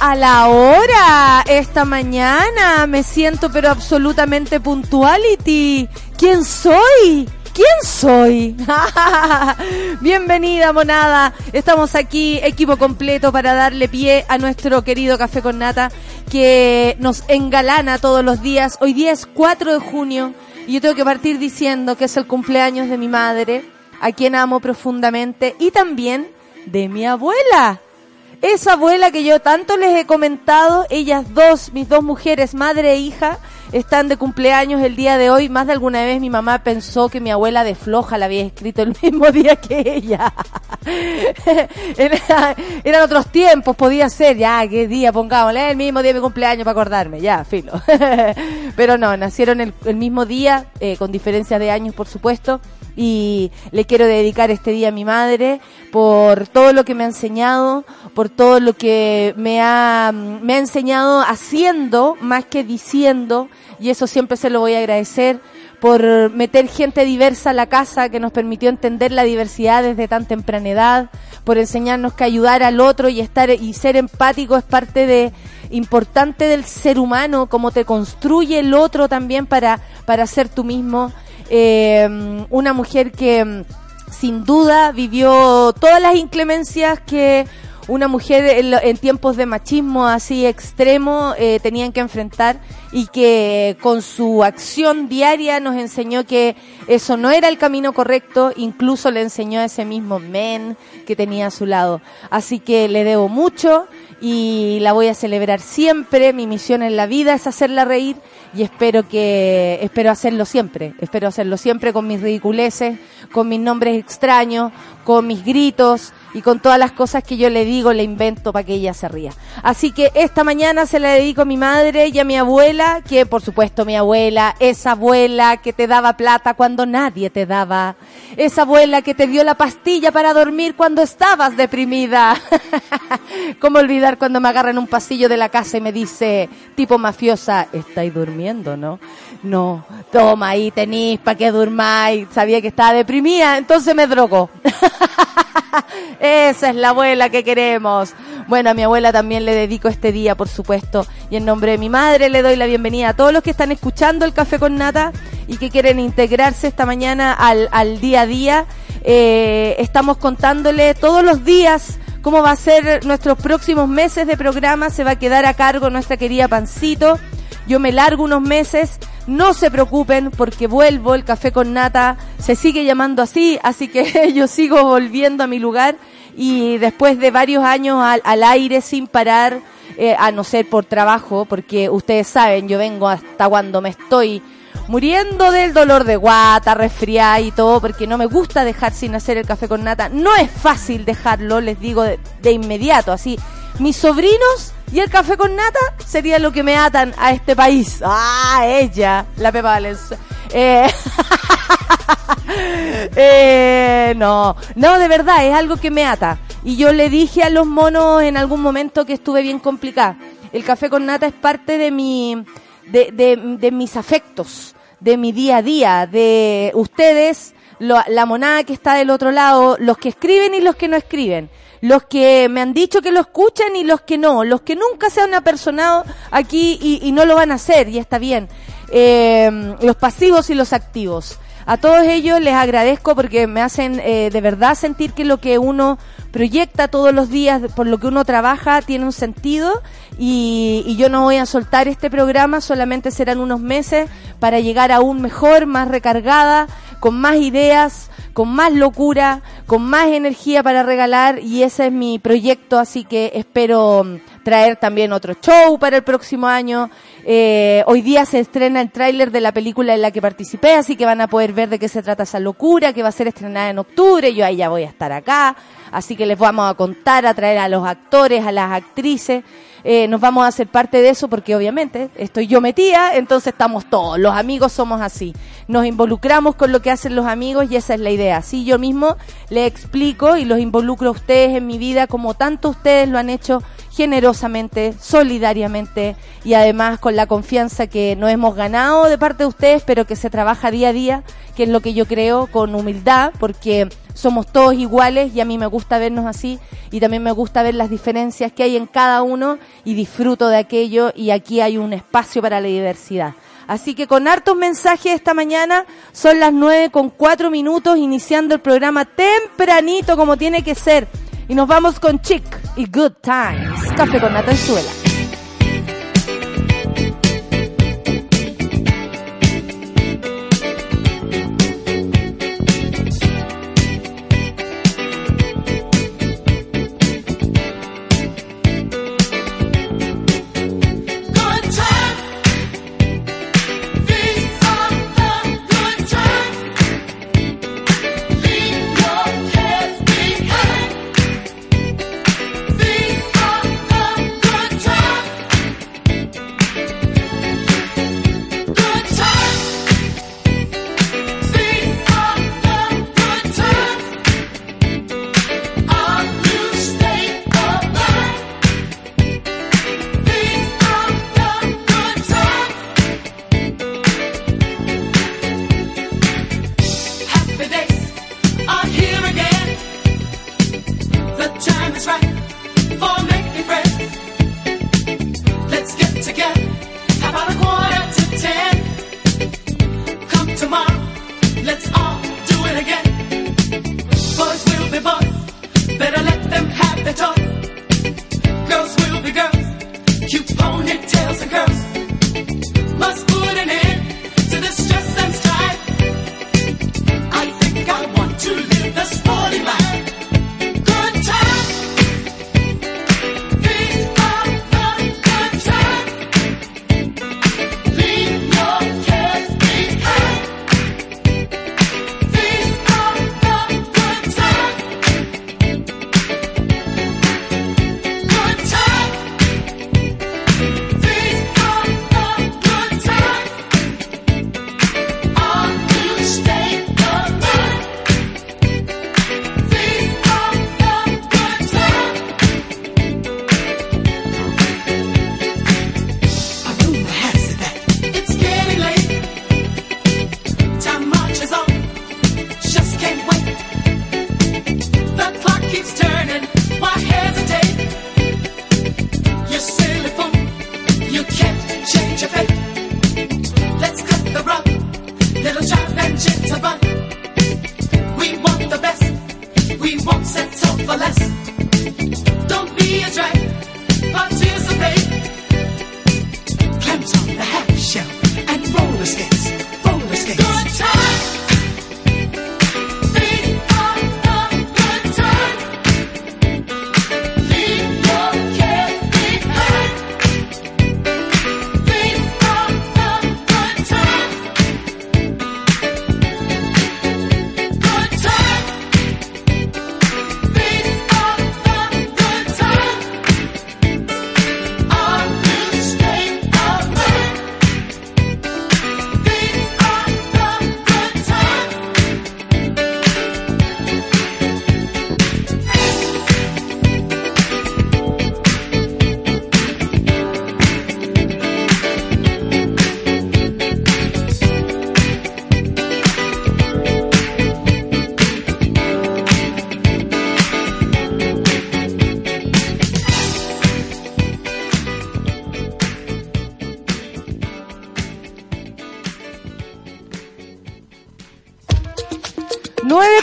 a la hora esta mañana. Me siento pero absolutamente puntuality. ¿Quién soy? ¿Quién soy? Bienvenida, monada. Estamos aquí, equipo completo, para darle pie a nuestro querido Café con Nata, que nos engalana todos los días. Hoy día es 4 de junio y yo tengo que partir diciendo que es el cumpleaños de mi madre, a quien amo profundamente, y también de mi abuela esa abuela que yo tanto les he comentado, ellas dos, mis dos mujeres, madre e hija, están de cumpleaños el día de hoy. Más de alguna vez mi mamá pensó que mi abuela de floja la había escrito el mismo día que ella. eran otros tiempos, podía ser, ya, qué día, pongámosle, el mismo día de mi cumpleaños para acordarme, ya, filo. Pero no, nacieron el, mismo día, eh, con diferencia de años, por supuesto y le quiero dedicar este día a mi madre por todo lo que me ha enseñado, por todo lo que me ha, me ha enseñado haciendo más que diciendo y eso siempre se lo voy a agradecer por meter gente diversa a la casa que nos permitió entender la diversidad desde tan temprana edad, por enseñarnos que ayudar al otro y estar y ser empático es parte de importante del ser humano, como te construye el otro también para para ser tú mismo eh, una mujer que mm, sin duda vivió todas las inclemencias que una mujer en, tiempos de machismo así extremo eh, tenían que enfrentar y que con su acción diaria nos enseñó que eso no era el camino correcto, incluso le enseñó a ese mismo men que tenía a su lado. Así que le debo mucho y la voy a celebrar siempre. Mi misión en la vida es hacerla reír y espero que espero hacerlo siempre. Espero hacerlo siempre con mis ridiculeces, con mis nombres extraños, con mis gritos y con todas las cosas que yo le digo, le invento para que ella se ría. Así que esta mañana se la dedico a mi madre y a mi abuela, que por supuesto mi abuela, esa abuela que te daba plata cuando nadie te daba, esa abuela que te dio la pastilla para dormir cuando estabas deprimida. ¿Cómo olvidar cuando me agarra en un pasillo de la casa y me dice, tipo mafiosa, estáis durmiendo, ¿no? No, toma ahí tenéis para que durmáis. Sabía que estaba deprimida, entonces me drogó. Esa es la abuela que queremos. Bueno, a mi abuela también le dedico este día, por supuesto. Y en nombre de mi madre le doy la bienvenida a todos los que están escuchando el Café con Nata y que quieren integrarse esta mañana al, al día a día. Eh, estamos contándole todos los días cómo va a ser nuestros próximos meses de programa. Se va a quedar a cargo nuestra querida Pancito. Yo me largo unos meses no se preocupen porque vuelvo, el café con nata se sigue llamando así, así que yo sigo volviendo a mi lugar y después de varios años al, aire sin parar, eh, a no ser por trabajo, porque ustedes saben, yo vengo hasta cuando me estoy muriendo del dolor de guata, resfriada y todo, porque no me gusta dejar sin hacer el café con nata. No es fácil dejarlo, les digo de inmediato, así. Mis sobrinos y el café con nata sería lo que me atan a este país. Ah, ella, la Pepa. Eh, eh, no, no, de verdad, es algo que me ata. Y yo le dije a los monos en algún momento que estuve bien complicada. El café con nata es parte de mi, de, de, de mis afectos, de mi día a día, de ustedes, la monada que está del otro lado, los que escriben y los que no escriben los que me han dicho que lo escuchan y los que no, los que nunca se han apersonado aquí y, no lo van a hacer, y está bien, eh, los pasivos y los activos. A todos ellos les agradezco porque me hacen eh, de verdad sentir que lo que uno proyecta todos los días, por lo que uno trabaja, tiene un sentido y, y, yo no voy a soltar este programa, solamente serán unos meses para llegar aún mejor, más recargada, con más ideas, con más locura, con más energía para regalar y ese es mi proyecto, así que espero mm, traer también otro show para el próximo año. Eh, hoy día se estrena el tráiler de la película en la que participé, así que van a poder ver de qué se trata esa locura, que va a ser estrenada en octubre. Yo ahí ya voy a estar acá, así que les vamos a contar, a traer a los actores, a las actrices. Eh, nos vamos a hacer parte de eso porque obviamente estoy yo metida, entonces estamos todos, los amigos somos así. Nos involucramos con lo que hacen los amigos y esa es la idea. Así yo mismo le explico y los involucro a ustedes en mi vida como tanto ustedes lo han hecho generosamente, solidariamente y además con la confianza que no hemos ganado de parte de ustedes, pero que se trabaja día a día, que es lo que yo creo, con humildad, porque somos todos iguales y a mí me gusta vernos así y también me gusta ver las diferencias que hay en cada uno y disfruto de aquello y aquí hay un espacio para la diversidad. Así que con hartos mensajes esta mañana, son las nueve con cuatro minutos, iniciando el programa tempranito como tiene que ser. Y nos vamos con Chick y Good Times. Café con Natanzuela.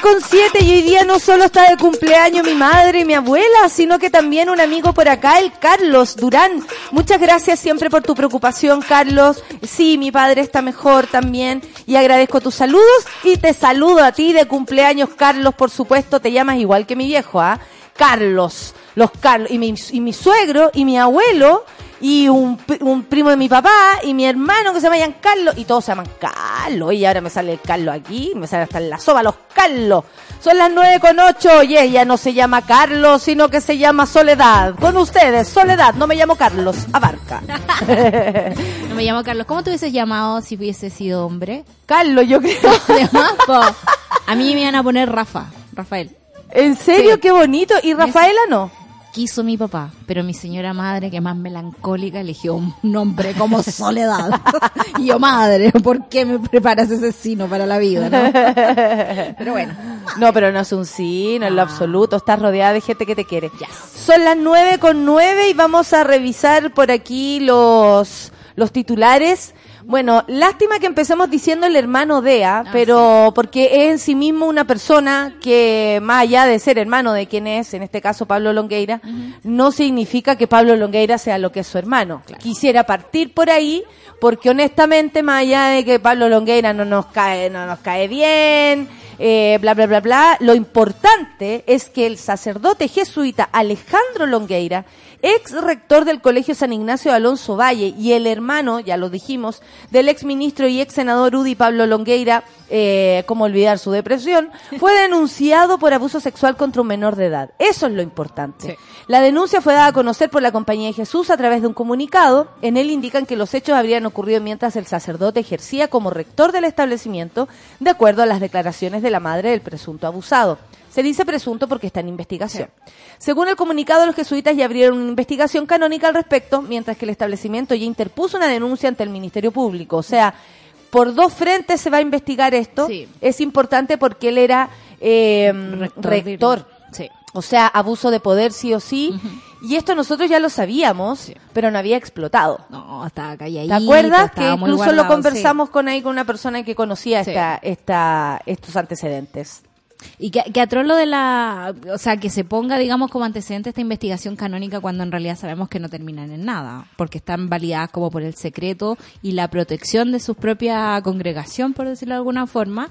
Con 7 y hoy día no solo está de cumpleaños mi madre y mi abuela, sino que también un amigo por acá, el Carlos Durán. Muchas gracias siempre por tu preocupación, Carlos. Sí, mi padre está mejor también y agradezco tus saludos y te saludo a ti de cumpleaños, Carlos, por supuesto, te llamas igual que mi viejo, ¿ah? Carlos. Los Carlos y mi, suegro y mi abuelo y un, un, primo de mi papá y mi hermano que se llaman Carlos y todos se llaman Carlos y ahora me sale el Carlos aquí, me sale hasta en la soba los Carlos. Son las nueve con ocho y ella no se llama Carlos, sino que se llama Soledad. Con ustedes, Soledad, no me llamo Carlos, Abarca. no me llamo Carlos. ¿Cómo te hubieses llamado si hubiese sido hombre? Carlos, yo creo. A mí me iban a poner Rafa, Rafael. ¿En serio? Qué bonito. ¿Y Rafaela no? Quiso mi papá, pero mi señora madre, que más melancólica, eligió un nombre como Soledad. y yo, madre, ¿por qué me preparas ese sino para la vida? Pero bueno. No, pero no es un sino en lo ah. absoluto. Estás rodeada de gente que te quiere. Son las nueve con nueve y vamos a revisar por aquí los, los titulares. Bueno, lástima que empecemos diciendo el hermano Dea, ah, pero porque es en sí mismo una persona que, más allá de ser hermano de quien es, en este caso Pablo Longueira, no significa que Pablo Longueira sea lo que es su hermano. Quisiera partir por ahí, porque honestamente, más allá de que Pablo Longueira no nos cae, no nos cae bien, eh, bla, bla, bla, bla, lo importante es que el sacerdote jesuita Alejandro Longueira ex rector del Colegio San Ignacio de Alonso Valle y el hermano, ya lo dijimos, del ex ministro y ex senador Udi Pablo Longueira, eh, como olvidar su depresión, fue denunciado por abuso sexual contra un menor de edad. Eso es lo importante. La denuncia fue dada a conocer por la Compañía de Jesús a través de un comunicado. En él indican que los hechos habrían ocurrido mientras el sacerdote ejercía como rector del establecimiento, de acuerdo a las declaraciones de la madre del presunto abusado. Se dice presunto porque está en investigación. Según el comunicado, los jesuitas ya abrieron una investigación canónica al respecto, mientras que el establecimiento ya interpuso una denuncia ante el Ministerio Público. O sea, por dos frentes se va a investigar esto. Es importante porque él era eh, rector. O sea, abuso de poder sí o sí. Y esto nosotros ya lo sabíamos, pero no había explotado. No, estaba calladito. ¿Te acuerdas? Que incluso lo conversamos con ahí con una persona que conocía esta, esta, estos antecedentes. Y que, que lo de la, o sea, que se ponga, digamos, como antecedente esta investigación canónica cuando en realidad sabemos que no terminan en nada, porque están validadas como por el secreto y la protección de su propia congregación, por decirlo de alguna forma,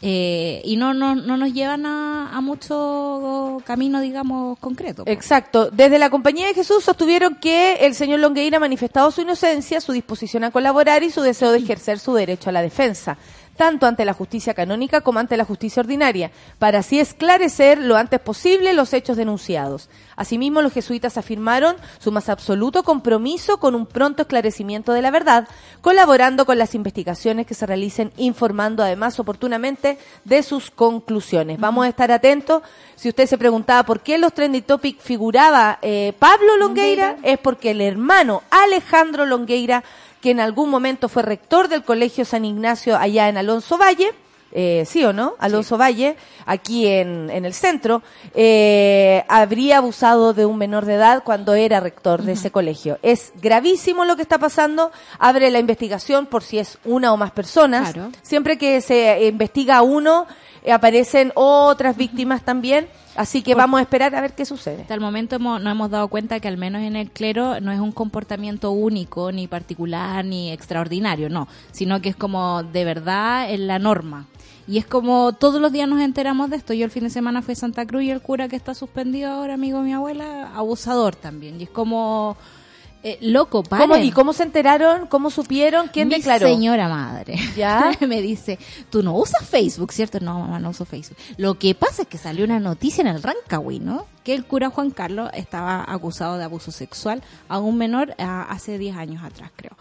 eh, y no, no, no nos llevan a, mucho camino, digamos, concreto. Exacto. Desde la Compañía de Jesús sostuvieron que el señor Longueira ha manifestado su inocencia, su disposición a colaborar y su deseo de ejercer su derecho a la defensa tanto ante la justicia canónica como ante la justicia ordinaria, para así esclarecer lo antes posible los hechos denunciados. Asimismo, los jesuitas afirmaron su más absoluto compromiso con un pronto esclarecimiento de la verdad, colaborando con las investigaciones que se realicen, informando además oportunamente de sus conclusiones. Vamos a estar atentos. Si usted se preguntaba por qué en los trending topic figuraba eh, Pablo Longueira, es porque el hermano Alejandro Longueira que en algún momento fue rector del Colegio San Ignacio allá en Alonso Valle, eh, sí o no, Alonso Valle, aquí en, en el centro, eh, habría abusado de un menor de edad cuando era rector de ese colegio. Es gravísimo lo que está pasando, abre la investigación por si es una o más personas. Siempre que se investiga a uno, aparecen otras víctimas también Así que vamos a esperar a ver qué sucede. Hasta el momento hemos, nos hemos dado cuenta que al menos en el clero no es un comportamiento único, ni particular, ni extraordinario, no, sino que es como de verdad en la norma. Y es como todos los días nos enteramos de esto. Yo el fin de semana fui a Santa Cruz y el cura que está suspendido ahora, amigo de mi abuela, abusador también. Y es como eh, loco, paren. ¿Y cómo se enteraron? ¿Cómo supieron? ¿Quién Mi declaró? señora madre. ¿Ya? me dice, tú no usas Facebook, ¿cierto? No, mamá, no uso Facebook. Lo que pasa es que salió una noticia en el Rancagüey, ¿no? Que el cura Juan Carlos estaba acusado de abuso sexual a un menor hace 10 años atrás, creo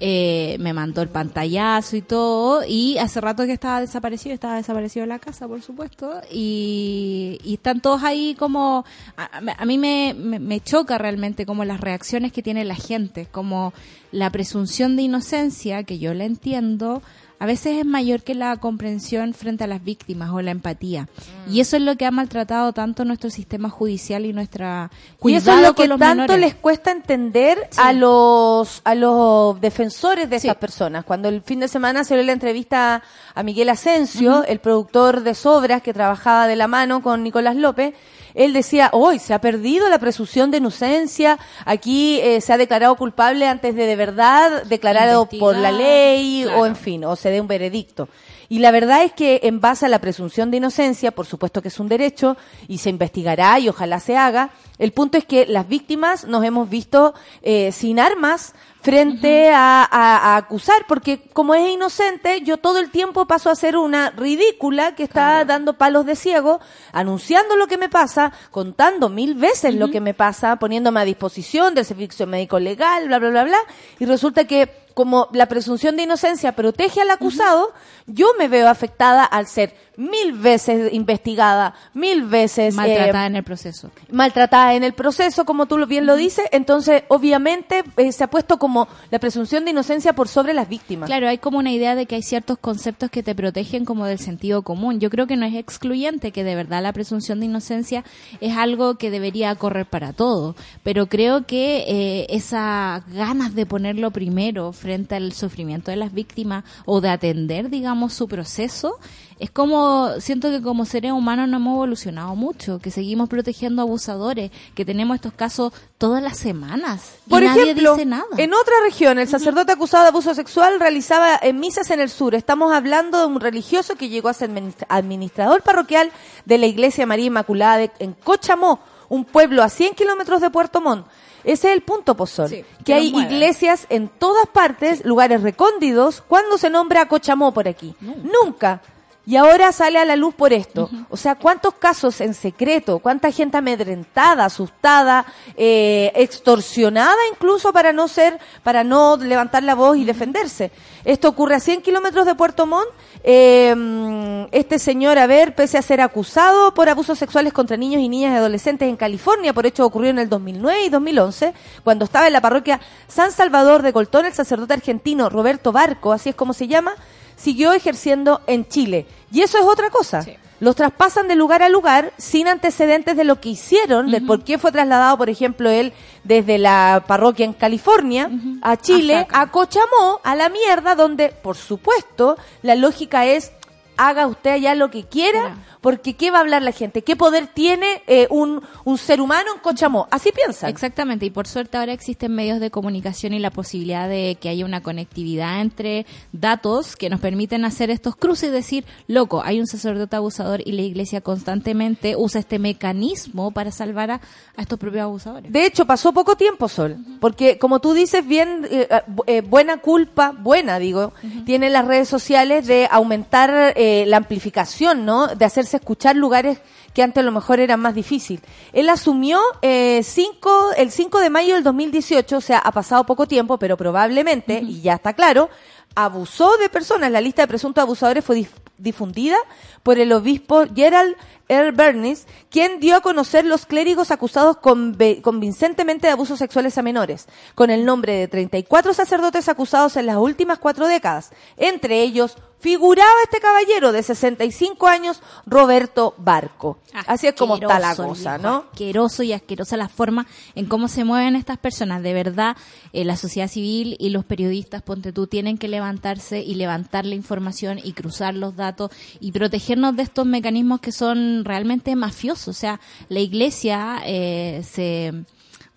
eh, me mandó el pantallazo y todo, y hace rato que estaba desaparecido, estaba desaparecido de la casa, por supuesto, y, están todos ahí como, a, mí me, me, choca realmente como las reacciones que tiene la gente, como la presunción de inocencia, que yo la entiendo, a veces es mayor que la comprensión frente a las víctimas o la empatía. Y eso es lo que ha maltratado tanto nuestro sistema judicial y nuestra y eso es lo que tanto les cuesta entender a los a los defensores de esas personas. Cuando el fin de semana se dio la entrevista a Miguel Asensio, el productor de Sobras que trabajaba de la mano con Nicolás López, él decía, hoy se ha perdido la presunción de inocencia, aquí eh, se ha declarado culpable antes de de verdad declarado por la ley o en fin, o se dé un veredicto. Y la verdad es que en base a la presunción de inocencia, por supuesto que es un derecho y se investigará y ojalá se haga, el punto es que las víctimas nos hemos visto eh, sin armas frente a, acusar, porque como es inocente, yo todo el tiempo paso a ser una ridícula que está dando palos de ciego, anunciando lo que me pasa, contando mil veces lo que me pasa, poniéndome a disposición del servicio médico legal, bla, bla, bla, bla, y resulta que como la presunción de inocencia protege al acusado, yo me veo afectada al ser mil veces investigada, mil veces maltratada eh, en el proceso. Maltratada en el proceso, como tú bien lo dices, entonces obviamente eh, se ha puesto como la presunción de inocencia por sobre las víctimas. Claro, hay como una idea de que hay ciertos conceptos que te protegen como del sentido común. Yo creo que no es excluyente que de verdad la presunción de inocencia es algo que debería correr para todo, pero creo que eh, esas ganas de ponerlo primero frente al sufrimiento de las víctimas o de atender, digamos, su proceso, es como, siento que como seres humanos no hemos evolucionado mucho, que seguimos protegiendo abusadores, que tenemos estos casos todas las semanas. Por y ejemplo, nadie dice nada. en otra región, el sacerdote acusado de abuso sexual realizaba en misas en el sur. Estamos hablando de un religioso que llegó a ser administrador parroquial de la iglesia María Inmaculada en Cochamó, un pueblo a 100 kilómetros de Puerto Montt. Ese es el punto, Pozol. que hay iglesias en todas partes, lugares recóndidos. ¿Cuándo se nombra a Cochamó por aquí? Nunca. Y ahora sale a la luz por esto. O sea, ¿cuántos casos en secreto? ¿Cuánta gente amedrentada, asustada, eh, extorsionada incluso para no ser, para no levantar la voz y defenderse? Esto ocurre a 100 kilómetros de Puerto Montt. Eh, este señor, a ver, pese a ser acusado por abusos sexuales contra niños y niñas y adolescentes en California, por hecho ocurrió en el 2009 y 2011, cuando estaba en la parroquia San Salvador de Coltón, el sacerdote argentino Roberto Barco, así es como se llama, siguió ejerciendo en Chile. Y eso es otra cosa. Los traspasan de lugar a lugar sin antecedentes de lo que hicieron, de por qué fue trasladado, por ejemplo, él desde la parroquia en California a Chile, a Cochamó, a la mierda, donde, por supuesto, la lógica es haga usted allá lo que quiera, porque ¿qué va a hablar la gente? ¿Qué poder tiene eh, un, un, ser humano en Cochamó? Así piensan. Exactamente, y por suerte ahora existen medios de comunicación y la posibilidad de que haya una conectividad entre datos que nos permiten hacer estos cruces y decir, loco, hay un sacerdote abusador y la iglesia constantemente usa este mecanismo para salvar a, estos propios abusadores. De hecho, pasó poco tiempo, Sol, porque como tú dices, bien, eh, eh, buena culpa, buena digo, tienen las redes sociales de aumentar la amplificación, ¿no? De hacer escuchar lugares que antes a lo mejor eran más difíciles. Él asumió eh, cinco, el 5 de mayo del 2018, o sea, ha pasado poco tiempo, pero probablemente, y ya está claro, abusó de personas. La lista de presuntos abusadores fue difundida por el obispo Gerald R. Bernis, quien dio a conocer los clérigos acusados convincentemente de abusos sexuales a menores, con el nombre de 34 sacerdotes acusados en las últimas cuatro décadas, entre ellos figuraba este caballero de 65 años, Roberto Barco. Así es como está la cosa, ¿no? Asqueroso y asquerosa la forma en cómo se mueven estas personas. De verdad, eh, la sociedad civil y los periodistas, ponte tú, tienen que levantarse y levantar la información y cruzar los datos y protegernos de estos mecanismos que son realmente mafiosos. O sea, la iglesia eh, se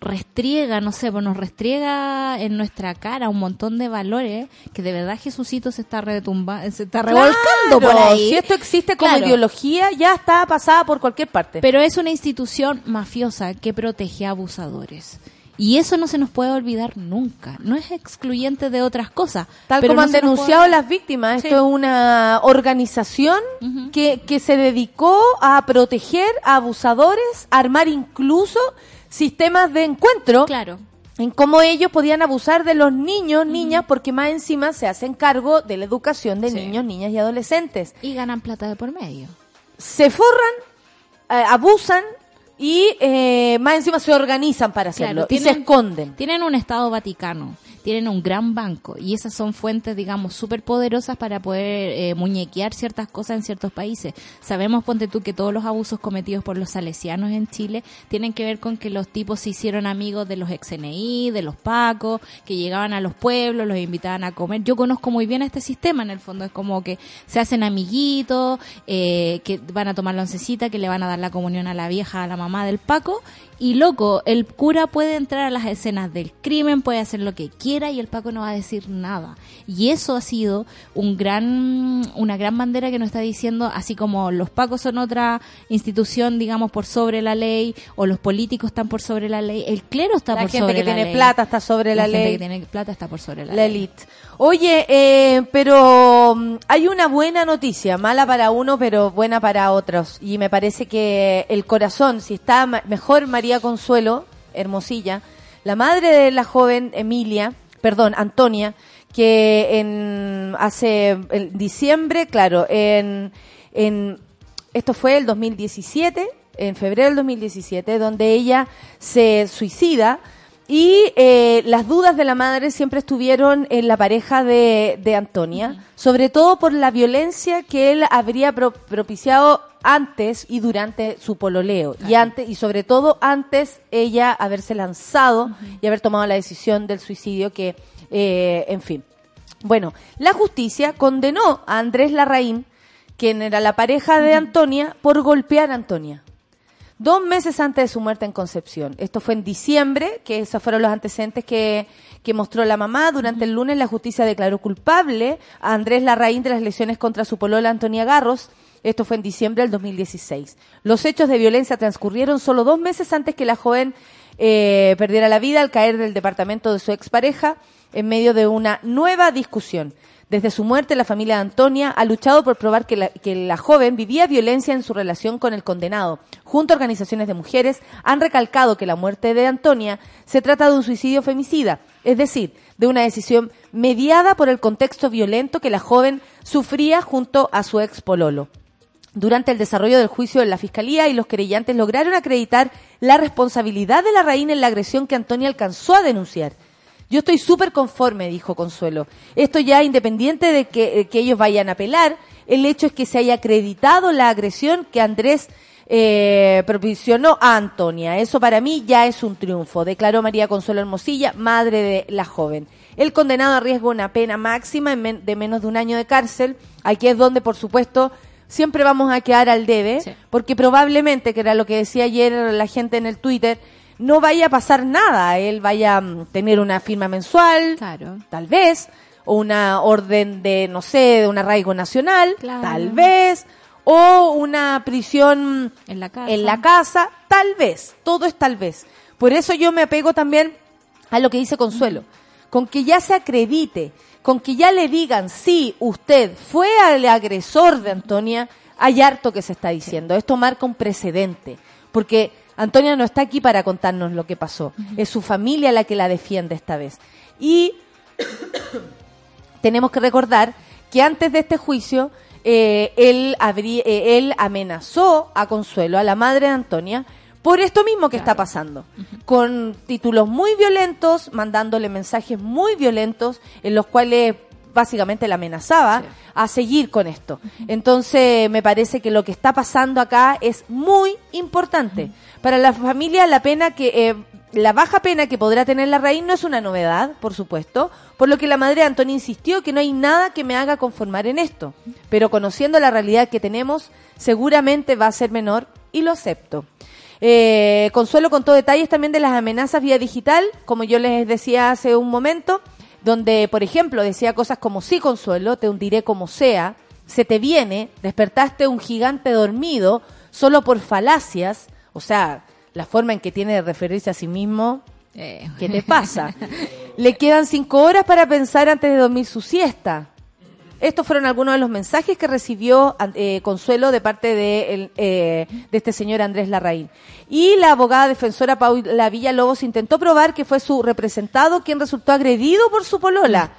restriega, no sé, pues nos restriega en nuestra cara un montón de valores que de verdad Jesucito se está retumba, se está revolcando por ahí. Si esto existe como ideología, ya está pasada por cualquier parte. Pero es una institución mafiosa que protege a abusadores. Y eso no se nos puede olvidar nunca. No es excluyente de otras cosas. Tal como han denunciado las víctimas. Esto es una organización que, que se dedicó a proteger a abusadores, a armar incluso sistemas de encuentro. Claro. En cómo ellos podían abusar de los niños, niñas, porque más encima se hacen cargo de la educación de niños, niñas y adolescentes. Y ganan plata de por medio. Se forran, eh, abusan y eh, más encima se organizan para hacerlo y se esconden. Tienen un Estado Vaticano tienen un gran banco y esas son fuentes, digamos, súper poderosas para poder eh, muñequear ciertas cosas en ciertos países. Sabemos, ponte tú, que todos los abusos cometidos por los salesianos en Chile tienen que ver con que los tipos se hicieron amigos de los ex NI, de los pacos, que llegaban a los pueblos, los invitaban a comer. Yo conozco muy bien este sistema, en el fondo es como que se hacen amiguitos, eh, que van a tomar la oncecita, que le van a dar la comunión a la vieja, a la mamá del Paco, y loco, el cura puede entrar a las escenas del crimen, puede hacer lo que quiera y el Paco no va a decir nada. Y eso ha sido un gran, una gran bandera que nos está diciendo, así como los Pacos son otra institución, digamos, por sobre la ley, o los políticos están por sobre la ley, el clero está por sobre la ley. La gente que tiene plata está sobre la, la ley. gente que tiene plata está por sobre la, La ley. elite. Oye, eh, pero mm, hay una buena noticia, mala para uno, pero buena para otros. Y me parece que el corazón, si está mejor María Consuelo, Hermosilla, la madre de la joven Emilia, perdón, Antonia, que en hace en diciembre, claro, en, en esto fue el 2017, en febrero del 2017, donde ella se suicida y eh, las dudas de la madre siempre estuvieron en la pareja de, de Antonia, sobre todo por la violencia que él habría pro- propiciado antes y durante su pololeo y antes y sobre todo antes ella haberse lanzado y haber tomado la decisión del suicidio que eh, en fin bueno la justicia condenó a Andrés Larraín quien era la pareja de Antonia por golpear a Antonia dos meses antes de su muerte en Concepción. Esto fue en diciembre, que esos fueron los antecedentes que, que mostró la mamá. Durante el lunes la justicia declaró culpable a Andrés Larraín de las lesiones contra su polola Antonia Garros. Esto fue en diciembre del 2016. Los hechos de violencia transcurrieron solo dos meses antes que la joven eh, perdiera la vida al caer del departamento de su expareja en medio de una nueva discusión. Desde su muerte, la familia de Antonia ha luchado por probar que la, que la joven vivía violencia en su relación con el condenado. Junto a organizaciones de mujeres, han recalcado que la muerte de Antonia se trata de un suicidio femicida, es decir, de una decisión mediada por el contexto violento que la joven sufría junto a su ex pololo. Durante el desarrollo del juicio, la Fiscalía y los querellantes lograron acreditar la responsabilidad de la reina en la agresión que Antonia alcanzó a denunciar. Yo estoy súper conforme, dijo Consuelo. Esto ya independiente de que, eh, ellos vayan a apelar, el hecho es que se haya acreditado la agresión que Andrés eh, a Antonia. Eso para mí ya es un triunfo, declaró María Consuelo Hermosilla, madre de la joven. El condenado arriesga una pena máxima de menos de un año de cárcel. Aquí es donde, por supuesto, siempre vamos a quedar al debe, Sí. porque probablemente, que era lo que decía ayer la gente en el Twitter, no vaya a pasar nada. Él vaya a mm, tener una firma mensual, Claro. tal vez, o una orden de, no sé, de un arraigo nacional, Claro. tal vez, o una prisión En la casa. en la casa, tal vez, todo es tal vez. Por eso yo me apego también a lo que dice Consuelo, con que ya se acredite, con que ya le digan, sí, usted fue al agresor de Antonia, hay harto que se está diciendo. Esto marca un precedente, porque Antonia no está aquí para contarnos lo que pasó, es su familia la que la defiende esta vez. Y tenemos que recordar que antes de este juicio, eh, él, eh, él amenazó a Consuelo, a la madre de Antonia, por esto mismo que está pasando, con títulos muy violentos, mandándole mensajes muy violentos, en los cuales básicamente la amenazaba a seguir con esto. Entonces, me parece que lo que está pasando acá es muy importante. Para la familia, la pena que eh, la baja pena que podrá tener la raíz no es una novedad, por supuesto, por lo que la madre de Antonio insistió que no hay nada que me haga conformar en esto. Pero conociendo la realidad que tenemos, seguramente va a ser menor y lo acepto. Eh, Consuelo contó detalles también de las amenazas vía digital, como yo les decía hace un momento, donde, por ejemplo, decía cosas como, sí, Consuelo, te hundiré como sea, se te viene, despertaste un gigante dormido solo por falacias, o sea, la forma en que tiene de referirse a sí mismo, Eh, ¿qué te pasa? Le quedan cinco horas para pensar antes de dormir su siesta. Estos fueron algunos de los mensajes que recibió eh, Consuelo de parte de, el, eh, de este señor Andrés Larraín. Y la abogada defensora Paula Villalobos intentó probar que fue su representado quien resultó agredido por su polola.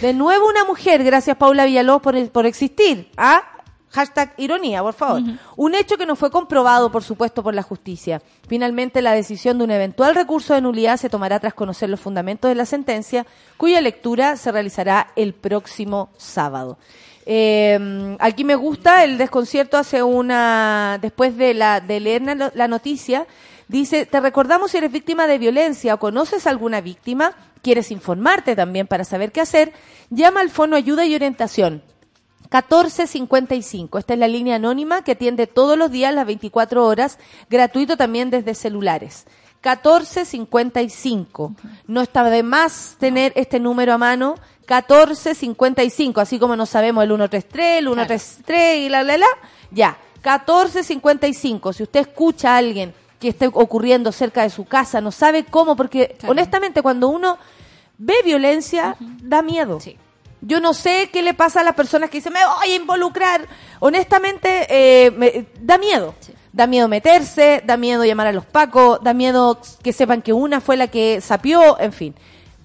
De nuevo una mujer, gracias Paula Villalobos por, por existir. ¿Ah? Hashtag ironía, por favor. Un hecho que no fue comprobado, por supuesto, por la justicia. Finalmente, la decisión de un eventual recurso de nulidad se tomará tras conocer los fundamentos de la sentencia, cuya lectura se realizará el próximo sábado. Eh, aquí me gusta el desconcierto hace una, después de, la, de leer la, la noticia, dice, te recordamos si eres víctima de violencia o conoces alguna víctima, quieres informarte también para saber qué hacer, llama al Fono Ayuda y Orientación 1455. Esta es la línea anónima que atiende todos los días las 24 horas, gratuito también desde celulares. 1455. No está de más tener este número a mano. 1455, así como no sabemos el 133, el 133 y la, la, la. Ya, 1455. Si usted escucha a alguien que esté ocurriendo cerca de su casa, no sabe cómo, porque Claro. honestamente cuando uno ve violencia, da miedo. Sí. Yo no sé qué le pasa a las personas que dicen, me voy a involucrar. Honestamente, eh, me- da miedo. Sí. Da miedo meterse, da miedo llamar a los pacos, da miedo que sepan que una fue la que sapió, en fin.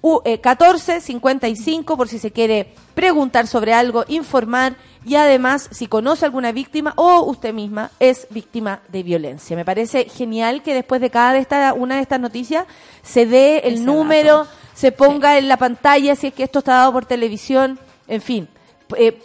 U, eh, 14 55 por si se quiere preguntar sobre algo, informar y además si conoce alguna víctima o usted misma es víctima de violencia. Me parece genial que después de cada de esta, una de estas noticias se dé el Ese número, dato. Se ponga en la pantalla si es que esto está dado por televisión, en fin. Eh,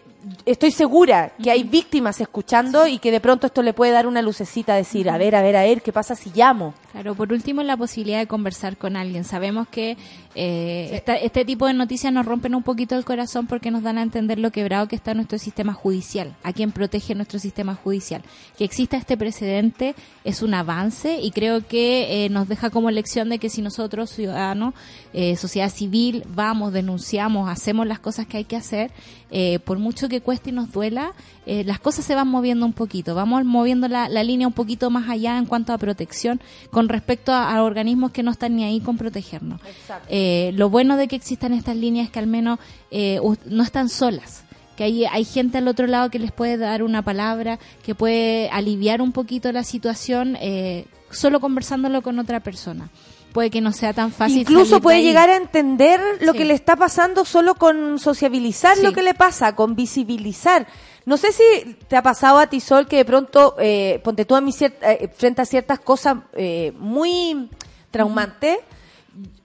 estoy segura que hay víctimas escuchando y que de pronto esto le puede dar una lucecita, decir, a ver, a ver, a ver, ¿qué pasa si llamo? Claro, por último, la posibilidad de conversar con alguien. Sabemos que eh, esta- este tipo de noticias nos rompen un poquito el corazón porque nos dan a entender lo quebrado que está nuestro sistema judicial, a quien protege nuestro sistema judicial. Que exista este precedente es un avance y creo que eh, nos deja como lección de que si nosotros, ciudadanos, eh, sociedad civil, vamos, denunciamos, hacemos las cosas que hay que hacer, eh, por mucho que cueste y nos duela, eh, las cosas se van moviendo un poquito, vamos moviendo la, la línea un poquito más allá en cuanto a protección con respecto a, a organismos que no están ni ahí con protegernos. Eh, lo bueno de que existan estas líneas es que al menos eh, no están solas que hay, hay gente al otro lado que les puede dar una palabra, que puede aliviar un poquito la situación eh, solo conversándolo con otra persona. Puede que no sea tan fácil. Incluso puede llegar a entender lo Sí. que le está pasando solo con sociabilizar Sí. lo que le pasa, con visibilizar. No sé si te ha pasado a ti, Sol, que de pronto, eh, ponte tú a mí eh, frente a ciertas cosas eh, muy traumantes,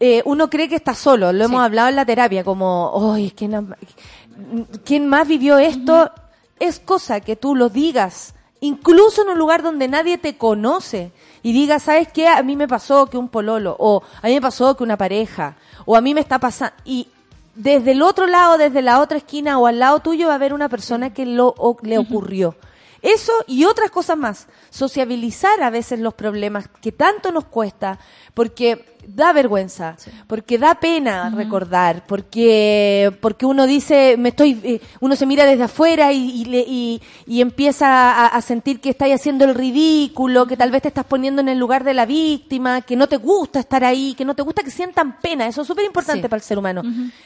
eh, uno cree que está solo. Lo hemos hablado en la terapia, como, ¡ay, ¿quién, ¿quién más vivió esto? Es cosa que tú lo digas, incluso en un lugar donde nadie te conoce, y digas, ¿sabes qué? A mí me pasó que un pololo, o a mí me pasó que una pareja, o a mí me está pasando. Y desde el otro lado, desde la otra esquina o al lado tuyo, va a haber una persona que lo, o- le ocurrió. Eso y otras cosas más. Sociabilizar a veces los problemas que tanto nos cuesta, porque da vergüenza, porque da pena recordar, porque porque uno dice, me estoy, eh, uno se mira desde afuera y, y, le- y- y empieza a, a sentir que estáis haciendo el ridículo, que tal vez te estás poniendo en el lugar de la víctima, que no te gusta estar ahí, que no te gusta que sientan pena. Eso es súper importante Sí. para el ser humano.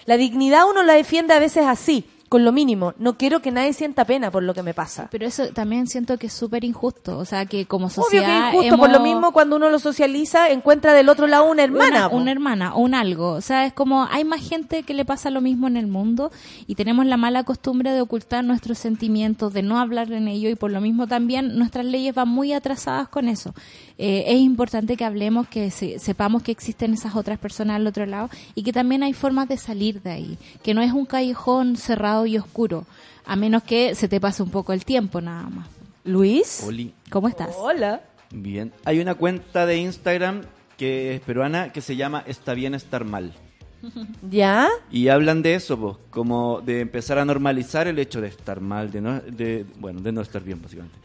La dignidad uno la defiende a veces así, con lo mínimo. No quiero que nadie sienta pena por lo que me pasa. Pero eso también siento que es súper injusto. O sea, que como Obvio sociedad. que es injusto, por lo hemos- mismo cuando uno lo socializa, encuentra del otro lado una hermana. Una, una hermana o un algo. O sea, es como hay más gente que le pasa lo mismo en el mundo y tenemos la mala costumbre de ocultar nuestros sentimientos, de no hablar en ello y por lo mismo también nuestras leyes van muy atrasadas con eso. Eh, es importante que hablemos, que se- sepamos que existen esas otras personas al otro lado y que también hay formas de salir de ahí, que no es un callejón cerrado y oscuro, a menos que se te pase un poco el tiempo nada más. Luis. Oli. ¿Cómo estás? Hola. Bien. Hay una cuenta de Instagram que es peruana que se llama Está bien estar mal. ¿Ya? Y hablan de eso, pues, como de empezar a normalizar el hecho de estar mal, de no, de, bueno, de no estar bien, básicamente.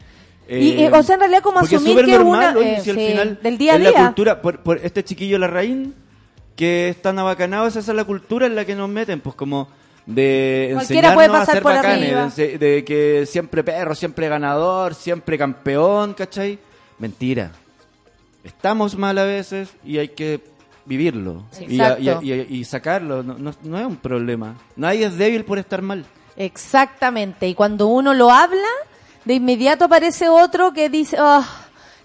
Y, eh, o sea, en realidad como es asumir súper que normal, una... oye, eh, si al sí, final del día a día. la cultura, por, por este chiquillo Larraín, que es tan abacanado, esa es la cultura en la que nos meten, pues como de Cualquiera enseñarnos puede a ser por bacanes, de, de que siempre perro, siempre ganador, siempre campeón, ¿cachai? Mentira. Estamos mal a veces y hay que vivirlo y, a- y a- Exacto. y a- y sacarlo, no, no- no es un problema. Nadie es débil por estar mal. Exactamente. Y cuando uno lo habla, de inmediato aparece otro que dice, "Ah,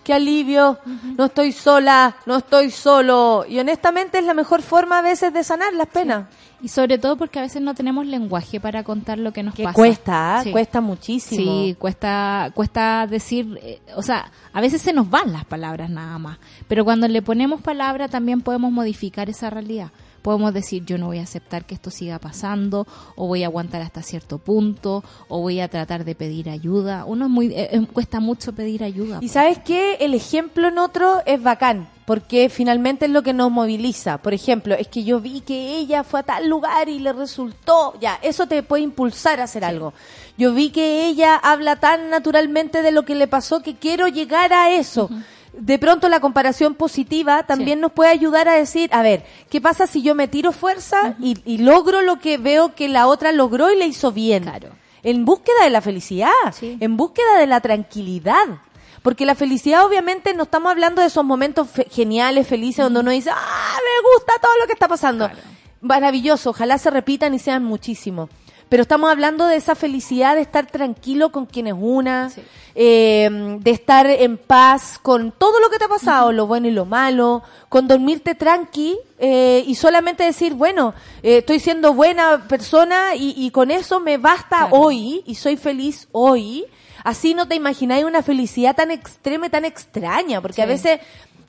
qué alivio, no estoy sola, no estoy solo. Y honestamente es la mejor forma a veces de sanar las penas. Y sobre todo porque a veces no tenemos lenguaje para contar lo que nos Que pasa. cuesta, ¿ah? Sí. cuesta muchísimo. Sí, cuesta, cuesta decir, eh, o sea, a veces se nos van las palabras nada más, pero cuando le ponemos palabra también podemos modificar esa realidad. Podemos decir, yo no voy a aceptar que esto siga pasando, o voy a aguantar hasta cierto punto, o voy a tratar de pedir ayuda. Uno es muy, eh, eh, cuesta mucho pedir ayuda. Y sabes qué, el ejemplo en otro es bacán, porque finalmente es lo que nos moviliza. Por ejemplo, es que yo vi que ella fue a tal lugar y le resultó, ya, eso te puede impulsar a hacer algo. Yo vi que ella habla tan naturalmente de lo que le pasó que quiero llegar a eso. De pronto la comparación positiva también Sí. nos puede ayudar a decir, a ver, ¿qué pasa si yo me tiro fuerza y, y logro lo que veo que la otra logró y le hizo bien? Claro. En búsqueda de la felicidad, Sí. en búsqueda de la tranquilidad. Porque la felicidad, obviamente, no estamos hablando de esos momentos fe- geniales, felices, donde uno dice, ¡ah, me gusta todo lo que está pasando! Claro. Maravilloso, ojalá se repitan y sean muchísimos. Pero estamos hablando de esa felicidad de estar tranquilo con quienes una, Sí. eh, de estar en paz con todo lo que te ha pasado, lo bueno y lo malo, con dormirte tranqui eh, y solamente decir, bueno, eh, estoy siendo buena persona y, y con eso me basta Claro. hoy y soy feliz hoy. Así no te imagináis una felicidad tan extrema y tan extraña, porque a veces,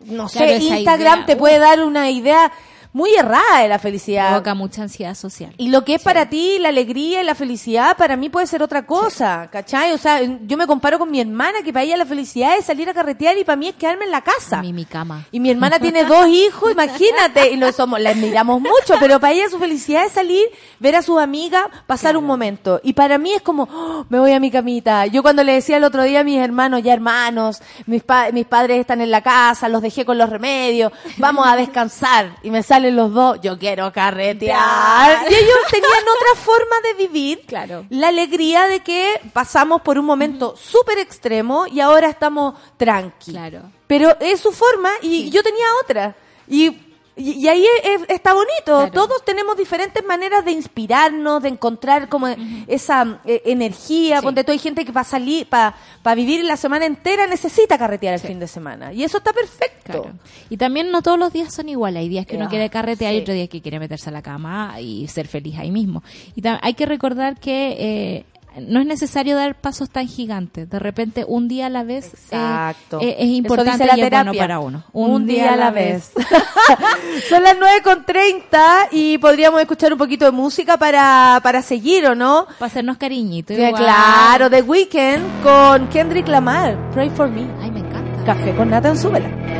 no Claro, sé, Instagram idea, te uh. puede dar una idea muy errada de la felicidad. Provoca mucha ansiedad social. Y lo que es para ti la alegría y la felicidad, para mí puede ser otra cosa, ¿cachai? O sea, yo me comparo con mi hermana, que para ella la felicidad es salir a carretear y para mí es quedarme en la casa. Mí mi cama. Y mi hermana tiene dos hijos, imagínate, y lo somos, la admiramos mucho, pero para ella su felicidad es salir, ver a sus amigas, pasar un momento. Y para mí es como, "Oh, me voy a mi camita. Yo cuando le decía el otro día a mis hermanos, ya hermanos, mis, pa- mis padres están en la casa, los dejé con los remedios, vamos a descansar. Y me salen los dos, yo quiero carretear. Y ellos tenían otra forma de vivir. Claro. La alegría de que pasamos por un momento súper extremo y ahora estamos tranqui. Claro. Pero es su forma y yo tenía otra. Y, y, y ahí es- es- está bonito. Claro. Todos tenemos diferentes maneras de inspirarnos, de encontrar como esa eh, energía. Sí. Ponte tú, hay gente que para salir, para vivir la semana entera necesita carretear el fin de semana. Y eso está perfecto. Claro. Y también no todos los días son iguales. Hay días que uno Ah, quiere carretear y otros días que quiere meterse a la cama y ser feliz ahí mismo. Y hay que recordar que eh, no es necesario dar pasos tan gigantes. De repente, un día a la vez eh, eh, es Eso importante dice la y es bueno terapia. para uno. Un, día a la vez. Son las 9.30 y podríamos escuchar un poquito de música para, para seguir, ¿o no? Para hacernos cariñitos. Sí, claro, The Weeknd con Kendrick Lamar, Pray for Me. Ay, me encanta. Café con Nathan Súbela.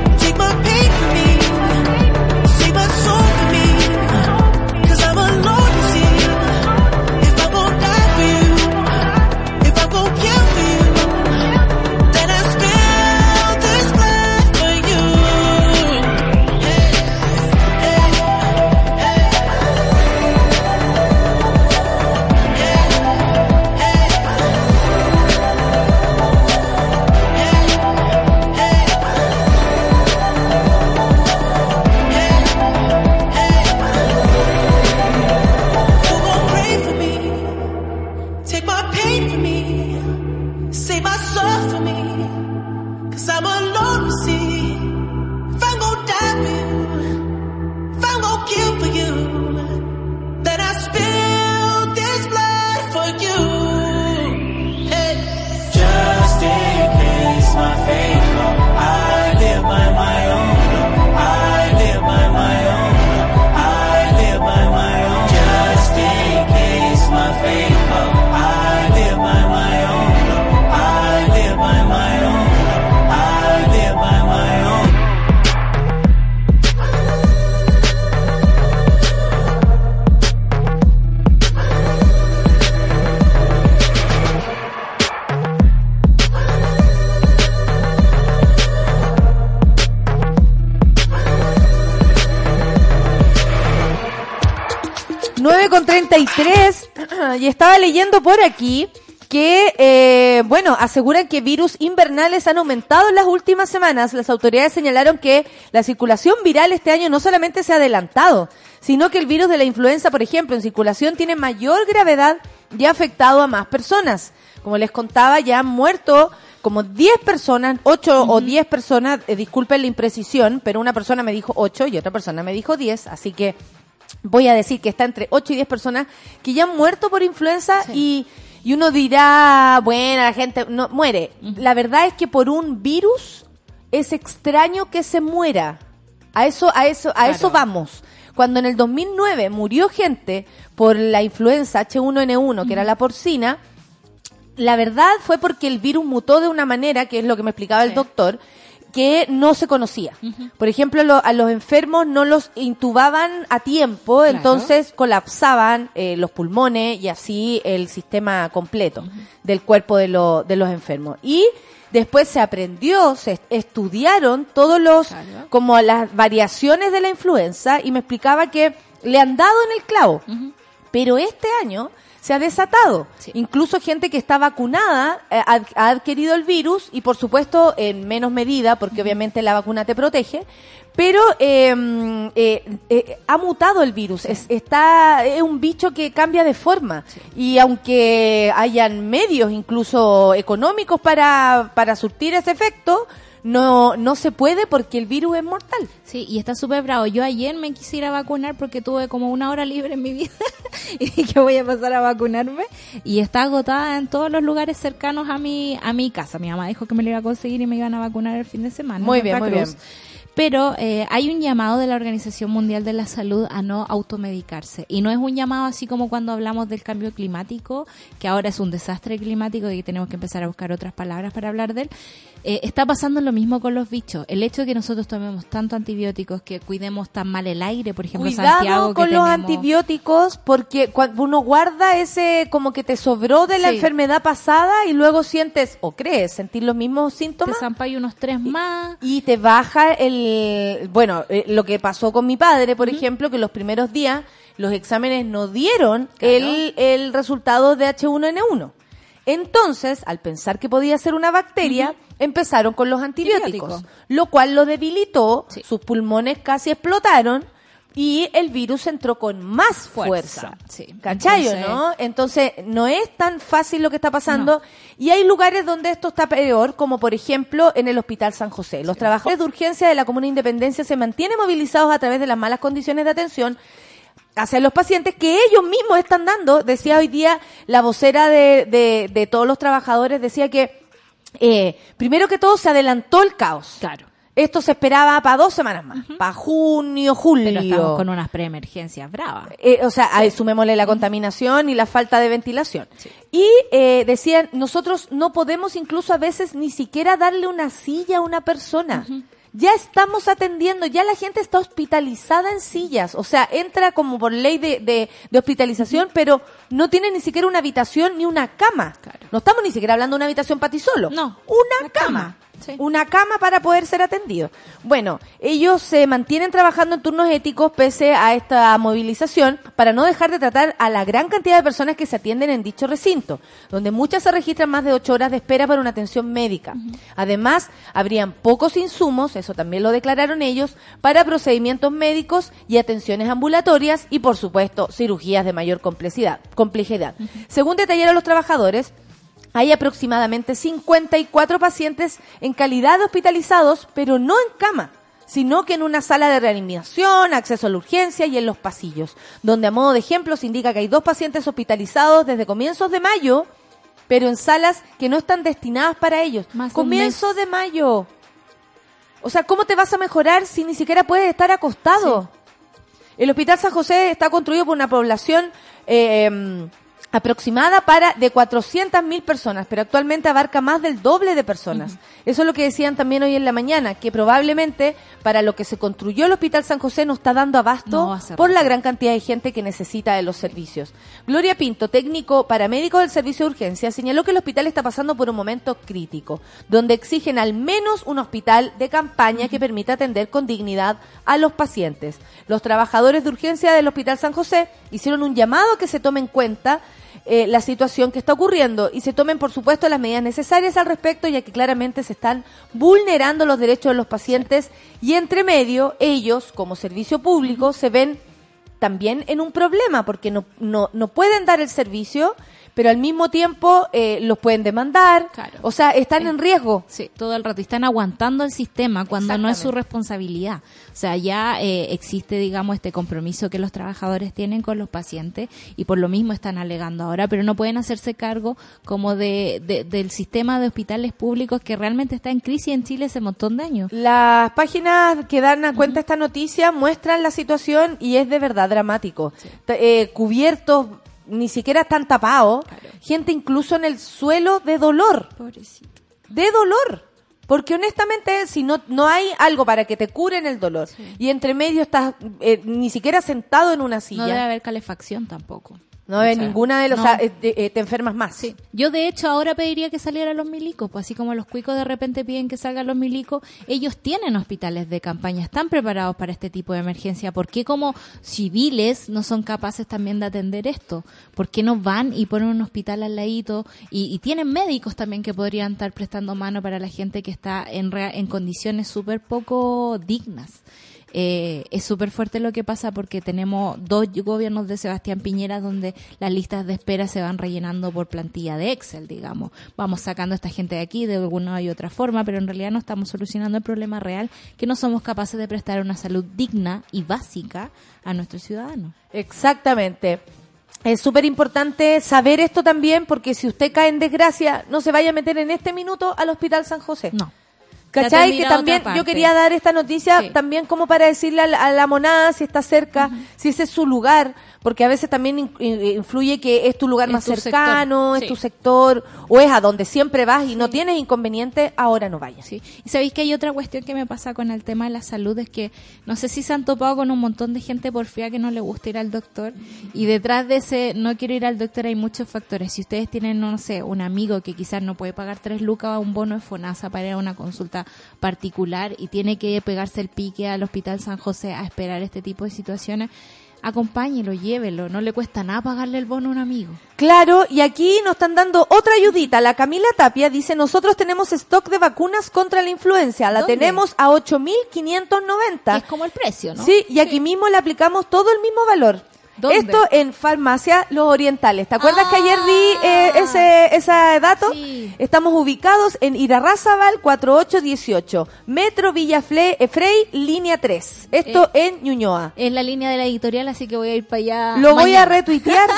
Leyendo por aquí que, eh, bueno, aseguran que virus invernales han aumentado en las últimas semanas. Las autoridades señalaron que la circulación viral este año no solamente se ha adelantado, sino que el virus de la influenza, por ejemplo, en circulación tiene mayor gravedad y ha afectado a más personas. Como les contaba, ya han muerto como 10 personas, 8 o 10 personas, eh, disculpen la imprecisión, pero una persona me dijo 8 y otra persona me dijo 10, así que voy a decir que está entre 8 y 10 personas que ya han muerto por influenza y, y uno dirá, bueno, la gente no muere. La verdad es que por un virus es extraño que se muera. A eso, a eso, a eso vamos. Cuando en el 2009 murió gente por la influenza H1N1, que era la porcina, la verdad fue porque el virus mutó de una manera, que es lo que me explicaba el doctor, que no se conocía. Por ejemplo, lo- a los enfermos no los intubaban a tiempo, entonces colapsaban eh, los pulmones y así el sistema completo del cuerpo de, lo- de los enfermos. Y después se aprendió, se est- estudiaron todos los, Claro. como las variaciones de la influenza y me explicaba que le han dado en el clavo. Pero este año se ha desatado. Sí. Incluso gente que está vacunada eh, ha, ha adquirido el virus y por supuesto en menos medida, porque obviamente la vacuna te protege, pero eh, mm, eh, eh, ha mutado el virus. Es, está, es un bicho que cambia de forma. Y aunque hayan medios incluso económicos para, para surtir ese efecto, no, no se puede porque el virus es mortal. Sí, y está súper bravo. Yo ayer me quisiera vacunar porque tuve como una hora libre en mi vida y dije voy a pasar a vacunarme y está agotada en todos los lugares cercanos a mi a mi casa. Mi mamá dijo que me lo iba a conseguir y me iban a vacunar el fin de semana. Muy en bien, muy Cruz. Pero eh, hay un llamado de la Organización Mundial de la Salud a no automedicarse. Y no es un llamado así como cuando hablamos del cambio climático, que ahora es un desastre climático y tenemos que empezar a buscar otras palabras para hablar de él. Eh, está pasando lo mismo con los bichos. El hecho de que nosotros tomemos tanto antibióticos, que cuidemos tan mal el aire, por ejemplo, Cuidado Santiago. que con los tenemos- antibióticos porque cuando uno guarda ese como que te sobró de la Sí. enfermedad pasada y luego sientes o crees sentir los mismos Te síntomas zampáis unos tres más. y te baja el bueno eh, lo que pasó con mi padre por ejemplo que los primeros días los exámenes no dieron el, el resultado de H1N1 entonces al pensar que podía ser una bacteria empezaron con los antibióticos lo cual lo debilitó Sí. sus pulmones casi explotaron y el virus entró con más fuerza. Fuerza, sí. ¿Cachai o Entonces- no? Entonces, no es tan fácil lo que está pasando. Y hay lugares donde esto está peor, como por ejemplo en el Hospital San José. Los trabajadores de urgencia de la Comuna Independencia se mantienen movilizados a través de las malas condiciones de atención hacia los pacientes que ellos mismos están dando. Decía hoy día la vocera de, de, de todos los trabajadores, decía que eh, primero que todo se adelantó el caos. Claro. Esto se esperaba para dos semanas más, para junio, julio. Pero estamos con unas preemergencias bravas. Eh, o sea, ahí sumémosle la contaminación y la falta de ventilación. Y eh, decían, nosotros no podemos incluso a veces ni siquiera darle una silla a una persona. Ya estamos atendiendo, ya la gente está hospitalizada en sillas, o sea, entra como por ley de, de, de hospitalización, pero no tiene ni siquiera una habitación ni una cama. Claro. No estamos ni siquiera hablando de una habitación para ti solo. No, una una cama. cama, sí. Una cama para poder ser atendido. Bueno, ellos se mantienen trabajando en turnos éticos pese a esta movilización para no dejar de tratar a la gran cantidad de personas que se atienden en dicho recinto, donde muchas se registran más de ocho horas de espera para una atención médica. Además, habrían pocos insumos, eso también lo declararon ellos, para procedimientos médicos y atenciones ambulatorias y, por supuesto, cirugías de mayor complejidad. complejidad. Según detallaron los trabajadores, hay aproximadamente 54 pacientes en calidad de hospitalizados, pero no en cama, sino que en una sala de reanimación, acceso a la urgencia y en los pasillos, donde a modo de ejemplo se indica que hay dos pacientes hospitalizados desde comienzos de mayo, pero en salas que no están destinadas para ellos. Más de un Comienzo de mayo. O sea, ¿cómo te vas a mejorar si ni siquiera puedes estar acostado? El Hospital San José está construido por una población eh, em, aproximada para de 400.000 personas, pero actualmente abarca más del doble de personas. Eso es lo que decían también hoy en la mañana, que probablemente para lo que se construyó el Hospital San José no está dando abasto No, por la gran cantidad de gente que necesita de los servicios. Gloria Pinto, técnico paramédico del servicio de urgencia, señaló que el hospital está pasando por un momento crítico, donde exigen al menos un hospital de campaña que permita atender con dignidad a los pacientes. Los trabajadores de urgencia del Hospital San José hicieron un llamado a que se tome en cuenta eh, la situación que está ocurriendo. Y se tomen, por supuesto, las medidas necesarias al respecto, ya que claramente se están vulnerando los derechos de los pacientes. Y entre medio ellos, como servicio público, se ven también en un problema porque no, no, no pueden dar el servicio, pero al mismo tiempo eh, los pueden demandar, Claro. o sea, están en riesgo. Sí, todo el rato. Están aguantando el sistema cuando no es su responsabilidad. O sea, ya eh, existe, digamos, este compromiso que los trabajadores tienen con los pacientes y por lo mismo están alegando ahora, pero no pueden hacerse cargo como de, de- del sistema de hospitales públicos que realmente está en crisis en Chile hace un montón de años. Las páginas que dan a cuenta esta noticia muestran la situación y es de verdad dramático. Eh, cubiertos, ni siquiera están tapados, gente incluso en el suelo de dolor. Pobrecito. de dolor. Porque honestamente, si no, no hay algo para que te curen el dolor y entre medio estás eh, ni siquiera sentado en una No silla, debe no, haber calefacción tampoco. Hay O sea, ninguna de los... no. eh, eh, te enfermas más. Sí. Yo de hecho ahora pediría que salieran los milicos, pues así como los cuicos de repente piden que salgan los milicos, ellos tienen hospitales de campaña, están preparados para este tipo de emergencia. ¿Por qué como civiles no son capaces también de atender esto? ¿Por qué no van y ponen un hospital al ladito? Y, y tienen médicos también que podrían estar prestando mano para la gente que está en, en condiciones súper poco dignas. Eh, es súper fuerte lo que pasa porque tenemos dos gobiernos de Sebastián Piñera donde las listas de espera se van rellenando por plantilla de Excel, digamos. Vamos sacando a esta gente de aquí de alguna y otra forma, pero en realidad no estamos solucionando el problema real que no somos capaces de prestar una salud digna y básica a nuestros ciudadanos. Exactamente. Es súper importante saber esto también porque si usted cae en desgracia, no se vaya a meter en este minuto al Hospital San José. No. ¿Cachai? Que también yo quería dar esta noticia Sí. también como para decirle a la, a la monada si está cerca, si ese es su lugar, porque a veces también in- in- influye que es tu lugar Es más tu cercano, es tu sector, o es a donde siempre vas y no tienes inconveniente, ahora no vayas. Sí. Y sabéis que hay otra cuestión que me pasa con el tema de la salud, es que no sé si se han topado con un montón de gente porfía que no le gusta ir al doctor. Y detrás de ese no quiero ir al doctor hay muchos factores. Si ustedes tienen, no sé, un amigo que quizás no puede pagar tres lucas a un bono de FONASA para ir a una consulta particular y tiene que pegarse el pique al Hospital San José a esperar este tipo de situaciones, acompáñelo, llévelo. No le cuesta nada pagarle el bono a un amigo. Claro, y aquí nos están dando otra ayudita. La Camila Tapia dice, nosotros tenemos stock de vacunas contra la influencia. La ¿Dónde? tenemos a 8.590. Que es como el precio, ¿no? Sí, y aquí mismo le aplicamos todo el mismo valor. ¿Dónde? Esto en Farmacia Los Orientales. ¿Te acuerdas que ayer di Ah. eh, ese, ese dato? Sí. Estamos ubicados en Irarrázaval 4818, Metro Villa Fle- eh, Frey, línea 3. Esto en Ñuñoa. Es la línea de la editorial, así que voy a ir para allá. Lo voy a retuitear,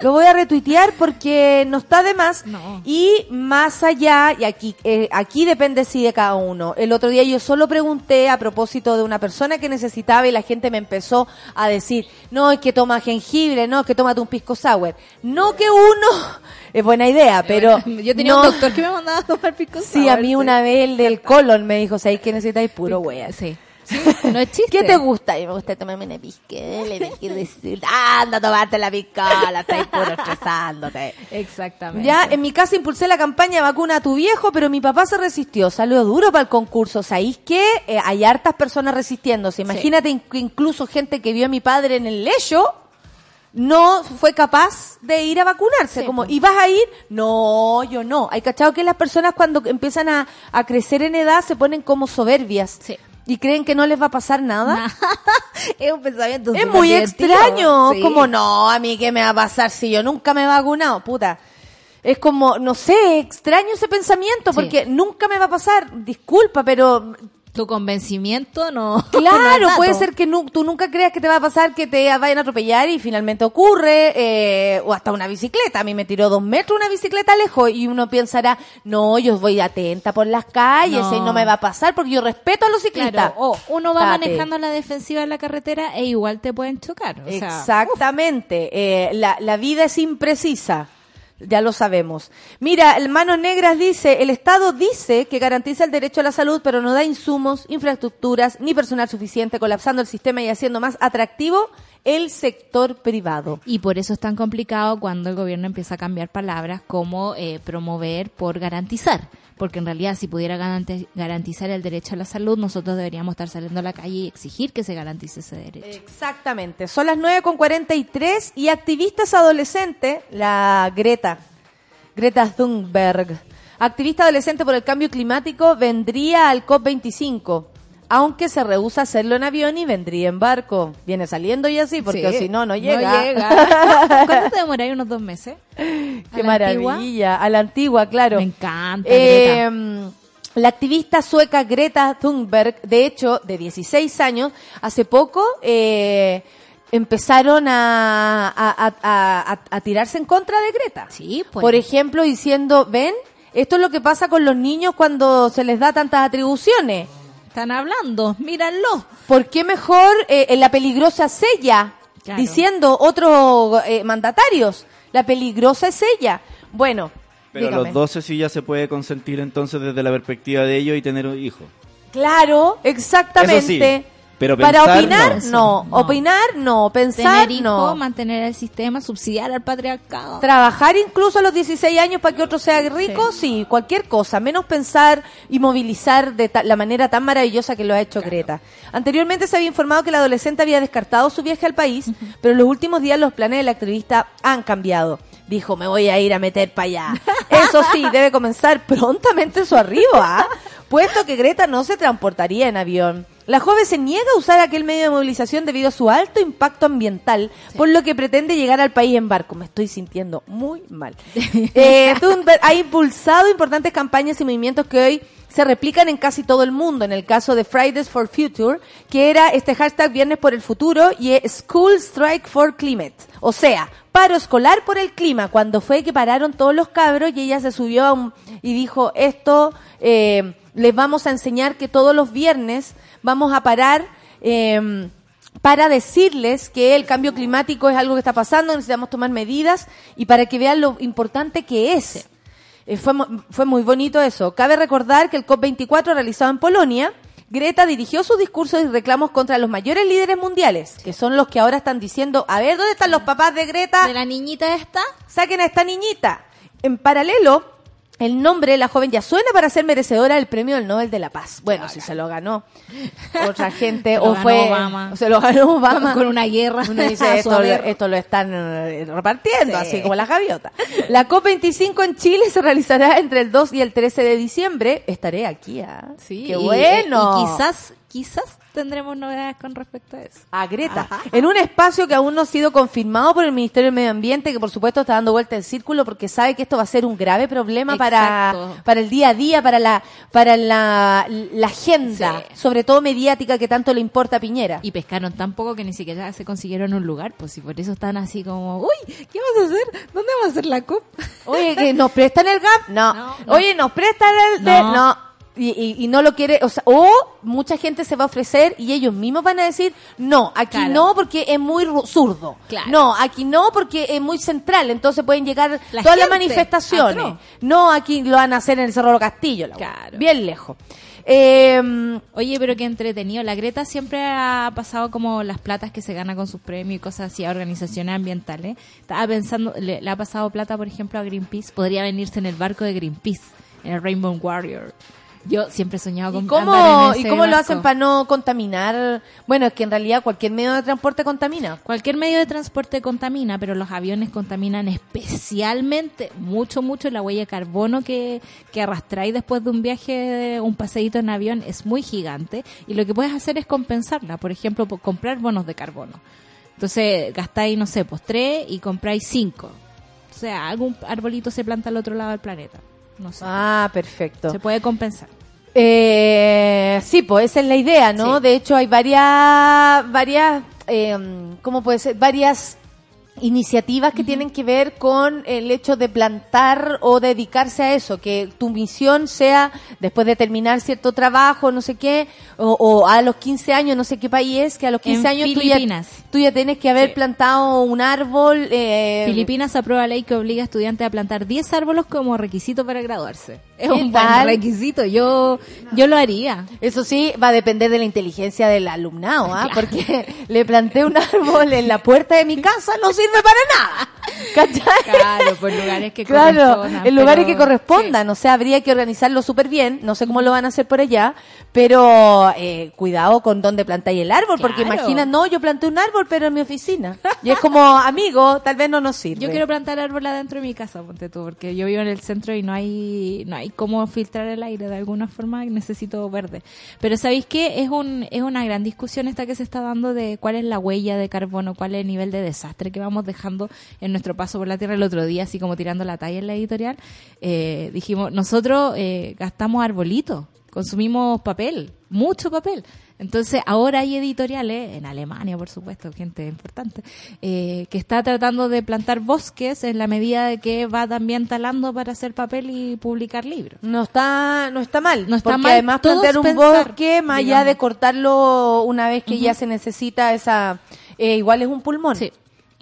lo voy a retuitear porque no está de más. No. Y más allá, y aquí, eh, aquí depende sí de cada uno. El otro día yo solo pregunté a propósito de una persona que necesitaba y la gente me empezó a decir, no, es que toma jengibre, no, que tómate un pisco sour. No que uno, es buena idea, pero... Yo tenía no- un doctor que me mandaba a tomar pisco Sí, a mí una vez el del colon me dijo, ¿sabéis que necesitáis puro wea? Sí. No es chiste. ¿Qué te gusta? Y me gusta tomarme una pisque, le dije decir, anda a tomarte la piscola, estáis puro estresándote. Exactamente. Ya, en mi casa impulsé la campaña vacuna a tu viejo, pero mi papá se resistió, salió duro para el concurso. ¿Sabéis qué? Eh, hay hartas personas resistiéndose. Imagínate incluso gente que vio a mi padre en el lecho no fue capaz de ir a vacunarse. Sí, como. ¿y vas a ir? No, yo no. Hay cachado que las personas cuando empiezan a, a crecer en edad se ponen como soberbias. Sí. Y creen que no les va a pasar nada. es un pensamiento Es muy divertido. extraño. Sí. Como no, a mí qué me va a pasar si yo nunca me he vacunado, puta. Es como, no sé, extraño ese pensamiento Sí. porque nunca me va a pasar. Disculpa, pero Tu convencimiento no. Claro, puede ser que nu- tú nunca creas que te va a pasar que te vayan a atropellar y finalmente ocurre, eh, o hasta una bicicleta. A mí me tiró dos metros una bicicleta lejos y uno pensará, no, yo voy atenta por las calles No. y no me va a pasar porque yo respeto a los ciclistas. Claro, o uno va Tate. manejando la defensiva en la carretera e igual te pueden chocar. O sea, Exactamente. Eh, la, la vida es imprecisa. Ya lo sabemos. Mira, el Manos Negras dice, el Estado dice que garantiza el derecho a la salud, pero no da insumos, infraestructuras ni personal suficiente, colapsando el sistema y haciendo más atractivo el sector privado. Y por eso es tan complicado cuando el gobierno empieza a cambiar palabras como eh, promover por garantizar. Porque en realidad si pudiera garanti- garantizar el derecho a la salud, nosotros deberíamos estar saliendo a la calle y exigir que se garantice ese derecho. Exactamente. Son las 9.43 y activistas adolescentes, la Greta, Greta Thunberg, activista adolescente por el cambio climático, vendría al COP25. Aunque se rehúsa a hacerlo en avión y vendría en barco. Viene saliendo y así, porque Sí. si no, no llega. llega. ¿Cuánto te demoráis? ¿Unos dos meses? Qué ¿A la antigua? maravilla. A la antigua, claro. Me encanta, Eh, Greta. la activista sueca Greta Thunberg, de hecho, de 16 años, hace poco eh, empezaron a, a- a- a- a- a tirarse en contra de Greta. Sí, pues. Por ejemplo, diciendo, ven, esto es lo que pasa con los niños cuando se les da tantas atribuciones. Están hablando, míranlo. ¿Por qué mejor eh, en la peligrosa es ella? Claro. Diciendo otros eh, mandatarios, la peligrosa es ella. Bueno, Pero a los 12 sí ya se puede consentir entonces desde la perspectiva de ellos y tener un hijo. Claro, exactamente. Eso sí, pero Para opinar, no. no. No. Opinar, no. Pensar, Tener no. mantener el sistema, subsidiar al patriarcado. Trabajar incluso a los 16 años para que otro sea rico, sí. cualquier cosa, menos pensar y movilizar de ta- la manera tan maravillosa que lo ha hecho Greta. Anteriormente se había informado que la adolescente había descartado su viaje al país, pero en los últimos días los planes del activista han cambiado. Dijo, me voy a ir a meter para allá. Eso sí, debe comenzar prontamente su arribo, ¿ah? Puesto que Greta no se transportaría en avión. La joven se niega a usar aquel medio de movilización debido a su alto impacto ambiental, por lo que pretende llegar al país en barco. Me estoy sintiendo muy mal. Eh, Thunberg ha impulsado importantes campañas y movimientos que hoy se replican en casi todo el mundo. En el caso de Fridays for Future, que era este hashtag Viernes por el Futuro y School Strike for Climate. O sea, paro escolar por el clima, cuando fue que pararon todos los cabros y ella se subió a un, y dijo, esto eh, les vamos a enseñar que todos los viernes vamos a parar eh, para decirles que el cambio climático es algo que está pasando, necesitamos tomar medidas y para que vean lo importante que es. Eh, fue, fue muy bonito eso. Cabe recordar que el COP24 realizado en Polonia, Greta dirigió sus discursos y reclamos contra los mayores líderes mundiales, que son los que ahora están diciendo, a ver, ¿dónde están los papás de Greta? ¿De la niñita esta? saquen a esta niñita. En paralelo, el nombre de la joven ya suena para ser merecedora del premio del Nobel de la Paz. Bueno, si se lo ganó otra gente, o fue. Obama. o se lo ganó Obama. Con una guerra. Uno dice, esto, lo- haber. esto lo están eh, repartiendo, Sí. así como las gaviotas. La COP25 en Chile se realizará entre el 2 y el 13 de diciembre. Estaré aquí, ¿ah? Sí, ¡Qué y- bueno! Y, quizás, quizás tendremos novedades con respecto a eso. a Greta, en un espacio que aún no ha sido confirmado por el Ministerio del Medio Ambiente, que por supuesto está dando vuelta en círculo porque sabe que esto va a ser un grave problema para, Exacto. para el día a día, para la, para la, la agenda, Sí. sobre todo mediática que tanto le importa a Piñera. Y pescaron tan poco que ni siquiera se consiguieron un lugar, pues y por eso están así como, uy, ¿qué vamos a hacer? ¿Dónde vamos a hacer la COP? Oye, que nos prestan el GAP, no. No, no. Oye, nos prestan el de, No. no. Y, y- y no lo quiere, o sea, o mucha gente se va a ofrecer y ellos mismos van a decir, no, aquí Claro. no porque es muy zurdo. Claro. No, aquí no porque es muy central, entonces pueden llegar La todas las manifestaciones. No, aquí lo van a hacer en el Cerro de los Castillo, la. Claro. bien lejos. Eh, Oye, pero qué entretenido. La Greta siempre ha pasado como las platas que se gana con sus premios y cosas así a organizaciones ambientales. Estaba pensando, le, le ha pasado plata, por ejemplo, a Greenpeace. Podría venirse en el barco de Greenpeace, en el Rainbow Warrior. Yo siempre he soñado con ¿Y cómo, andar en ¿y cómo lo barco. hacen para no contaminar? Bueno, es que en realidad cualquier medio de transporte contamina. Cualquier medio de transporte contamina, pero los aviones contaminan especialmente mucho, mucho la huella de carbono que, que arrastráis después de un viaje, un paseíto en avión es muy gigante y lo que puedes hacer es compensarla, por ejemplo, por comprar bonos de carbono. Entonces gastáis, no sé, pues tres y compráis cinco. sé, algún arbolito se planta al otro lado del planeta. No sé. Ah, perfecto. Se puede compensar. Eh, sí, pues esa es la idea, ¿no? Sí. De hecho, hay varias, varias, eh, ¿cómo puede ser? Varias iniciativas que tienen que ver con el hecho de plantar o dedicarse a eso, que tu misión sea, después de terminar cierto trabajo, no sé qué, o, o a los 15 años, no sé qué país es, que a los 15 En años tú ya, Filipinas. tú ya tienes que haber Sí. plantado un árbol. Eh, Filipinas aprueba ley que obliga a estudiantes a plantar 10 árboles como requisito para graduarse. Es ¿Qué un buen requisito. Yo, yo lo haría. Eso sí, va a depender de la inteligencia del alumnado, ¿ah? Porque le planté un árbol en la puerta de mi casa, no sirve para nada. ¿Cachai? Claro, por lugares que Claro, correspondan, en lugares pero- que correspondan, o sea, habría que organizarlo súper bien, no sé cómo lo van a hacer por allá, pero eh, cuidado con dónde plantáis el árbol, porque imagina, no, yo planté un árbol, pero en mi oficina. Y es como, amigo, tal vez no nos sirve. Yo quiero plantar árbol adentro de mi casa, ponte tú, porque yo vivo en el centro y no hay no hay cómo filtrar el aire de alguna forma, necesito verde. Pero ¿sabéis qué? Es un es una gran discusión esta que se está dando de cuál es la huella de carbono, cuál es el nivel de desastre que vamos dejando en nuestro paso por la Tierra el otro día, así como tirando la talla en la editorial. Eh, dijimos, nosotros eh, gastamos arbolitos, consumimos papel, mucho papel. Entonces, ahora hay editoriales, en Alemania, por supuesto, gente importante, eh, que está tratando de plantar bosques en la medida de que va también talando para hacer papel y publicar libros. No está, no está mal. No está porque mal además plantear un pensar, bosque, más allá digamos. de cortarlo una vez que ya se necesita esa, eh, igual es un pulmón. Sí,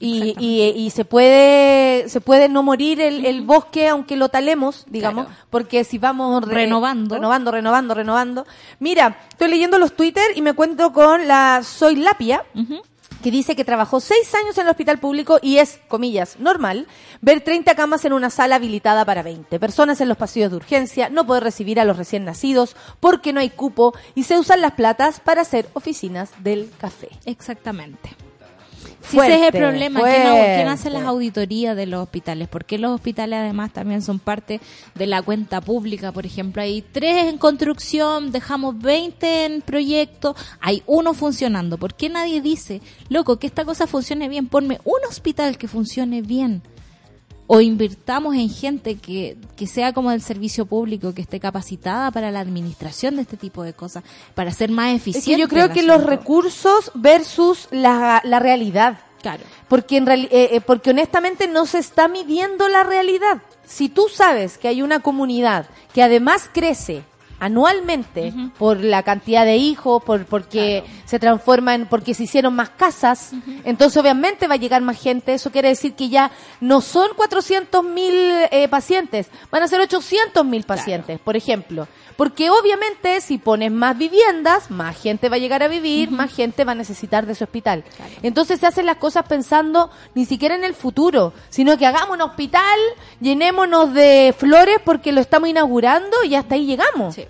Y, y, y se puede se puede no morir el, el bosque aunque lo talemos, digamos, Claro. porque si vamos re- Renovando. renovando, renovando, renovando. Mira, estoy leyendo los Twitter y me cuento con la Soy Lapia, que dice que trabajó seis años en el hospital público y es, comillas, normal ver 30 camas en una sala habilitada para 20 personas en los pasillos de urgencia, no poder recibir a los recién nacidos porque no hay cupo y se usan las platas para hacer oficinas del café. Exactamente. Si ese es el problema, ¿quién, quién hace las auditorías de los hospitales? Porque los hospitales además también son parte de la cuenta pública, por ejemplo, hay tres en construcción, dejamos 20 en proyecto, hay uno funcionando. ¿Por qué nadie dice, loco, que esta cosa funcione bien? Ponme un hospital que funcione bien. O invirtamos en gente que, que sea como del servicio público, que esté capacitada para la administración de este tipo de cosas, para ser más Es eficiente. que yo creo que los recursos versus la, la realidad. Claro. Porque, en reali- eh, eh, porque honestamente no se está midiendo la realidad. Si tú sabes que hay una comunidad que además crece anualmente por la cantidad de hijos, por porque se transforma en porque se hicieron más casas, entonces obviamente va a llegar más gente. Eso quiere decir que ya no son 400 mil eh, pacientes, van a ser 800 mil pacientes, por ejemplo. Porque obviamente si pones más viviendas, más gente va a llegar a vivir, más gente va a necesitar de su hospital. Entonces se hacen las cosas pensando ni siquiera en el futuro, sino que hagamos un hospital, llenémonos de flores porque lo estamos inaugurando y hasta ahí llegamos. Sí.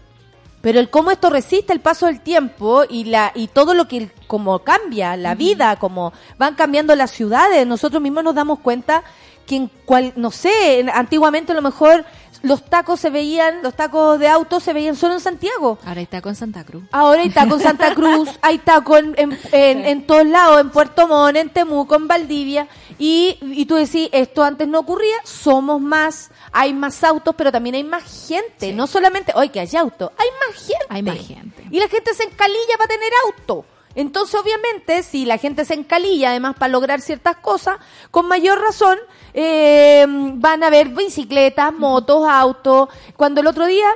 Pero el cómo esto resiste el paso del tiempo y la y todo lo que como cambia la vida, como van cambiando las ciudades, nosotros mismos nos damos cuenta que en cual no sé, en- antiguamente a lo mejor los tacos se veían, los tacos de autos se veían solo en Santiago. Ahora está con Santa Cruz. Ahora hay taco en Santa Cruz, hay taco en, en, en- en todos lados, en Puerto Montt, en Temuco, en Valdivia. Y, y tú decís, esto antes no ocurría, somos más, hay más autos, pero también hay más gente. No solamente, oye, que hay auto, hay más gente. Hay más gente. Y la gente se encalilla para tener auto. Entonces, obviamente, si la gente se encalilla además para lograr ciertas cosas, con mayor razón eh, van a haber bicicletas, motos, autos. Cuando el otro día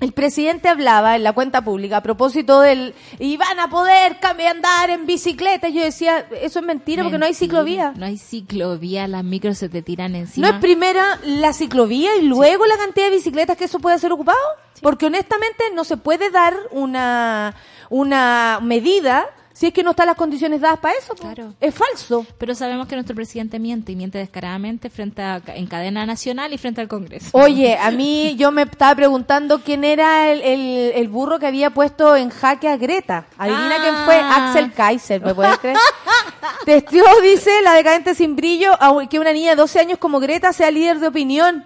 el presidente hablaba en la cuenta pública a propósito del y van a poder cambiar andar en bicicleta, yo decía, eso es mentira, porque no hay ciclovía. No hay ciclovía, las micros se te tiran encima. ¿No es primera la ciclovía y luego la cantidad de bicicletas que eso puede ser ocupado? Porque honestamente no se puede dar una, una medida si es que no están las condiciones dadas para eso. Claro. Es falso. Pero sabemos que nuestro presidente miente y miente descaradamente frente a, en cadena nacional y frente al Congreso. Oye, a mí yo me estaba preguntando quién era el, el- el burro que había puesto en jaque a Greta. Adivina Ah. quién fue, Axel Kaiser, ¿me puedes creer? Testió, dice, la decadente sin brillo, que una niña de 12 años como Greta sea líder de opinión.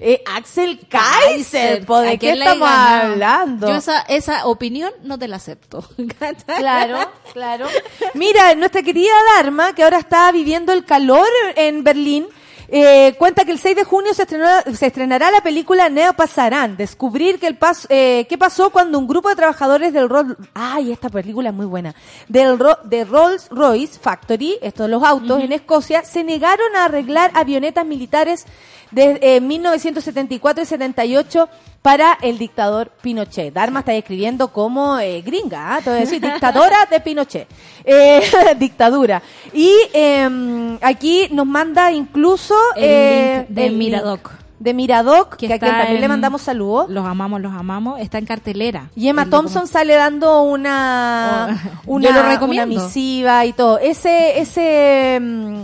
Eh, Axel Kaiser, po, ¿A ¿de qué estamos hablando? Yo esa, esa opinión no te la acepto. Claro, claro. Mira, nuestra querida Dharma, que ahora está viviendo el calor en Berlín, Eh, cuenta que el 6 de junio se, estrenó- se estrenará la película Neo Pasarán. Descubrir que el pas- eh, qué pasó cuando un grupo de trabajadores del Rolls... Ay, esta película es muy buena. Del Ro- de Rolls Royce Factory, estos de los autos, en Escocia, se negaron a arreglar avionetas militares de eh, 1974 y 78 para el dictador Pinochet. Darma está escribiendo como eh, gringa, ¿ah? te voy a decir, dictadora de Pinochet. Eh, dictadura. Y eh, aquí nos manda incluso El eh, link de el link Miradoc. De Miradoc, que, Que a quien también le mandamos saludos. Los amamos, los amamos. Está en cartelera. Y Emma Thompson sale dando una, Oh, una, yo lo recomiendo. una misiva y todo. Ese, ese, mm,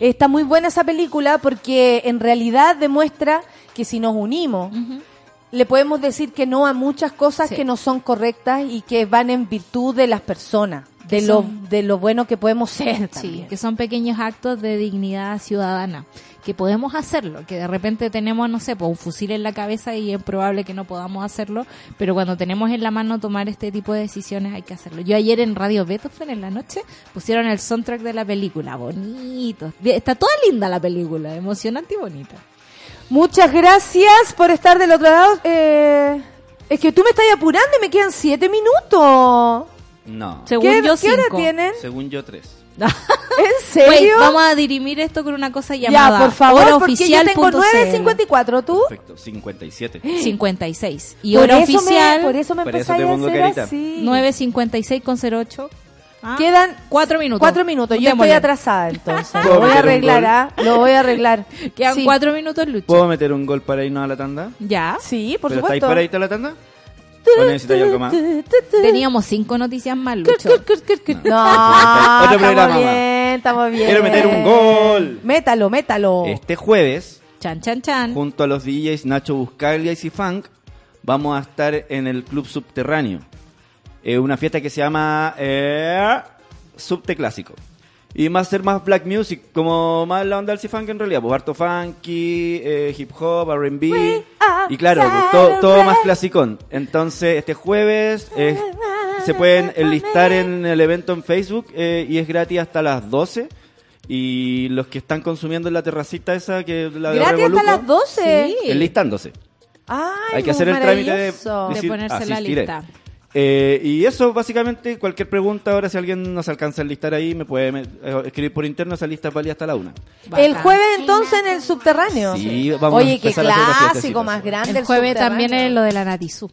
está muy buena esa película porque en realidad demuestra que si nos unimos, le podemos decir que no a muchas cosas Sí. que no son correctas y que van en virtud de las personas, de lo, de lo bueno que podemos ser Sí, también. que son pequeños actos de dignidad ciudadana, que podemos hacerlo, que de repente tenemos, no sé, pues un fusil en la cabeza y es probable que no podamos hacerlo, pero cuando tenemos en la mano tomar este tipo de decisiones hay que hacerlo. Yo ayer en Radio Beethoven en la noche pusieron el soundtrack de la película, bonito. Está toda linda la película, emocionante y bonita. Muchas gracias por estar del otro lado. Eh, es que tú me estás apurando y me quedan siete minutos. No. Según ¿Qué, yo, qué hora cinco. tienen? Según yo, tres. ¿En Wait, serio? vamos a dirimir esto con una cosa llamada ya, por favor, hora porque yo oficial tengo punto CL. 9.54, ¿tú? Perfecto, 57. 56. Y Por hora eso me- oficial por eso me Por eso empezáis te a hacer carita. así. 9.56 con 08. Ah, Quedan cuatro minutos. Cuatro minutos. Yo estoy atrasada entonces. ¿Puedo Lo voy a meter un arreglar, gol? ¿ah? Lo voy a arreglar. Quedan Sí. cuatro minutos, Lucho. ¿Puedo meter un gol para irnos a la tanda? Ya. Sí, por ¿Pero estáis supuesto. para irte a la tanda? Teníamos cinco noticias más, Lucho. No, Otro estamos programa bien, más. estamos bien. Quiero meter un gol. Métalo, métalo. Este jueves, Chan, chan, chan. junto a los DJs Nacho Buscaglia y Funk, vamos a estar en el Club Subterráneo. Eh, una fiesta que se llama eh, Subte Clásico. Y a ser más black music, como más la onda del funk en realidad. Pues harto funky, eh, hip hop, R&B. Y claro, pues, todo, todo más clasicón. Entonces, este jueves eh, se pueden enlistar en el evento en Facebook eh, y es gratis hasta las 12. Y los que están consumiendo en la terracita esa, que la de Gratis hasta las 12. Sí. enlistándose. Ay, Hay que muy hacer el trámite de. De ponerse en la lista. Eh, y eso, básicamente, cualquier pregunta, ahora si alguien nos alcanza a enlistar ahí, me puede me- eh, escribir por interno, esa lista es válida hasta la una. El jueves entonces en el subterráneo. Sí, vamos a Oye, qué a una clásico más grande. El el jueves también es lo de la Natizú.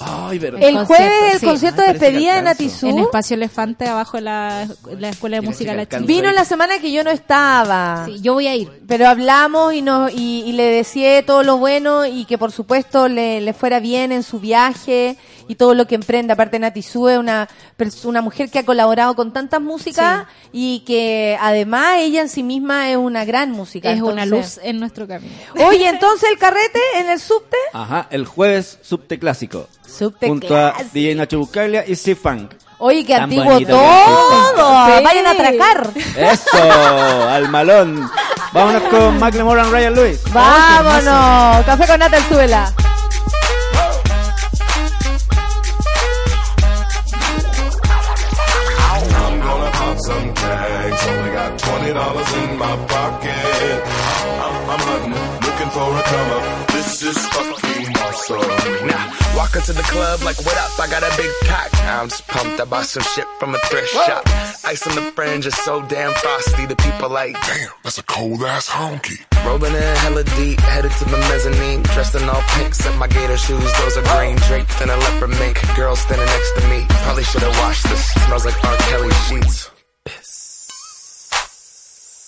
Ay, verdad. El jueves el sí. concierto de despedida de. Natizú. En Espacio Elefante, abajo de la, la Escuela de Sí, Música La Chica. Vino la semana que yo no estaba. Sí, yo voy a ir. Pero hablamos y, nos, y, y le deseé todo lo bueno y que por supuesto le, le fuera bien en su viaje y todo lo que emprende. Aparte Nati Sue es una, una mujer que ha colaborado con tantas músicas y que además ella en sí misma es una gran música. Es una luz en nuestro camino. Oye, entonces el carrete en el subte. Ajá, el jueves subte clásico. Subte junto a clásico. DJ Nacho Buscaglia y C-Funk. Oye, qué Tan antiguo todo. Sí. Vayan a atracar. Eso, al malón. Vámonos con Macklemore and Ryan Lewis. Vámonos. Café con Nata suela. Dollars in my pocket. I'm, I'm hunting, looking for a come up. This is fucking awesome. Now, walk into the club like, what up? I got a big cock. I'm just pumped. I bought some shit from a thrift shop. Ice on the fringe is so damn frosty. The people like, Damn, that's a cold ass honky. rolling in hella deep, headed to the mezzanine. Dressed in all pink, set my gator shoes. Those are green draped in a leopard mink. Girl standing next to me. Probably should have washed this. Smells like R. Kelly sheets.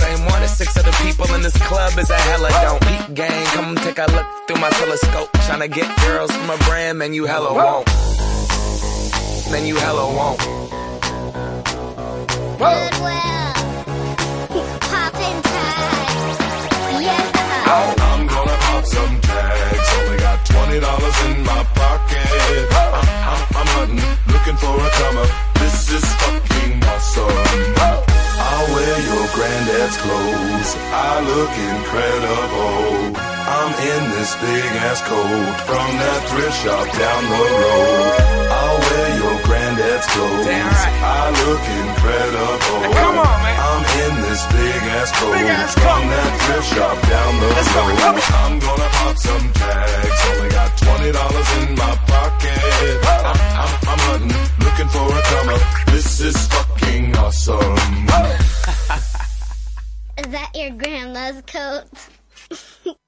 same one as six other people in this club is a hella don't. Peep gang, come take a look through my telescope. Tryna get girls from a brand, man, you hella won't. Man, you hella won't. Goodwill. Poppin' tags. Yes. I'm gonna pop some tags. Only got twenty dollars in my pocket. I'm, I'm, I'm hunting, looking for a come up. This is fucking awesome. Wear your granddad's clothes. I look incredible. I'm in this big ass coat from that thrift shop down the road. I'll wear your granddad's clothes. Damn right. I look incredible. come on, man. I'm in this big ass coat Big ass from coat. that thrift shop down the Let's go, road. come on. I'm gonna pop some tags. Only got twenty dollars in my pocket. I'm, I'm, I'm hunting, looking for a come up. This is fucking awesome. Is that your grandma's coat?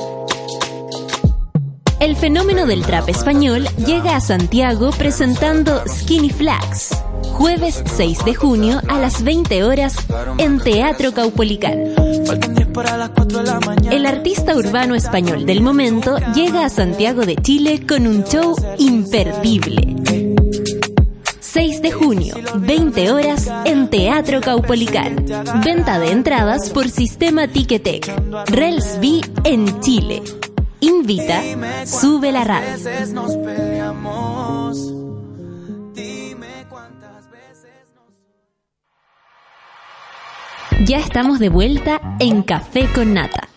El fenómeno del trap español llega a Santiago presentando Skinny Flags. Jueves 6 de junio a las 20 horas en Teatro Caupolicán. El artista urbano español del momento llega a Santiago de Chile con un show imperdible. 6 de junio, 20 horas en Teatro Caupolicán. Venta de entradas por sistema Ticketek. Rels B en Chile. Invita, sube la radio. Ya estamos de vuelta en Café con Nata.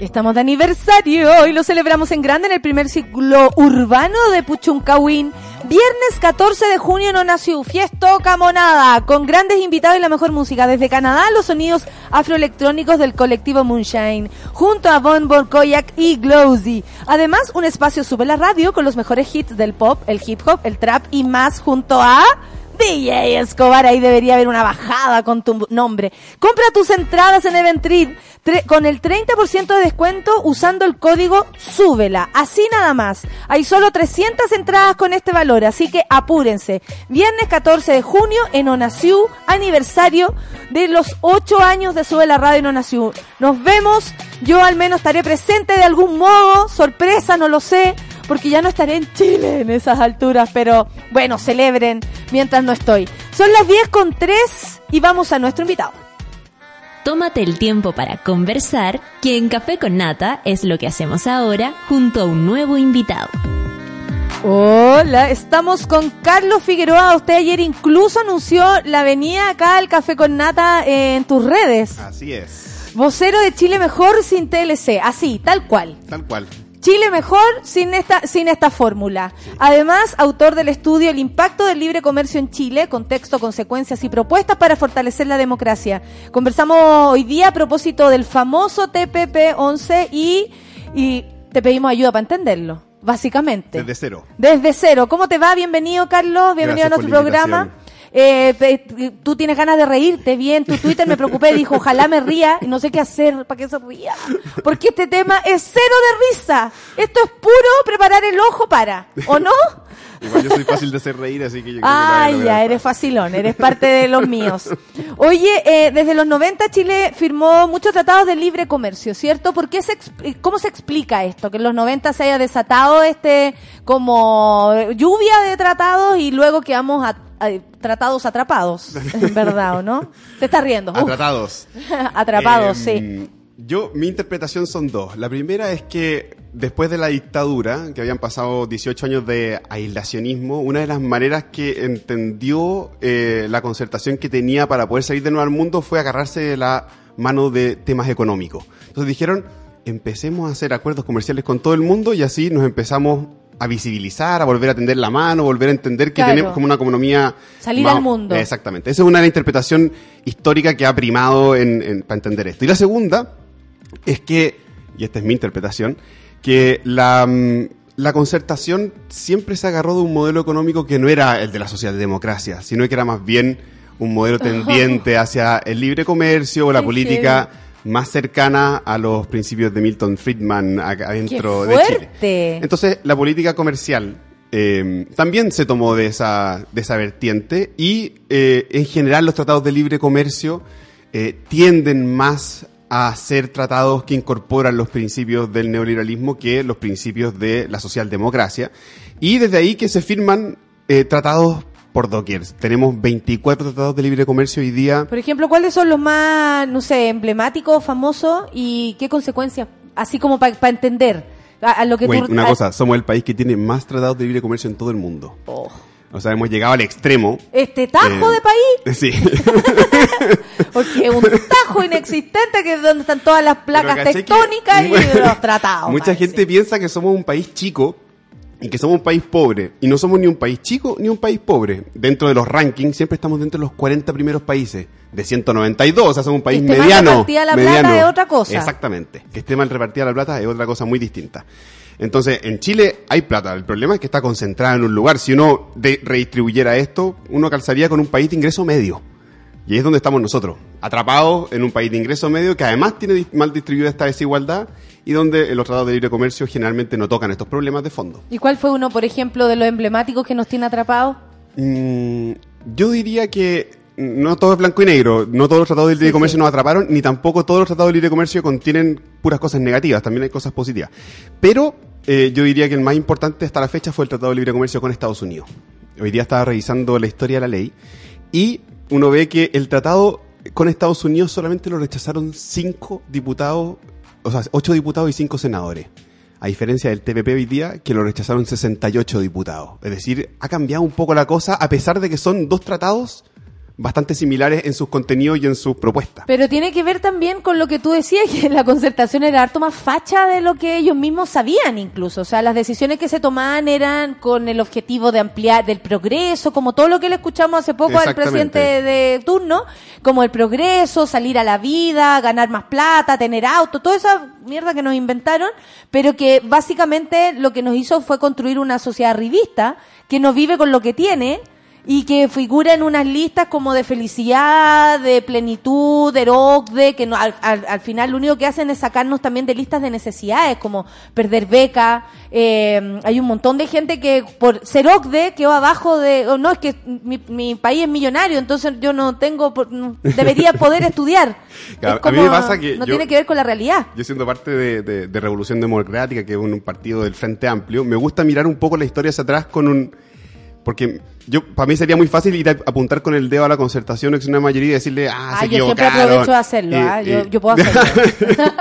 Estamos de aniversario y lo celebramos en grande en el primer ciclo urbano de Puchuncahuín. Viernes 14 de junio no nació Fiesto Camonada, con grandes invitados y la mejor música. Desde Canadá, los sonidos afroelectrónicos del colectivo Moonshine, junto a Von Borkoyak y Glowsy. Además, un espacio sube la radio con los mejores hits del pop, el hip hop, el trap y más junto a... DJ Escobar, ahí debería haber una bajada con tu nombre. Compra tus entradas en Eventrid tre- con el 30% de descuento usando el código SÚBELA. Así nada más. Hay solo 300 entradas con este valor, así que apúrense. Viernes 14 de junio en Onaciú, aniversario de los 8 años de Sube la Radio en Onaciú. Nos vemos. Yo al menos estaré presente de algún modo. Sorpresa, no lo sé porque ya no estaré en Chile en esas alturas, pero bueno, celebren mientras no estoy. Son las 10 con 3 y vamos a nuestro invitado. Tómate el tiempo para conversar, que en Café con Nata es lo que hacemos ahora junto a un nuevo invitado. Hola, estamos con Carlos Figueroa. Usted ayer incluso anunció la venida acá al Café con Nata en tus redes. Así es, Vocero de Chile Mejor sin TLC, así, tal cual. tal cual. Chile mejor sin esta, sin esta fórmula. Además, autor del estudio El impacto del libre comercio en Chile, contexto, consecuencias y propuestas para fortalecer la democracia. Conversamos hoy día a propósito del famoso TPP-11 y, y te pedimos ayuda para entenderlo, básicamente. Desde cero. Desde cero. ¿Cómo te va? Bienvenido, Carlos. Bienvenido Gracias a nuestro programa. Eh, tú tienes ganas de reírte bien. Tu Twitter me preocupé, dijo, ojalá me ría y no sé qué hacer para que se ría. Porque este tema es cero de risa. Esto es puro preparar el ojo para, ¿o no? Igual yo soy fácil de hacer reír, así que yo creo que lo voy a Ay, lograr. ya, eres facilón, eres parte de los míos. Oye, eh, desde los 90 Chile firmó muchos tratados de libre comercio, ¿cierto? ¿Por qué se expl- ¿Cómo se explica esto? Que en los 90 se haya desatado este como lluvia de tratados y luego quedamos a- a- tratados atrapados, en verdad, ¿o no? Se está riendo. Uf. Atratados. atrapados, sí. Em, Yo, mi interpretación son dos. La primera es que después de la dictadura, que habían pasado 18 años de aislacionismo, una de las maneras que entendió eh, la concertación que tenía para poder salir de nuevo al mundo fue agarrarse de la mano de temas económicos. Entonces dijeron, empecemos a hacer acuerdos comerciales con todo el mundo y así nos empezamos a visibilizar, a volver a tender la mano, volver a entender que Claro. tenemos como una economía... Salir más- al mundo. Exactamente. Esa es una interpretación histórica que ha primado en, en- para entender esto. Y la segunda es que, y esta es mi interpretación, que la, mm, la concertación siempre se agarró de un modelo económico que no era el de la socialdemocracia, sino que era más bien un modelo tendiente hacia el libre comercio o la Qué política más cercana a los principios de Milton Friedman acá adentro ¡Qué de Chile. fuerte! Entonces, la política comercial eh, también se tomó de esa, de esa vertiente y eh, en general los tratados de libre comercio eh, tienden más a ser tratados que incorporan los principios del neoliberalismo que los principios de la socialdemocracia. Y desde ahí que se firman eh, tratados por doquier. Tenemos 24 tratados de libre comercio hoy día. Por ejemplo, ¿cuáles son los más, no sé, emblemáticos, famosos y qué consecuencias? Así como para entender a, a lo que Wait, tú... una a- cosa, somos el país que tiene más tratados de libre comercio en todo el mundo. Oh. O sea, hemos llegado al extremo. Este tajo Eh, de país, Sí. porque es un tajo inexistente que es donde están todas las placas ¿cachai que- tectónicas y los tratados. Mucha gente piensa que somos un país chico y que somos un país pobre. Y no somos ni un país chico ni un país pobre. Dentro de los rankings siempre estamos dentro de los 40 primeros países. De 192, o sea, somos un país esté mal mediano. repartida la plata mediano. es otra cosa. Exactamente. Que esté mal repartida la plata es otra cosa muy distinta. Entonces, en Chile hay plata. El problema es que está concentrada en un lugar. Si uno de- redistribuyera esto, uno calzaría con un país de ingreso medio. Y ahí es donde estamos nosotros, atrapados en un país de ingreso medio que además tiene mal distribuida esta desigualdad y donde los tratados de libre comercio generalmente no tocan estos problemas de fondo. ¿Y cuál fue uno, por ejemplo, de los emblemáticos que nos tiene atrapados? Mm, yo diría que no todo es blanco y negro, no todos los tratados de libre Sí, comercio sí. nos atraparon, ni tampoco todos los tratados de libre comercio contienen puras cosas negativas, también hay cosas positivas. Pero eh, yo diría que el más importante hasta la fecha fue el tratado de libre comercio con Estados Unidos. Hoy día estaba revisando la historia de la ley y uno ve que el tratado con Estados Unidos solamente lo rechazaron cinco diputados, o sea, ocho diputados y cinco senadores. A diferencia del TPP hoy día, que lo rechazaron 68 diputados. Es decir, ha cambiado un poco la cosa, a pesar de que son dos tratados bastante similares en sus contenidos y en sus propuestas. Pero tiene que ver también con lo que tú decías, que la concertación era harto más facha de lo que ellos mismos sabían incluso. O sea, las decisiones que se tomaban eran con el objetivo de ampliar del progreso, como todo lo que le escuchamos hace poco al presidente de turno, como el progreso, salir a la vida, ganar más plata, tener auto, toda esa mierda que nos inventaron, pero que básicamente lo que nos hizo fue construir una sociedad revista que no vive con lo que tiene y que figura en unas listas como de felicidad, de plenitud, de OCDE, que no- al, al- al final lo único que hacen es sacarnos también de listas de necesidades, como perder beca. eh, hay un montón de gente que por ser OCDE quedó abajo de, oh, no, es que mi, mi país es millonario, entonces yo no tengo, no- debería poder estudiar. Claro, Es a mí me pasa que no yo- tiene que ver con la realidad. Yo siendo parte de, de- de Revolución Democrática, que es un, un partido del Frente Amplio, me gusta mirar un poco la historia hacia atrás con un... Porque yo para mí sería muy fácil ir a apuntar con el dedo a la concertación o una mayoría y decirle, ah, Ah, se yo siempre aprovecho de hacerlo, yo, y- yo puedo hacerlo.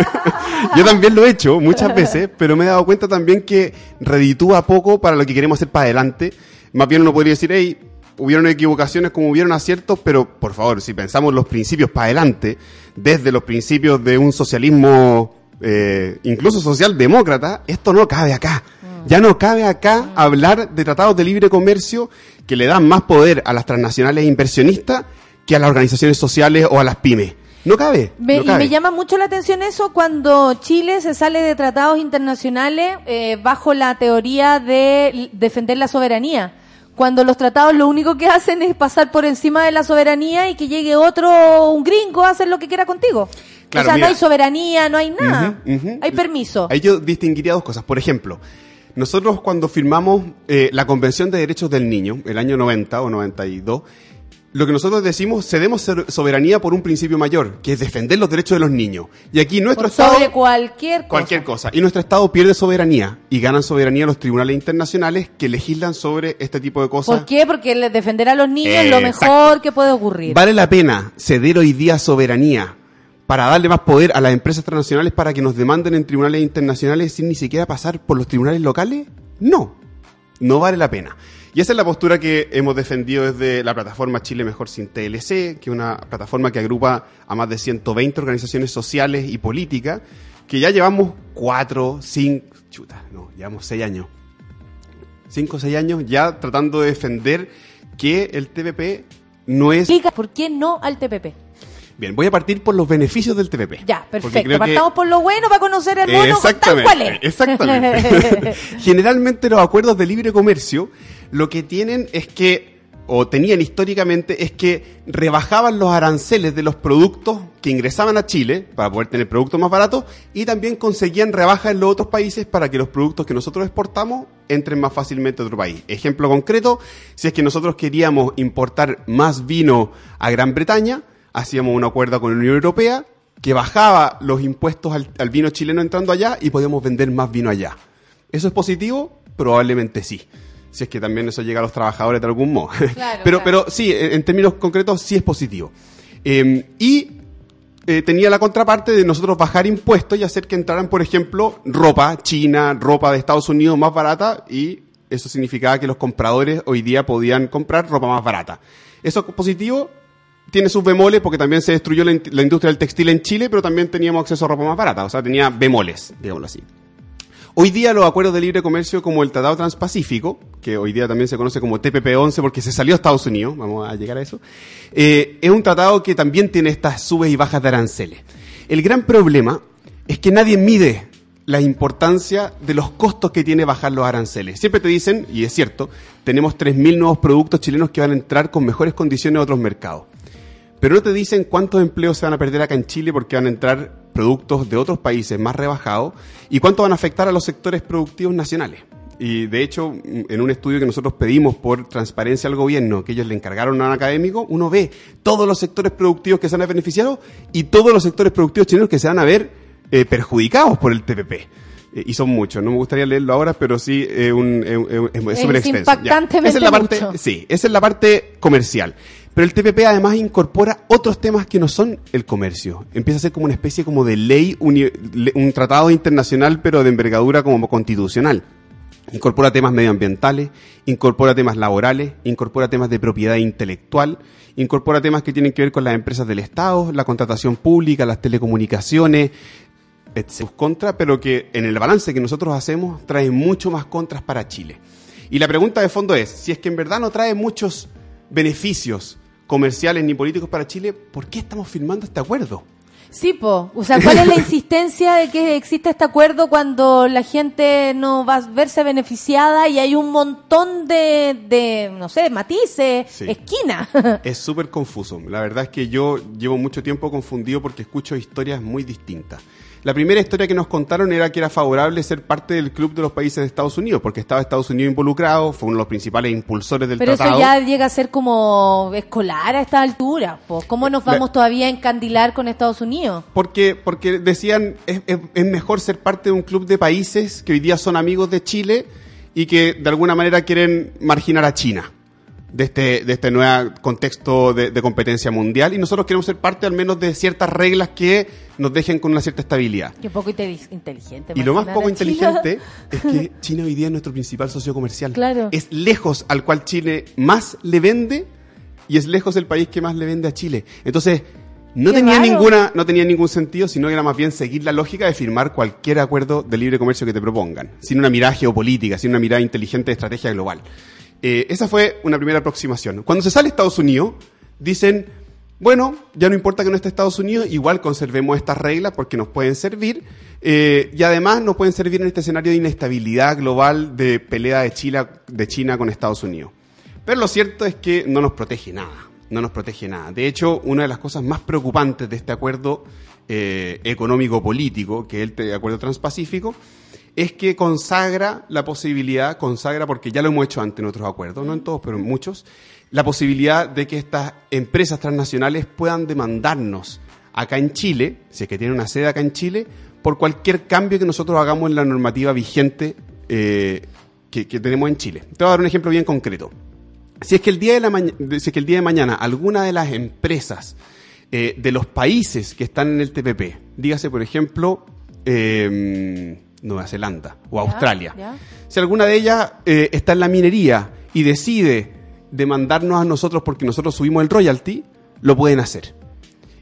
Yo también lo he hecho muchas veces, pero me he dado cuenta también que reditúa poco para lo que queremos hacer para adelante. Más bien uno podría decir, hey, hubieron equivocaciones como hubieron aciertos, pero por favor, si pensamos los principios para adelante, desde los principios de un socialismo, eh, incluso socialdemócrata, esto no cabe acá. Ya no cabe acá hablar de tratados de libre comercio que le dan más poder a las transnacionales inversionistas que a las organizaciones sociales o a las pymes. No cabe. Me- no y me llama mucho la atención eso cuando Chile se sale de tratados internacionales eh, bajo la teoría de defender la soberanía. Cuando los tratados lo único que hacen es pasar por encima de la soberanía y que llegue otro, un gringo, a hacer lo que quiera contigo. Claro, o sea, mira. no hay soberanía, no hay nada. Hay permiso. Ahí yo distinguiría dos cosas. Por ejemplo, nosotros cuando firmamos eh, la Convención de Derechos del Niño, el año 90 o 92, lo que nosotros decimos, cedemos soberanía por un principio mayor, que es defender los derechos de los niños. Y aquí nuestro Por Estado... sobre cualquier cosa. Cualquier cosa. Y nuestro Estado pierde soberanía y ganan soberanía los tribunales internacionales que legislan sobre este tipo de cosas. ¿Por qué? Porque defender a los niños es lo Exacto. mejor que puede ocurrir. ¿Vale la pena ceder hoy día soberanía para darle más poder a las empresas transnacionales para que nos demanden en tribunales internacionales sin ni siquiera pasar por los tribunales locales? No, no vale la pena. Y esa es la postura que hemos defendido desde la plataforma Chile Mejor Sin TLC, que es una plataforma que agrupa a más de 120 organizaciones sociales y políticas, que ya llevamos cuatro, cinco, chuta, no, llevamos seis años. Cinco o seis años ya tratando de defender que el TPP no es por qué no al TPP. Bien, voy a partir por los beneficios del TPP. Ya, perfecto. que- Partamos por lo bueno para conocer el mono tal Exactamente, cual es. exactamente. Generalmente los acuerdos de libre comercio lo que tienen es que, o tenían históricamente, es que rebajaban los aranceles de los productos que ingresaban a Chile para poder tener productos más baratos y también conseguían rebajas en los otros países para que los productos que nosotros exportamos entren más fácilmente a otro país. Ejemplo concreto, si es que nosotros queríamos importar más vino a Gran Bretaña, hacíamos un acuerdo con la Unión Europea que bajaba los impuestos al, al vino chileno entrando allá y podíamos vender más vino allá. ¿Eso es positivo? Probablemente sí. Si es que también eso llega a los trabajadores de algún modo. Claro, pero, claro. pero sí, en, términos concretos sí es positivo. Eh, y eh, tenía la contraparte de nosotros bajar impuestos y hacer que entraran, por ejemplo, ropa china, ropa de Estados Unidos más barata y eso significaba que los compradores hoy día podían comprar ropa más barata. Eso es positivo, tiene sus bemoles porque también se destruyó la, in- la industria del textil en Chile, pero también teníamos acceso a ropa más barata, o sea, tenía bemoles, digámoslo así. Hoy día los acuerdos de libre comercio como el Tratado Transpacífico, que hoy día también se conoce como TPP-11 porque se salió a Estados Unidos, vamos a llegar a eso, eh, es un tratado que también tiene estas subes y bajas de aranceles. El gran problema es que nadie mide la importancia de los costos que tiene bajar los aranceles. Siempre te dicen, y es cierto, tenemos 3.000 nuevos productos chilenos que van a entrar con mejores condiciones a otros mercados. Pero no te dicen cuántos empleos se van a perder acá en Chile porque van a entrar productos de otros países más rebajados y cuánto van a afectar a los sectores productivos nacionales. Y de hecho, en un estudio que nosotros pedimos por transparencia al gobierno, que ellos le encargaron a un académico, uno ve todos los sectores productivos que se van a beneficiar y todos los sectores productivos chilenos que se van a ver eh, perjudicados por el TPP. Eh, y son muchos, no me gustaría leerlo ahora, pero sí eh, un, eh, es súper extenso. Ya. impactantemente Esa es la parte, mucho. Sí, esa es la parte comercial. Pero el TPP además incorpora otros temas que no son el comercio. Empieza a ser como una especie como de ley, le- un tratado internacional, pero de envergadura como constitucional. Incorpora temas medioambientales, incorpora temas laborales, incorpora temas de propiedad intelectual, incorpora temas que tienen que ver con las empresas del Estado, la contratación pública, las telecomunicaciones, etc. Sus contras, pero que en el balance que nosotros hacemos trae mucho más contras para Chile. Y la pregunta de fondo es, si es que en verdad no trae muchos beneficios comerciales ni políticos para Chile, ¿por qué estamos firmando este acuerdo? Sí, po. O sea, ¿cuál es la insistencia de que existe este acuerdo cuando la gente no va a verse beneficiada y hay un montón de, de no sé, matices, Sí. esquina? Es súper confuso. La verdad es que yo llevo mucho tiempo confundido porque escucho historias muy distintas. La primera historia que nos contaron era que era favorable ser parte del club de los países de Estados Unidos, porque estaba Estados Unidos involucrado, fue uno de los principales impulsores del Pero eso tratado. ya llega a ser como escolar a esta altura. ¿Cómo nos La- vamos todavía a encandilar con Estados Unidos? Porque, porque decían, es, es- es mejor ser parte de un club de países que hoy día son amigos de Chile y que de alguna manera quieren marginar a China de este, de este nuevo contexto de, de competencia mundial y nosotros queremos ser parte al menos de ciertas reglas que nos dejen con una cierta estabilidad. Qué poco inte- inteligente. Y lo más poco inteligente es que China hoy día es nuestro principal socio comercial. Claro. Es lejos al cual Chile más le vende y es lejos el país que más le vende a Chile. Entonces, no Qué tenía raro. ninguna, no tenía ningún sentido, sino que era más bien seguir la lógica de firmar cualquier acuerdo de libre comercio que te propongan, sin una mirada geopolítica, sin una mirada inteligente de estrategia global. Eh, esa fue una primera aproximación. Cuando se sale Estados Unidos, dicen, bueno, ya no importa que no esté Estados Unidos, igual conservemos estas reglas porque nos pueden servir eh, y además nos pueden servir en este escenario de inestabilidad global de pelea de China, de China con Estados Unidos. Pero lo cierto es que no nos protege nada, no nos protege nada. De hecho, una de las cosas más preocupantes de este acuerdo eh, económico-político, que es el acuerdo transpacífico, es que consagra la posibilidad, consagra porque ya lo hemos hecho antes en otros acuerdos, no en todos, pero en muchos, la posibilidad de que estas empresas transnacionales puedan demandarnos acá en Chile, si es que tienen una sede acá en Chile, por cualquier cambio que nosotros hagamos en la normativa vigente eh, que, tenemos en Chile. Te voy a dar un ejemplo bien concreto. Si es que el día de, la maña- de- si es que el día de mañana alguna de las empresas eh, de los países que están en el TPP, dígase por ejemplo eh, Nueva Zelanda o Australia, ya. si alguna de ellas eh, está en la minería y decide demandarnos a nosotros porque nosotros subimos el royalty, lo pueden hacer.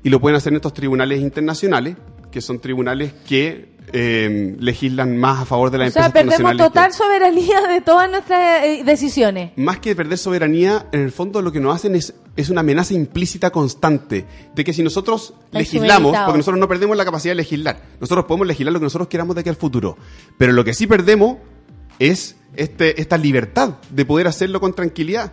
Y lo pueden hacer en estos tribunales internacionales, que son tribunales que eh, legislan más a favor de las O sea, perdemos total soberanía de todas nuestras eh, decisiones. más que perder soberanía, en el fondo lo que nos hacen es, es una amenaza implícita constante de que si nosotros legislamos, porque nosotros no perdemos la capacidad de legislar, nosotros podemos legislar lo que nosotros queramos de aquí al futuro, pero lo que sí perdemos es este, esta libertad de poder hacerlo con tranquilidad.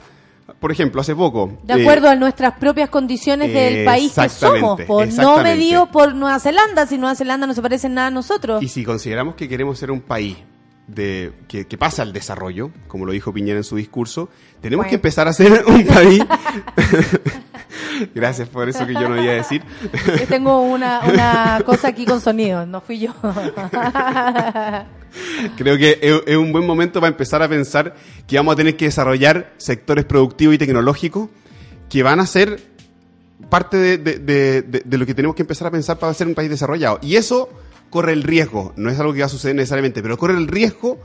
Por ejemplo, hace poco... De eh, acuerdo a nuestras propias condiciones del país que somos, por no medido por Nueva Zelanda, si Nueva Zelanda no se parece en nada a nosotros. Y si consideramos que queremos ser un país de, que, que pasa al desarrollo, como lo dijo Piñera en su discurso, tenemos Bueno. que empezar a ser un país. Gracias por eso que yo no iba a decir. Yo tengo una, una cosa aquí con sonido, no fui yo. Creo que es, es un buen momento para empezar a pensar que vamos a tener que desarrollar sectores productivos y tecnológicos que van a ser parte de, de- de- de- de lo que tenemos que empezar a pensar para ser un país desarrollado. Y eso corre el riesgo, no es algo que va a suceder necesariamente, pero corre el riesgo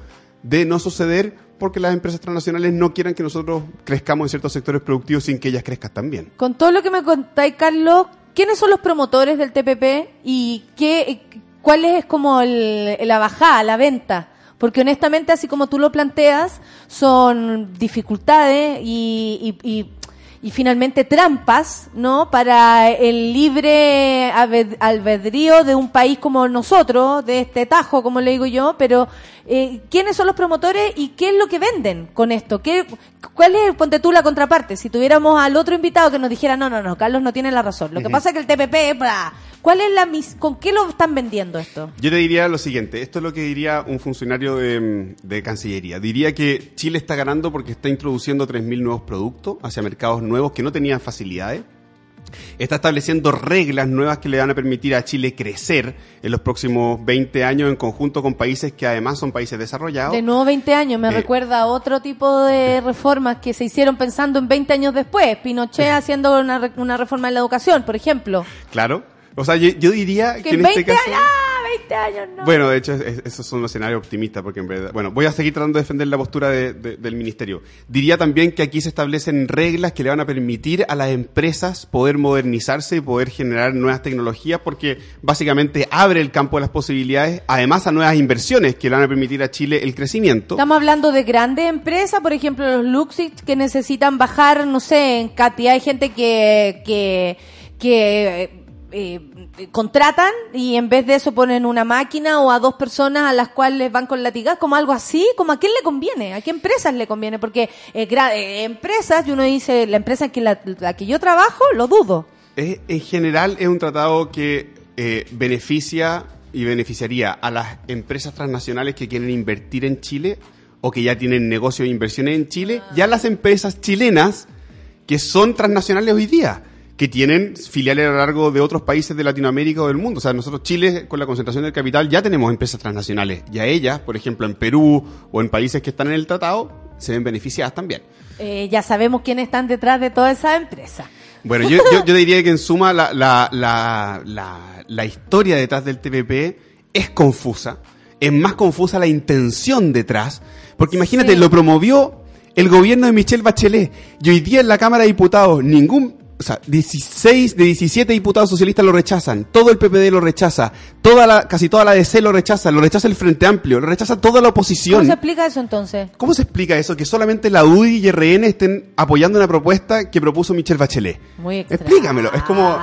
de no suceder porque las empresas transnacionales no quieran que nosotros crezcamos en ciertos sectores productivos sin que ellas crezcan también. Con todo lo que me contáis, Carlos, ¿quiénes son los promotores del TPP y qué, cuál es como el- la bajada, la venta? Porque honestamente, así como tú lo planteas, son dificultades y, y finalmente trampas, ¿no? Para el libre albedrío de un país como nosotros, de este tajo, como le digo yo, pero eh, ¿quiénes son los promotores y qué es lo que venden con esto? ¿Qué, ¿Cuál es, ponte tú, la contraparte? Si tuviéramos al otro invitado que nos dijera, no, no, no, Carlos no tiene la razón. Lo que pasa es que el TPP, bla, ¿cuál es la mis ¿con qué lo están vendiendo esto? Yo te diría lo siguiente, esto es lo que diría un funcionario de, de Cancillería. Diría que Chile está ganando porque está introduciendo 3.000 nuevos productos hacia mercados nuevos que no tenían facilidades. Está estableciendo reglas nuevas que le van a permitir a Chile crecer en los próximos 20 años en conjunto con países que además son países desarrollados. De nuevo 20 años, me Eh. recuerda a otro tipo de reformas que se hicieron pensando en 20 años después. Pinochet haciendo una, una reforma en la educación, por ejemplo. Claro. O sea, yo, yo diría que, Que en en 20 este caso... años, ¡ah! 20 años no. Bueno, de hecho, es- es- esos son los escenarios optimistas, porque en verdad. Bueno, voy a seguir tratando de defender la postura de- de- del ministerio. Diría también que aquí se establecen reglas que le van a permitir a las empresas poder modernizarse y poder generar nuevas tecnologías, porque básicamente abre el campo de las posibilidades, además a nuevas inversiones que le van a permitir a Chile el crecimiento. Estamos hablando de grandes empresas, por ejemplo, los Luxix, que necesitan bajar, no sé, en cantidad de gente que, que, que eh, contratan y en vez de eso ponen una máquina o a dos personas a las cuales van con latigas, como algo así, como a quién le conviene, a qué empresas le conviene, porque eh, eh, empresas, y uno dice, la empresa en que la, que yo trabajo, lo dudo. En general es un tratado que eh, beneficia y beneficiaría a las empresas transnacionales que quieren invertir en Chile o que ya tienen negocios e inversiones en Chile, y a las empresas chilenas que son transnacionales hoy día, que tienen filiales a lo largo de otros países de Latinoamérica o del mundo. O sea, nosotros Chile, con la concentración del capital, ya tenemos empresas transnacionales, y a ellas, por ejemplo, en Perú o en países que están en el tratado, se ven beneficiadas también. Eh, ya sabemos quiénes están detrás de todas esas empresas. Bueno, yo, yo, yo diría que en suma la, la, la, la, la historia detrás del TPP es confusa. Es más confusa la intención detrás. Porque imagínate, Sí. lo promovió el gobierno de Michelle Bachelet. Y hoy día en la Cámara de Diputados, ningún, o sea, 16 de 17 diputados socialistas lo rechazan. Todo el PPD lo rechaza. Toda la, casi toda la DC lo rechaza. Lo rechaza el Frente Amplio. Lo rechaza toda la oposición. ¿Cómo se explica eso entonces? ¿Cómo se explica eso? Que solamente la UDI y RN estén apoyando una propuesta que propuso Michelle Bachelet. Muy extraño. Explícamelo. Es como.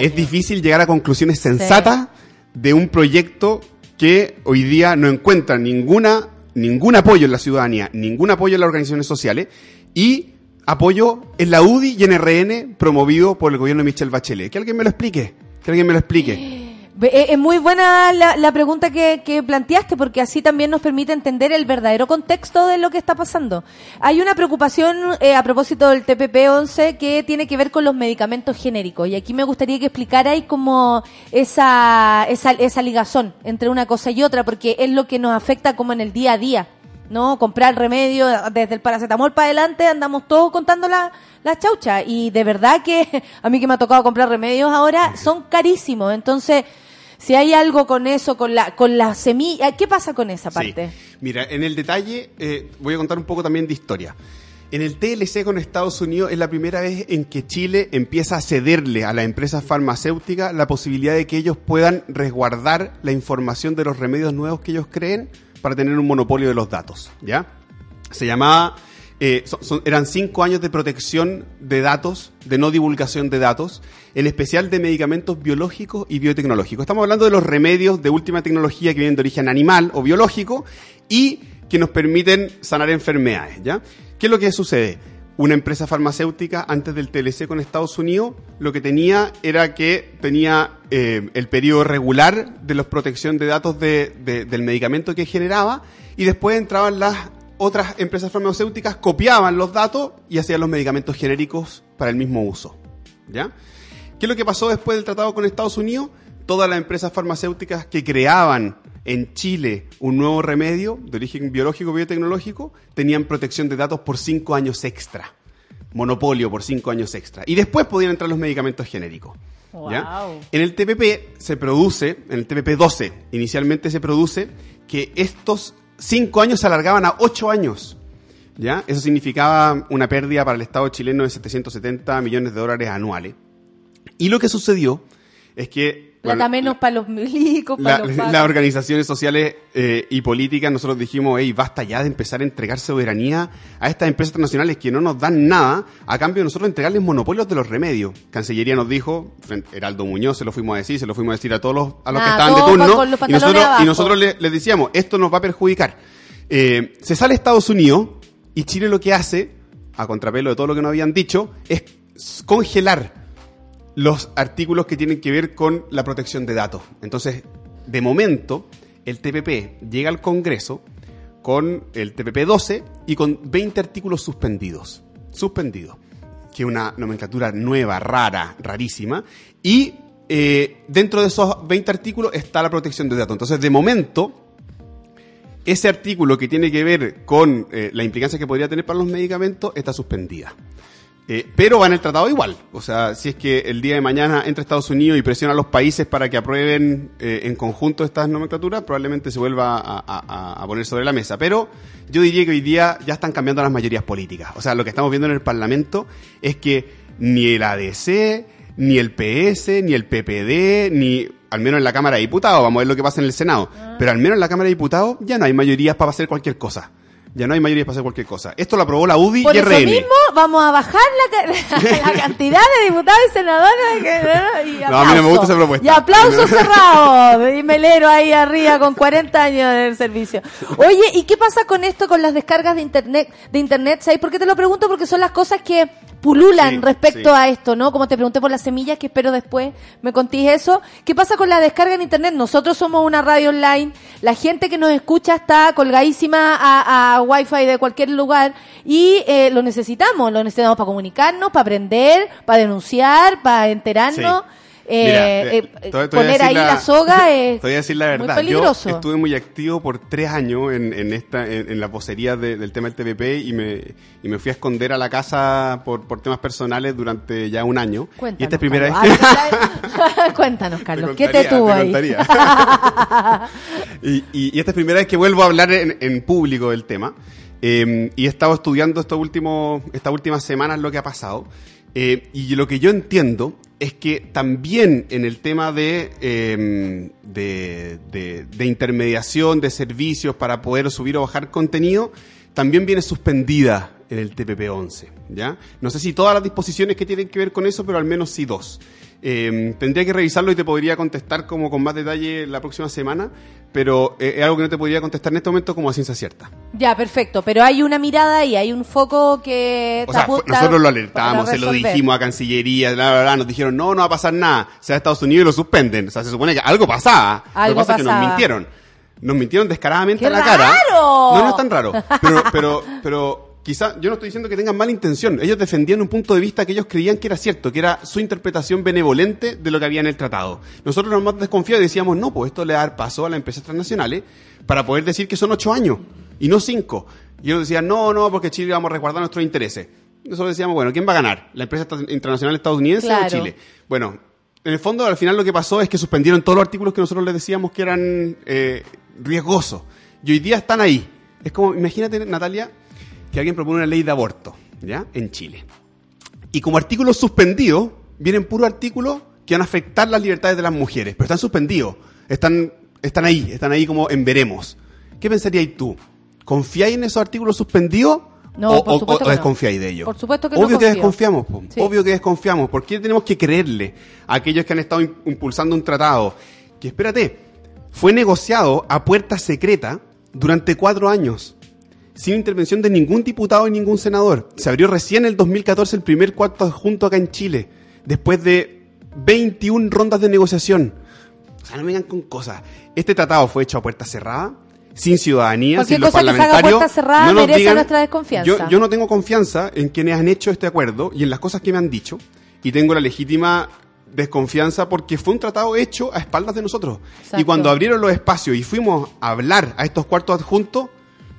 Es difícil llegar a conclusiones sensatas de un proyecto que hoy día no encuentra ninguna, ningún apoyo en la ciudadanía, ningún apoyo en las organizaciones sociales y apoyo en la UDI y en RN promovido por el gobierno de Michelle Bachelet. Que alguien me lo explique. Que alguien me lo explique. Eh, Es muy buena la, la pregunta que, que planteaste porque así también nos permite entender el verdadero contexto de lo que está pasando. Hay una preocupación eh, a propósito del TPP-11 que tiene que ver con los medicamentos genéricos y aquí me gustaría que explicarais como esa, esa, esa ligazón entre una cosa y otra porque es lo que nos afecta como en el día a día. ¿No? Comprar remedio, desde el paracetamol para adelante, andamos todos contando la, la chaucha. Y de verdad que a mí que me ha tocado comprar remedios ahora, son carísimos. Entonces, si hay algo con eso, con la, con la semilla, ¿qué pasa con esa parte? Sí. Mira, en el detalle eh, voy a contar un poco también de historia. En el TLC con Estados Unidos es la primera vez en que Chile empieza a cederle a las empresas farmacéuticas la posibilidad de que ellos puedan resguardar la información de los remedios nuevos que ellos creen para tener un monopolio de los datos, ¿ya? Se llamaba, eh, eran cinco años de protección de datos, de no divulgación de datos, en especial de medicamentos biológicos y biotecnológicos. Estamos hablando de los remedios de última tecnología que vienen de origen animal o biológico y que nos permiten sanar enfermedades, ¿ya? ¿Qué es lo que sucede? Una empresa farmacéutica antes del TLC con Estados Unidos lo que tenía era que tenía eh, el periodo regular de la protección de datos de- de- del medicamento que generaba y después entraban las otras empresas farmacéuticas, copiaban los datos y hacían los medicamentos genéricos para el mismo uso. ¿Ya? ¿Qué es lo que pasó después del tratado con Estados Unidos? Todas las empresas farmacéuticas que creaban en Chile un nuevo remedio de origen biológico biotecnológico tenían protección de datos por cinco años extra. Monopolio por cinco años extra. Y después podían entrar los medicamentos genéricos. ¿ya? Wow. En el TPP se produce, en el TPP 12, inicialmente se produce que estos cinco años se alargaban a ocho años. ¿Ya? Eso significaba una pérdida para el Estado chileno de 770 millones de dólares anuales. Y lo que sucedió es que Plata bueno, menos para los milicos, la- para los las organizaciones sociales eh, y políticas, nosotros dijimos, hey, basta ya de empezar a entregar soberanía a estas empresas transnacionales que no nos dan nada, a cambio de nosotros entregarles monopolios de los remedios. Cancillería nos dijo, Heraldo Muñoz se lo fuimos a decir, se lo fuimos a decir a todos los, a los que Ah, estaban de turno, con y nosotros, abajo. y nosotros le- les decíamos, esto nos va a perjudicar. Eh, se sale Estados Unidos y Chile lo que hace, a contrapelo de todo lo que nos habían dicho, es congelar los artículos que tienen que ver con la protección de datos. Entonces, de momento, el TPP llega al Congreso con el TPP 12 y con 20 artículos suspendidos. Suspendidos. Que es una nomenclatura nueva, rara, rarísima. Y eh, dentro de esos 20 artículos está la protección de datos. Entonces, de momento, ese artículo que tiene que ver con eh, la implicancia que podría tener para los medicamentos está suspendida. Eh, pero va en el tratado igual. O sea, si es que el día de mañana entra Estados Unidos y presiona a los países para que aprueben eh, en conjunto estas nomenclaturas, probablemente se vuelva a, a- a poner sobre la mesa. Pero yo diría que hoy día ya están cambiando las mayorías políticas. O sea, lo que estamos viendo en el Parlamento es que ni el ADC, ni el PS, ni el PPD, ni al menos en la Cámara de Diputados, vamos a ver lo que pasa en el Senado, pero al menos en la Cámara de Diputados ya no hay mayorías para hacer cualquier cosa. Ya no hay mayorías para hacer cualquier cosa. Esto lo aprobó la UDI Por y eso RN. mismo vamos a bajar la, ca- la cantidad de diputados y senadores. que- y No, a mí no me aplauso. gusta esa propuesta. Y aplauso cerrado. Y melero ahí arriba con 40 años de servicio. Oye, ¿y qué pasa con esto, con las descargas de internet? De internet ¿Sabes por qué te lo pregunto? Porque son las cosas que pululan Sí, respecto sí. a esto, ¿no? Como te pregunté por las semillas, que espero después me contéis eso. ¿Qué pasa con la descarga en internet? Nosotros somos una radio online, la gente que nos escucha está colgadísima a, a wifi de cualquier lugar y eh, lo necesitamos, lo necesitamos para comunicarnos, para aprender, para denunciar, para enterarnos. Sí. Eh, Mira, eh, eh, a poner ahí la, soga es Te voy a decir la muy verdad. peligroso. Yo estuve muy activo por tres años en, en esta, en, en la vocería de- del tema del TPP y me, y me fui a esconder a la casa por, por temas personales durante ya un año. Cuéntanos, y esta es primera Carlos. vez que... Ah, Cuéntanos, Carlos, ¿qué te tuvo te ahí? y, y- y esta es primera vez que vuelvo a hablar en, en público del tema. Eh, y he estado estudiando estos últimos, estas últimas semanas lo que ha pasado. Eh, y lo que yo entiendo es que también en el tema de, eh, de, de- de intermediación de servicios para poder subir o bajar contenido, también viene suspendida en el TPP-11. ¿ya? No sé si todas las disposiciones que tienen que ver con eso, pero al menos sí dos. Eh, tendría que revisarlo y te podría contestar como con más detalle la próxima semana, pero eh, es algo que no te podría contestar en este momento como a ciencia cierta. Ya, perfecto, pero hay una mirada y hay un foco que O sea, nosotros lo alertamos, se lo dijimos a Cancillería, bla, bla, bla, nos dijeron, no, no va a pasar nada, se va a Estados Unidos y lo suspenden. O sea, se supone que algo pasaba. Algo lo que pasa es que nos pasaba. mintieron. Nos mintieron descaradamente ¡Qué a la cara. No, no es tan raro. Pero, pero, pero quizá, yo no estoy diciendo que tengan mala intención. Ellos defendían un punto de vista que ellos creían que era cierto, que era su interpretación benevolente de lo que había en el tratado. Nosotros nos más desconfiados y decíamos, no, pues esto le va a dar paso a las empresas transnacionales para poder decir que son ocho años y no cinco. Y ellos decían, no, no, porque Chile vamos a resguardar nuestros intereses. Nosotros decíamos, bueno, ¿quién va a ganar? ¿La empresa internacional estadounidense Claro. o Chile? Bueno, en el fondo, al final lo que pasó es que suspendieron todos los artículos que nosotros les decíamos que eran eh, riesgosos. Y hoy día están ahí. Es como, imagínate, Natalia, que alguien propone una ley de aborto, ¿ya? En Chile. Y como artículos suspendidos, vienen puros artículos que van a afectar las libertades de las mujeres. Pero están suspendidos. Están, están ahí, están ahí como en veremos. ¿Qué pensaríais tú? ¿Confiáis en esos artículos suspendidos? No, o, por o- supuesto o que no. desconfiáis de ellos? Por supuesto que no Obvio que desconfiamos, po. Sí. obvio que desconfiamos. ¿Por qué tenemos que creerle a aquellos que han estado im- impulsando un tratado? Que espérate, fue negociado a puerta secreta durante cuatro años, sin intervención de ningún diputado y ningún senador. Se abrió recién en el 2014 el primer cuarto adjunto acá en Chile, después de 21 rondas de negociación. O sea, no vengan con cosas. Este tratado fue hecho a puerta cerrada, sin ciudadanía, Cualquier sin los cosa que se haga parlamentarios. puerta cerrada No merece digan- nuestra desconfianza. Yo, yo no tengo confianza en quienes han hecho este acuerdo y en las cosas que me han dicho. Y tengo la legítima desconfianza porque fue un tratado hecho a espaldas de nosotros. Exacto. Y cuando abrieron los espacios y fuimos a hablar a estos cuartos adjuntos,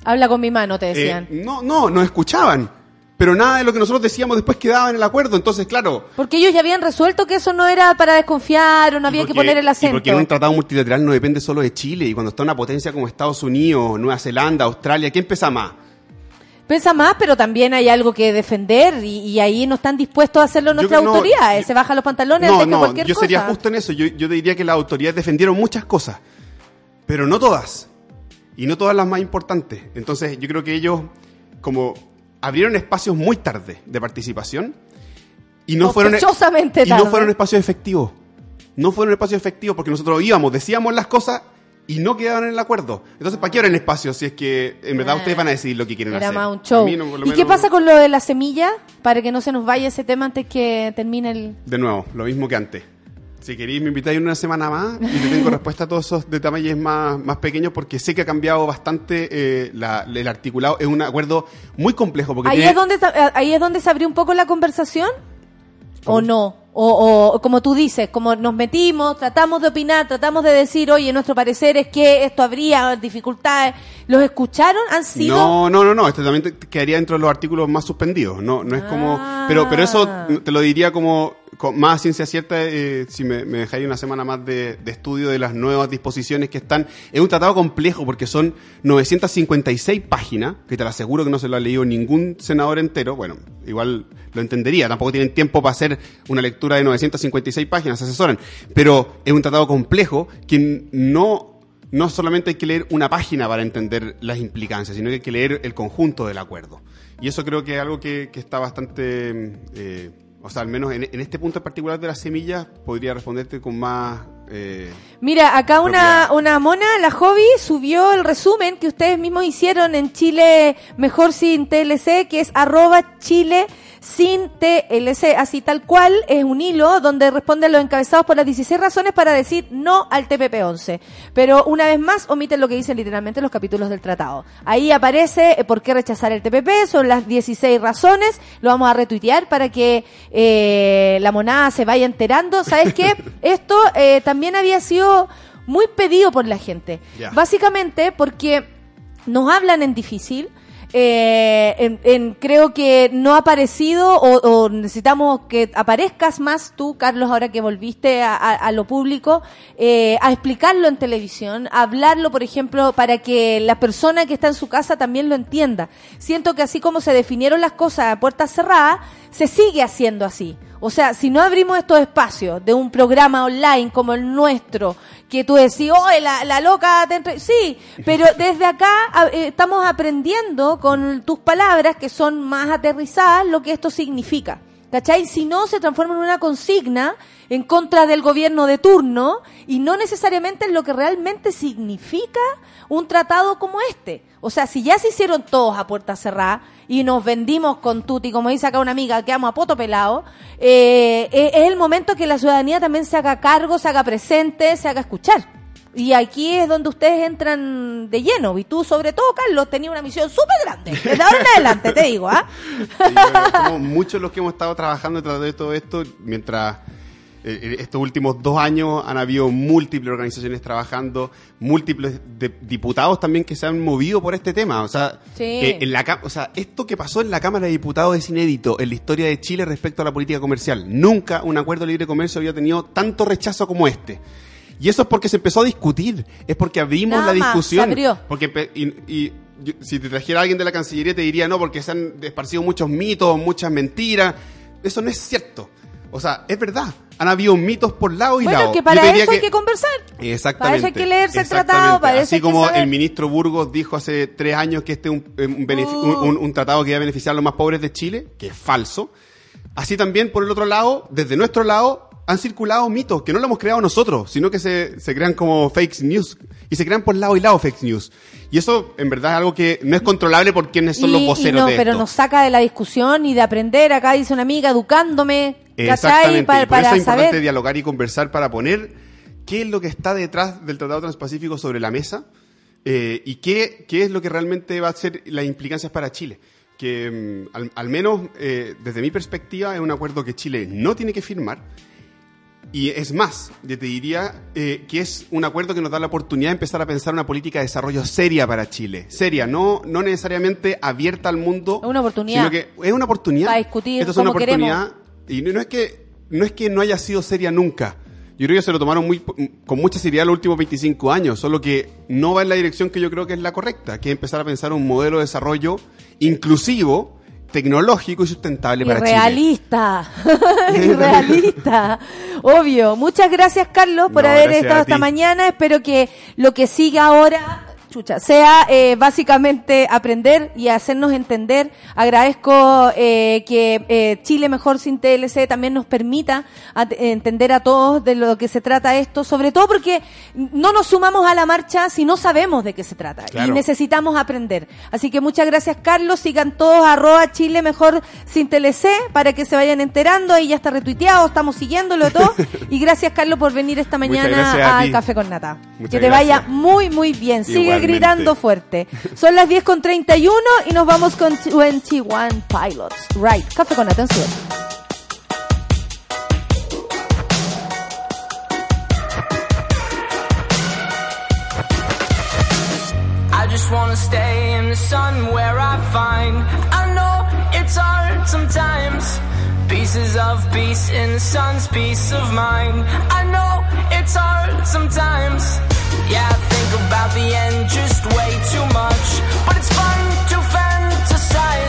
Habla con mi mano, te eh, decían. no, no, nos escuchaban. Pero nada de lo que nosotros decíamos después quedaba en el acuerdo. Entonces, claro, Porque ellos ya habían resuelto que eso no era para desconfiar o no había que poner el Y acento. porque un tratado multilateral no depende solo de Chile. Y cuando está una potencia como Estados Unidos, Nueva Zelanda, Australia, ¿quién pesa más? Pesa más, pero también hay algo que defender y, y ahí no están dispuestos a hacerlo nuestras no, autoridades. Se bajan los pantalones No, antes que no, cualquier yo cosa. sería justo en eso. Yo, yo te diría que las autoridades defendieron muchas cosas, pero no todas. Y no todas las más importantes. Entonces, yo creo que ellos, como abrieron espacios muy tarde de participación, y no fueron, Sospechosamente y no fueron espacios efectivos. No fueron espacios efectivos porque nosotros íbamos, decíamos las cosas y no quedaban en el acuerdo. Entonces, ¿para qué abren espacios si es que en verdad Ah. ustedes van a decidir lo que quieren Era hacer? más un show. No, ¿Y qué pasa con lo de la semilla? Para que no se nos vaya ese tema antes que termine el... De nuevo, lo mismo que antes. Si queréis, me invitáis una semana más y le tengo respuesta a todos esos detalles más, más pequeños porque sé que ha cambiado bastante eh, la- el articulado. Es un acuerdo muy complejo porque ¿Ahí tiene- es, donde, ¿Ahí es donde se abrió un poco la conversación? ¿O no? ¿O O, como tú dices, como nos metimos, tratamos de opinar, tratamos de decir, oye, nuestro parecer es que esto habría dificultades. ¿Los escucharon? ¿Han sido? No, no, no, no, este también te- quedaría dentro de los artículos más suspendidos, no, no es como, Ah. pero, pero eso te lo diría como, con más ciencia cierta, eh, si me, me dejáis una semana más de, estudio de las nuevas disposiciones que están, es un tratado complejo porque son 956 páginas, que te lo aseguro que no se lo ha leído ningún senador entero, bueno, igual lo entendería, tampoco tienen tiempo para hacer una lectura de 956 páginas, se asesoran, pero es un tratado complejo que no no solamente hay que leer una página para entender las implicancias, sino que hay que leer el conjunto del acuerdo. Y eso creo que es algo que, que está bastante, eh, o sea, al menos en, en este punto en particular de las semillas, podría responderte con más... eh, Mira, acá una, una mona, la hobby, subió el resumen que ustedes mismos hicieron en Chile Mejor Sin TLC, que es arroba Chile sin TLC, así tal cual, es un hilo donde responden los encabezados por las 16 razones para decir no al TPP-11. Pero una vez más, omiten lo que dicen literalmente los capítulos del tratado. Ahí aparece eh, por qué rechazar el TPP, son las 16 razones, lo vamos a retuitear para que eh, la monada se vaya enterando. ¿Sabes qué? Esto eh, también había sido muy pedido por la gente. Básicamente porque nos hablan en difícil. Eh, en, en- creo que no ha aparecido o, o necesitamos que aparezcas más tú, Carlos, ahora que volviste a, a- a lo público, eh, a explicarlo en televisión, a hablarlo, por ejemplo, para que la persona que está en su casa también lo entienda. Siento que así como se definieron las cosas a puertas cerradas, se sigue haciendo así. O sea, si no abrimos estos espacios de un programa online como el nuestro, que tú decís, oh, la, la loca te entre-". Sí, pero desde acá eh, estamos aprendiendo con tus palabras, que son más aterrizadas, lo que esto significa. ¿Cachai? Si no, se transforma en una consigna en contra del gobierno de turno y no necesariamente en lo que realmente significa un tratado como este. O sea, si ya se hicieron todos a puerta cerrada y nos vendimos con tuti, como dice acá una amiga, quedamos a poto pelado, eh, eh, es el momento que la ciudadanía también se haga cargo, se haga presente, se haga escuchar. Y aquí es donde ustedes entran de lleno. Y tú, sobre todo, Carlos, tenías una misión súper grande. Desde ahora en adelante, te digo, ¿ah? Muchos los que hemos estado trabajando detrás de todo esto, mientras estos últimos dos años han habido múltiples organizaciones trabajando, múltiples de- diputados también que se han movido por este tema. O sea, Sí. eh, en la, o sea, esto que pasó en la Cámara de Diputados es inédito en la historia de Chile respecto a la política comercial. Nunca un acuerdo de libre comercio había tenido tanto rechazo como este. Y eso es porque se empezó a discutir, es porque abrimos Nada la más, discusión. abrió. Porque y, y si te trajera alguien de la Cancillería te diría no, porque se han esparcido muchos mitos, muchas mentiras. Eso no es cierto. O sea, es verdad. Han habido mitos por lado y Bueno, lado. que para eso hay que conversar. Exactamente. Para eso hay que leerse el tratado, para Así como saber. el ministro Burgos dijo hace tres años que este es un, eh, un benefi- Oh. un- tratado que iba a beneficiar a los más pobres de Chile, que es falso. Así también, por el otro lado, desde nuestro lado, han circulado mitos que no lo hemos creado nosotros, sino que se, se crean como fake news. Y se crean por lado y lado fake news. Y eso, en verdad, es algo que no es controlable por quienes son Y- los y voceros no, de pero esto. nos saca de la discusión y de aprender. Acá dice una amiga educándome, Exactamente. Pa- y por para eso es importante saber. dialogar y conversar para poner qué es lo que está detrás del Tratado Transpacífico sobre la mesa eh, y qué, qué es lo que realmente va a ser las implicancias para Chile. Que mm, al, al menos eh, desde mi perspectiva es un acuerdo que Chile no tiene que firmar. Y es más, yo te diría eh, que es un acuerdo que nos da la oportunidad de empezar a pensar una política de desarrollo seria para Chile. Seria, no, no necesariamente abierta al mundo. Es una oportunidad. Sino que es una oportunidad. Para discutir Esto es una cómo queremos. Y no, es que, no es que no haya sido seria nunca. Yo creo que se lo tomaron muy, con mucha seriedad los últimos 25 años, solo que no va en la dirección que yo creo que es la correcta, que es empezar a pensar un modelo de desarrollo inclusivo, tecnológico y sustentable para Chile. Irrealista. Irrealista. Obvio. Muchas gracias, Carlos, por No, haber estado esta mañana. Espero que lo que siga ahora. Chucha, sea eh, básicamente aprender y hacernos entender. Agradezco eh, que eh, Chile Mejor Sin TLC también nos permita entender a todos de lo que se trata esto, sobre todo porque no nos sumamos a la marcha si no sabemos de qué se trata y necesitamos aprender. Así que muchas gracias, Carlos. Sigan todos arroba Chile Mejor Sin TLC para que se vayan enterando. Ahí ya está retuiteado, estamos siguiéndolo todo. y gracias, Carlos, por venir esta mañana a al ti. Café con Nata. Muchas que te gracias. vaya muy, muy bien. Sigue Gritando fuerte. Son las 10 con 31 y nos vamos con 21 Pilots. Right, café con atención. I just wanna stay in the sun where I find I know it's hard sometimes. Pieces of peace in the sun's peace of mind. I know it's hard sometimes. Yeah, I think about the end just way too much. But it's fun to fantasize.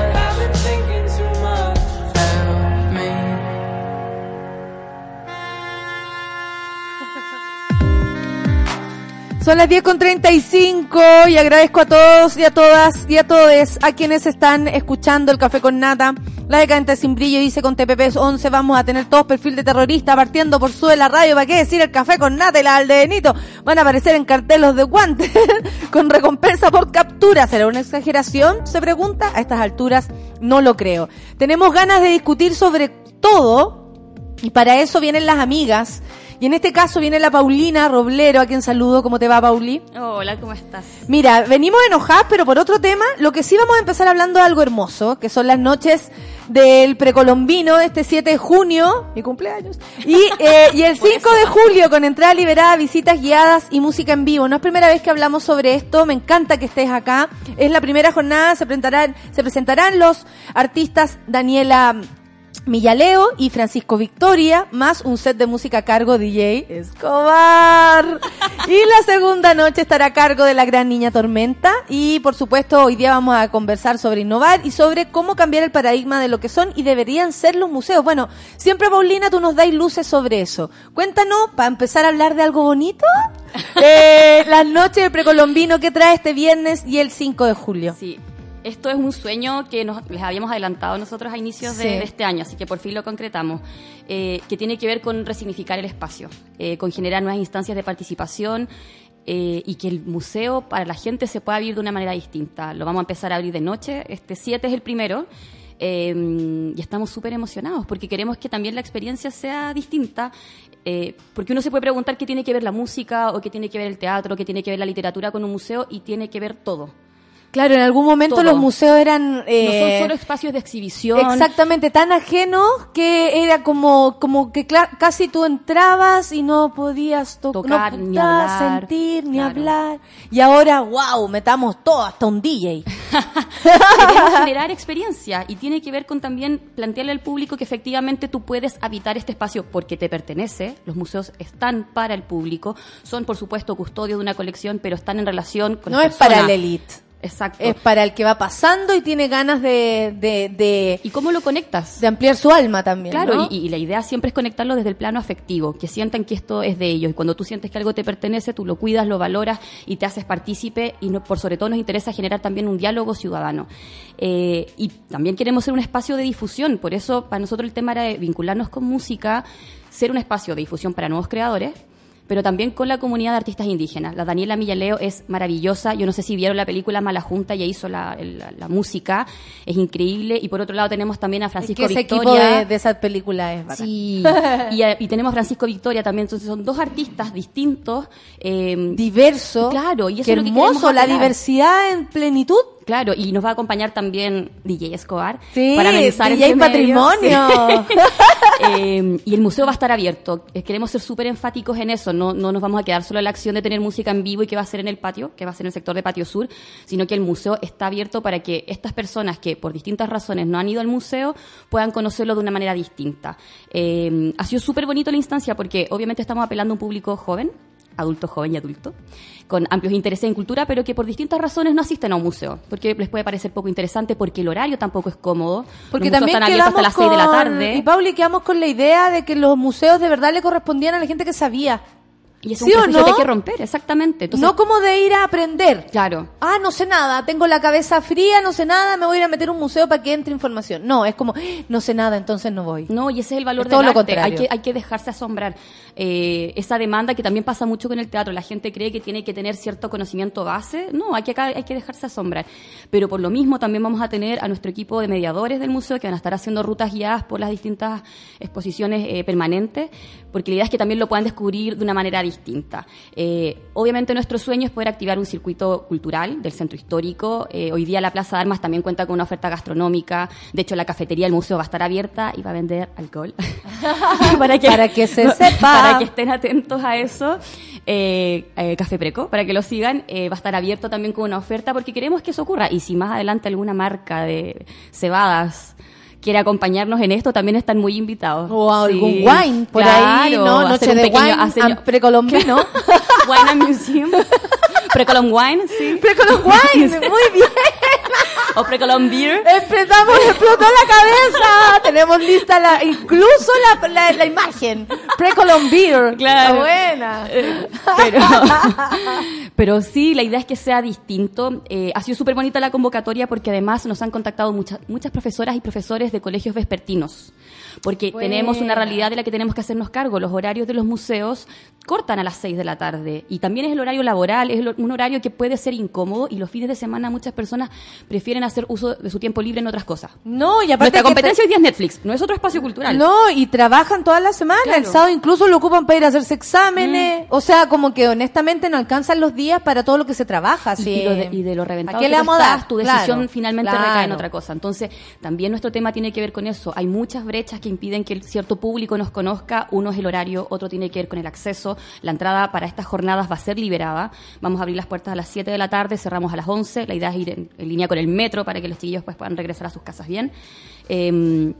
Son las 10 con 35 y agradezco a todos y a todas y a todos a quienes están escuchando el café con nata. La decadente sin brillo dice con TPP 11 vamos a tener todos perfil de terrorista partiendo por su de la radio. ¿Para qué decir el café con nata y la aldeanito? Van a aparecer en cartelos de guantes con recompensa por captura. ¿Será una exageración? Se pregunta. A estas alturas no lo creo. Tenemos ganas de discutir sobre todo y para eso vienen las amigas. Y en este caso viene la Paulina Roblero, a quien saludo. ¿Cómo te va, Pauli? Hola, ¿cómo estás? Mira, venimos enojadas, pero por otro tema, lo que sí vamos a empezar hablando de algo hermoso, que son las noches del precolombino, este 7 de junio, mi cumpleaños, y, eh, y el 5 de julio, con entrada liberada, visitas guiadas y música en vivo. No es primera vez que hablamos sobre esto, me encanta que estés acá. Es la primera jornada, se presentarán, se presentarán los artistas Daniela Millaleo y Francisco Victoria, más un set de música a cargo DJ Escobar. Y la segunda noche estará a cargo de la gran niña Tormenta. Y por supuesto, hoy día vamos a conversar sobre innovar y sobre cómo cambiar el paradigma de lo que son y deberían ser los museos. Bueno, siempre, Paulina, tú nos dais luces sobre eso. Cuéntanos, para empezar a hablar de algo bonito, eh, las noches de precolombino que trae este viernes y el 5 de julio. Sí. Esto es un sueño que nos, les habíamos adelantado nosotros a inicios de, este año, así que por fin lo concretamos, eh, que tiene que ver con resignificar el espacio, eh, con generar nuevas instancias de participación eh, y que el museo para la gente se pueda vivir de una manera distinta. Lo vamos a empezar a abrir de noche, este 7 es el primero. eh, y estamos súper emocionados porque queremos que también la experiencia sea distinta. eh, porque uno se puede preguntar qué tiene que ver la música o qué tiene que ver el teatro, qué tiene que ver la literatura con un museo y tiene que ver todo. Claro, en algún momento Todo. los museos eran... no eh, son solo espacios de exhibición. Exactamente, tan ajenos que era como, como que casi tú entrabas y no podías to- Tocar, no ni hablar, sentir, ni hablar. Y ahora, wow, metamos todo, hasta un DJ. Queremos generar experiencia y tiene que ver con también plantearle al público que efectivamente tú puedes habitar este espacio porque te pertenece. Los museos están para el público, son por supuesto custodios de una colección, pero están en relación con No la es para el elite. Exacto. Es para el que va pasando y tiene ganas de... de, de ¿Y cómo lo conectas? De ampliar su alma también, Claro, ¿no? y, y la idea siempre es conectarlo desde el plano afectivo, que sientan que esto es de ellos. Y cuando tú sientes que algo te pertenece, tú lo cuidas, lo valoras y te haces partícipe. Y no- por sobre todo nos interesa generar también un diálogo ciudadano. Eh, y también queremos ser un espacio de difusión. Por eso, para nosotros el tema era de vincularnos con música, ser un espacio de difusión para nuevos creadores pero también con la comunidad de artistas indígenas. La Daniela Millaleo es maravillosa. Yo no sé si vieron la película Mala Junta, ella hizo la, la- la música, es increíble. Y por otro lado tenemos también a Es Francisco que ese equipo Victoria. de, de esa película es bacán. Sí, y, a- y tenemos Francisco Victoria también, entonces son dos artistas distintos. Eh, Diverso. Claro, y eso Qué es lo que hermoso, la diversidad en plenitud. Claro, y nos va a acompañar también DJ Escobar Sí, para amenizar DJ medio, Patrimonio. sí. Eh, y el museo va a estar abierto. Eh, Queremos ser súper enfáticos en eso. No, no nos vamos a quedar solo en la acción de tener música en vivo y que va a ser en el patio, que va a ser en el sector de Patio Sur, sino que el museo está abierto para que estas personas que por distintas razones no han ido al museo puedan conocerlo de una manera distinta. Eh, ha sido súper bonito la instancia porque obviamente estamos apelando a un público joven, adulto, joven y adulto, con amplios intereses en cultura, pero que por distintas razones no asisten a un museo, porque les puede parecer poco interesante, porque el horario tampoco es cómodo. Porque Los también están abiertos hasta quedamos las 6 de la tarde. Y Pauli, quedamos con la idea de que los museos de verdad le correspondían a la gente que sabía. Y es un ¿Sí o prejuicio no? que hay que romper, exactamente. Entonces, no como de ir a aprender. Claro. Ah, no sé nada, tengo la cabeza fría, no sé nada, me voy a ir a meter a un museo para que entre información. No, es como, no sé nada, entonces no voy. No, y ese es el valor Es todo del lo arte. Hay contrario. que, hay que dejarse asombrar. Eh, esa demanda que también pasa mucho con el teatro. La gente cree que tiene que tener cierto conocimiento base. No, hay que, acá hay que dejarse asombrar. Pero por lo mismo también vamos a tener a nuestro equipo de mediadores del museo que van a estar haciendo rutas guiadas por las distintas exposiciones eh, permanentes, porque la idea es que también lo puedan descubrir de una manera distinta. Eh, obviamente nuestro sueño es poder activar un circuito cultural del centro histórico. Eh, hoy día la Plaza de Armas también cuenta con una oferta gastronómica. De hecho, la cafetería del museo va a estar abierta y va a vender alcohol. para, que, Para que se sepa. Para que estén atentos a eso. Eh, eh, Café Preco, para que lo sigan. Eh, va a estar abierto también con una oferta porque queremos que eso ocurra. Y si más adelante alguna marca de cebadas quiere acompañarnos en esto, también están muy invitados. O algún Sí, wine por ahí, ¿no? Noche de pequeño- wine hacer- and precolombino. Wine and Museum. Precolom Wine, sí. Precolom Wine, muy bien. O Precolom Beer. Empezamos, explotó la cabeza. Tenemos lista la, incluso la, la, la imagen. Precolom Beer. Claro. Está buena. Pero, pero sí, la idea es que sea distinto. Eh, ha sido súper bonita la convocatoria porque además nos han contactado muchas, muchas profesoras y profesores de colegios vespertinos. Porque tenemos una realidad de la que tenemos que hacernos cargo. Los horarios de los museos cortan a las 6 de la tarde. Y también es el horario laboral, es el- un horario que puede ser incómodo y los fines de semana muchas personas prefieren hacer uso de su tiempo libre en otras cosas. No, y aparte Nuestra competencia hoy día es Netflix, no es otro espacio cultural. No, y trabajan toda la semana. Claro. El sábado incluso lo ocupan para ir a hacerse exámenes. O sea, como que honestamente no alcanzan los días para todo lo que se trabaja. Y- sí. y, lo de, y de lo reventado ¿A qué que le vamos a dar? tu decisión Claro, finalmente claro. recae en otra cosa. Entonces, también nuestro tema tiene que ver con eso. Hay muchas brechas que impiden que cierto público nos conozca. Uno es el horario, otro tiene que ver con el acceso. La entrada para estas jornadas va a ser liberada. Vamos a abrir las puertas a las 7 de la tarde, cerramos a las 11. La idea es ir en, en línea con el metro para que los chiquillos pues, puedan regresar a sus casas bien. Em,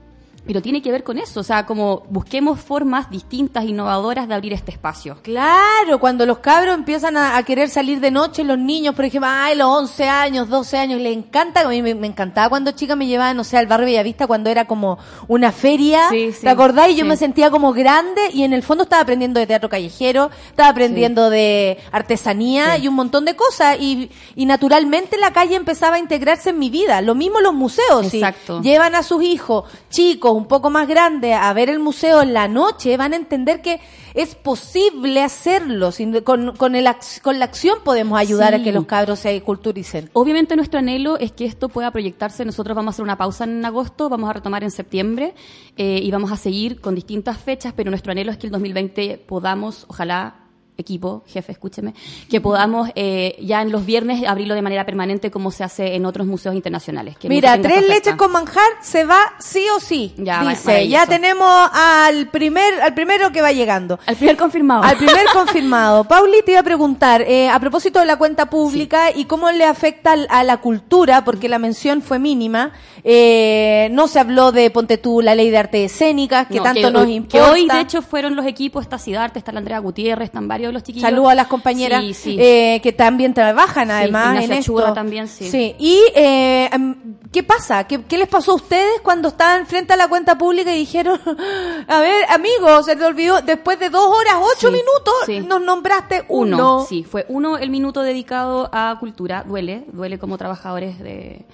pero tiene que ver con eso, o sea, como busquemos formas distintas, innovadoras de abrir este espacio. Claro, cuando los cabros empiezan a, a querer salir de noche, los niños, por ejemplo, ay, los 11 años, 12 años, les encanta, a mí me, me encantaba cuando chica me llevaban, no sé, al barrio Bellavista cuando era como una feria, Sí, sí, ¿te acordás? Y yo sí. me sentía como grande y en el fondo estaba aprendiendo de teatro callejero, estaba aprendiendo de artesanía y un montón de cosas y, y naturalmente la calle empezaba a integrarse en mi vida, lo mismo los museos, ¿sí? Exacto. llevan a sus hijos chicos chicos un poco más grandes a ver el museo en la noche, van a entender que es posible hacerlo. sin- con, con, el, con la acción podemos ayudar a Sí. que los cabros se culturicen. Obviamente nuestro anhelo es que esto pueda proyectarse. Nosotros vamos a hacer una pausa en agosto, vamos a retomar en septiembre eh, y vamos a seguir con distintas fechas, pero nuestro anhelo es que el 2020 podamos, ojalá equipo, jefe, escúcheme, que podamos eh, ya en los viernes abrirlo de manera permanente como se hace en otros museos internacionales. que Mira, tres leches con manjar se va sí o sí. Ya, dice, ya tenemos al primer, al primero que va llegando. Al primer confirmado. Al primer confirmado. Pauli, te iba a preguntar, eh, a propósito de la cuenta pública y cómo le afecta a la cultura, porque la mención fue mínima, eh, no se habló de, ponte tú, la ley de arte escénicas, que No, tanto que nos importa. Que hoy, de hecho, fueron los equipos, está Sidarte, está la Andrea Gutiérrez, están varios de los chiquillos. Saludo a las compañeras Sí, sí. eh, que también trabajan Sí, además en esto. También, sí. Y eh, em, ¿qué pasa? ¿Qué, qué les pasó a ustedes cuando estaban frente a la cuenta pública y dijeron, a ver, amigos, se te olvidó, después de dos horas, ocho minutos, nos nombraste uno. Uno, sí, fue uno el minuto dedicado a cultura, duele, duele como trabajadores de,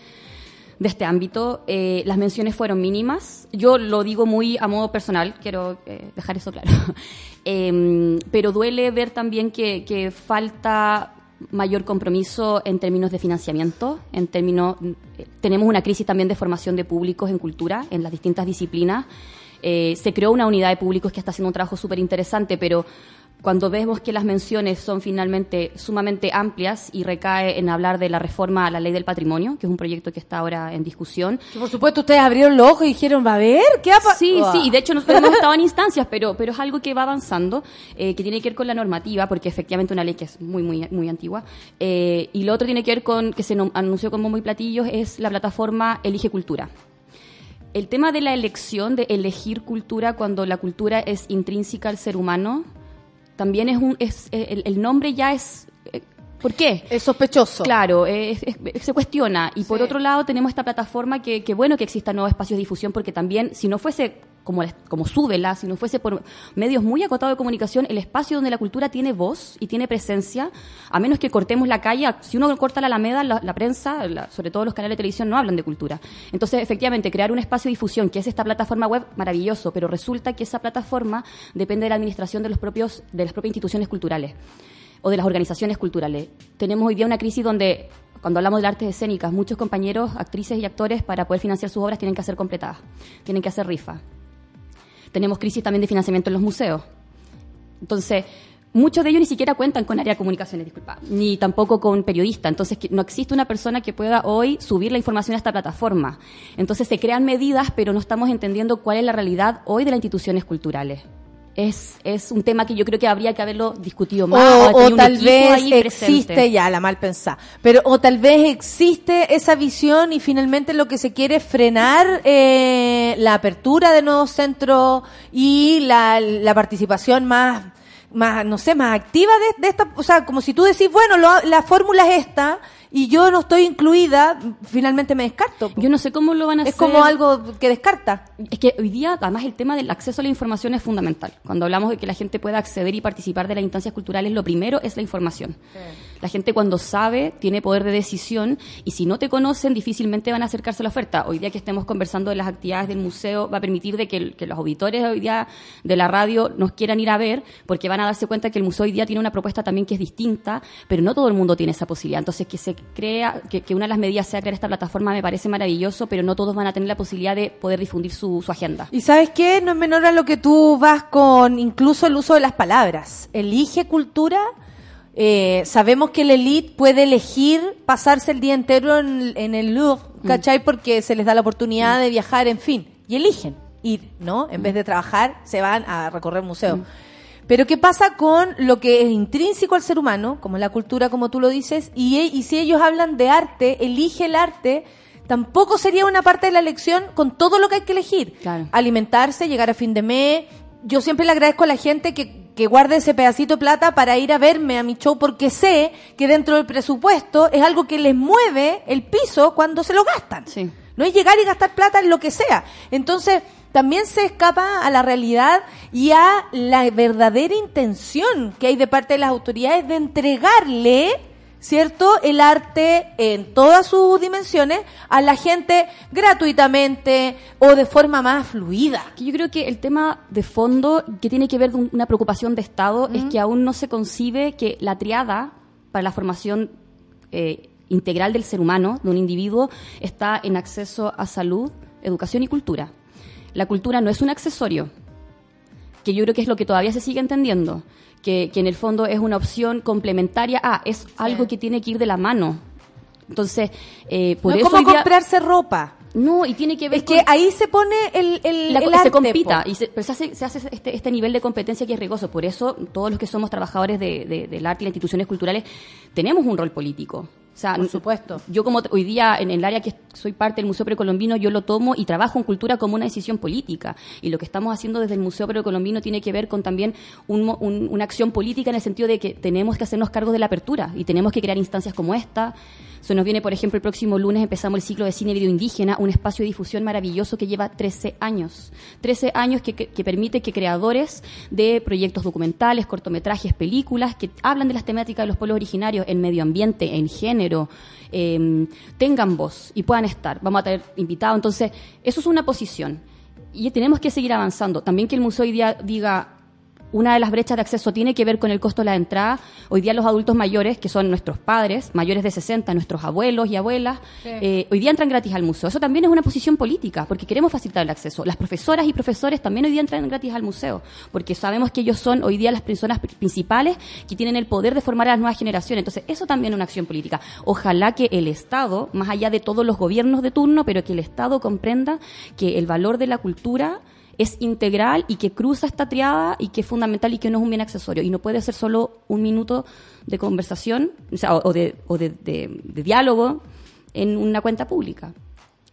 de este ámbito. Eh, las menciones fueron mínimas, yo lo digo muy a modo personal, quiero eh, dejar eso claro, Em, pero duele ver también que, falta mayor compromiso en términos de financiamiento, en términos eh, tenemos una crisis también de formación de públicos en cultura en las distintas disciplinas. Se creó una unidad de públicos que está haciendo un trabajo súper interesante, pero cuando vemos que las menciones son finalmente sumamente amplias y recae en hablar de la reforma a la ley del patrimonio, que es un proyecto que está ahora en discusión. Que por supuesto ustedes abrieron los ojos y dijeron, va a ver, ¿qué ha pasado? Sí, sí, y de hecho nosotros hemos estado en instancias, pero, pero es algo que va avanzando, eh, que tiene que ver con la normativa, porque efectivamente una ley que es muy, muy, muy antigua. Eh, y lo otro tiene que ver con, que se anunció como muy platillos, es la plataforma Elige Cultura. El tema de la elección, de elegir cultura cuando la cultura es intrínseca al ser humano, también es un, es, eh, el, el nombre ya es, ¿por qué? Es sospechoso. Claro, es- es- se cuestiona. Y por otro lado tenemos esta plataforma que, que bueno que existan nuevos espacios de difusión porque también si no fuese como, como súbela, si no fuese por medios muy acotados de comunicación, el espacio donde la cultura tiene voz y tiene presencia, a menos que cortemos la calle, si uno corta la alameda, la, la prensa, la- sobre todo los canales de televisión, no hablan de cultura. Entonces, efectivamente, crear un espacio de difusión, que es esta plataforma web, maravilloso, pero resulta que esa plataforma depende de la administración de los propios, de las propias instituciones culturales o de las organizaciones culturales. Tenemos hoy día una crisis donde, cuando hablamos de artes escénicas, muchos compañeros, actrices y actores, para poder financiar sus obras, tienen que hacer completadas, tienen que hacer rifa. Tenemos crisis también de financiamiento en los museos. Entonces, muchos de ellos ni siquiera cuentan con área de comunicaciones, disculpa, ni tampoco con periodista. Entonces, no existe una persona que pueda hoy subir la información a esta plataforma. Entonces, se crean medidas, pero no estamos entendiendo cuál es la realidad hoy de las instituciones culturales. Es, es un tema que yo creo que habría que haberlo discutido más. O, o tal vez presente. existe, ya la mal pensada, pero o tal vez existe esa visión y finalmente lo que se quiere es frenar eh, la apertura de nuevos centros y la, la participación más, más, no sé, más activa de, de esta, o sea, como si tú decís, bueno, lo- la fórmula es esta y yo no estoy incluida, finalmente me descarto. Yo no sé cómo lo van a Es hacer. como algo que descarta. Es que hoy día, además, el tema del acceso a la información es fundamental. Cuando hablamos de que la gente pueda acceder y participar de las instancias culturales, lo primero es la información. La gente cuando sabe tiene poder de decisión y si no te conocen difícilmente van a acercarse a la oferta. Hoy día que estemos conversando de las actividades del museo va a permitir de que, que los auditores hoy día de la radio nos quieran ir a ver porque van a darse cuenta que el museo hoy día tiene una propuesta también que es distinta, pero no todo el mundo tiene esa posibilidad. Entonces que se crea, que, que una de las medidas sea crear esta plataforma me parece maravilloso, pero no todos van a tener la posibilidad de poder difundir su, su agenda. Y sabes qué, no es menor a lo que tú vas con incluso el uso de las palabras. Elige cultura. Eh, sabemos que la elite puede elegir pasarse el día entero en, en el Louvre, ¿cachai? Porque se les da la oportunidad de viajar, en fin. Y eligen ir, ¿no? En vez de trabajar, se van a recorrer museos. Pero ¿qué pasa con lo que es intrínseco al ser humano, como la cultura, como tú lo dices? Y, y si ellos hablan de arte, elige el arte, tampoco sería una parte de la elección con todo lo que hay que elegir. Alimentarse, llegar a fin de mes. Yo siempre le agradezco a la gente que, que guarde ese pedacito de plata para ir a verme a mi show porque sé que dentro del presupuesto es algo que les mueve el piso cuando se lo gastan. No es llegar y gastar plata en lo que sea. Entonces, también se escapa a la realidad y a la verdadera intención que hay de parte de las autoridades de entregarle ¿cierto? El arte en todas sus dimensiones a la gente gratuitamente o de forma más fluida. Yo creo que el tema de fondo que tiene que ver con una preocupación de Estado es que aún no se concibe que la triada para la formación eh, integral del ser humano, de un individuo, está en acceso a salud, educación y cultura. La cultura no es un accesorio, que yo creo que es lo que todavía se sigue entendiendo, que, que en el fondo es una opción complementaria a, es algo que tiene que ir de la mano. Entonces, eh, por no es eso como hoy día- comprarse ropa. No, y tiene que ver Es que ahí se pone el, el, la- el se compita po. y se, pero se hace, se hace este, este nivel de competencia que es riesgoso. Por eso todos los que somos trabajadores de- de- del arte y las instituciones culturales tenemos un rol político. O sea, Por supuesto. Yo como hoy día en el área que soy parte del Museo Precolombino, yo lo tomo y trabajo en cultura como una decisión política. Y lo que estamos haciendo desde el Museo Precolombino tiene que ver con también un un- una acción política en el sentido de que tenemos que hacernos cargos de la apertura y tenemos que crear instancias como esta. Se nos viene, por ejemplo, el próximo lunes empezamos el ciclo de cine video indígena, un espacio de difusión maravilloso que lleva 13 años. 13 años que, que- que permite que creadores de proyectos documentales, cortometrajes, películas que hablan de las temáticas de los pueblos originarios en medio ambiente, en género, eh, tengan voz y puedan estar. Vamos a tener invitados. Entonces, eso es una posición. Y tenemos que seguir avanzando. También que el museo hoy día diga, una de las brechas de acceso tiene que ver con el costo de la entrada. Hoy día los adultos mayores, que son nuestros padres, mayores de 60, nuestros abuelos y abuelas, Sí. eh, hoy día entran gratis al museo. Eso también es una posición política, porque queremos facilitar el acceso. Las profesoras y profesores también hoy día entran gratis al museo, porque sabemos que ellos son hoy día las personas pri- principales que tienen el poder de formar a las nuevas generaciones. Entonces, eso también es una acción política. Ojalá que el Estado, más allá de todos los gobiernos de turno, pero que el Estado comprenda que el valor de la cultura es integral y que cruza esta triada y que es fundamental y que no es un bien accesorio. Y no puede ser solo un minuto de conversación o, sea, o, o de, o de- de- de diálogo en una cuenta pública.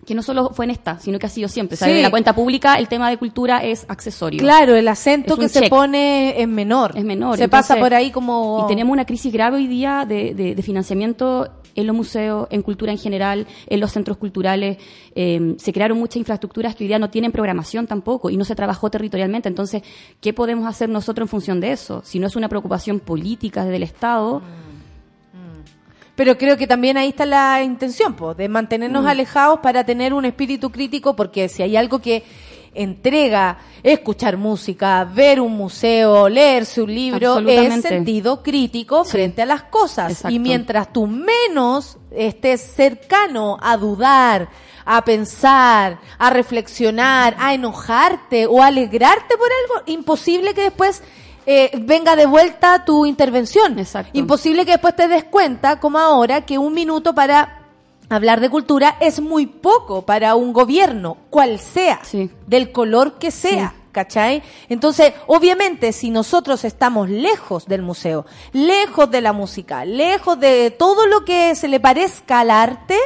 Que no solo fue en esta, sino que ha sido siempre. O sea, en la cuenta pública el tema de cultura es accesorio. Claro, el acento que se pone es menor. Es menor. Se Entonces, pasa por ahí como... Y tenemos una crisis grave hoy día de, de- de financiamiento en los museos, en cultura en general, en los centros culturales. Eh, se crearon muchas infraestructuras que hoy día no tienen programación tampoco y no se trabajó territorialmente. Entonces, ¿qué podemos hacer nosotros en función de eso? Si no es una preocupación política del Estado. Pero creo que también ahí está la intención, po, de mantenernos Mm. alejados para tener un espíritu crítico, porque si hay algo que entrega escuchar música, ver un museo, leerse un libro, es sentido crítico frente a las cosas. Exacto. Y mientras tú menos estés cercano a dudar, a pensar, a reflexionar, a enojarte o a alegrarte por algo, imposible que después eh, venga de vuelta tu intervención. Imposible que después te des cuenta, como ahora, que un minuto para hablar de cultura es muy poco para un gobierno, cual sea, del color que sea. ¿Cachai? Entonces, obviamente, si nosotros estamos lejos del museo, lejos de la música, lejos de todo lo que se le parezca al arte,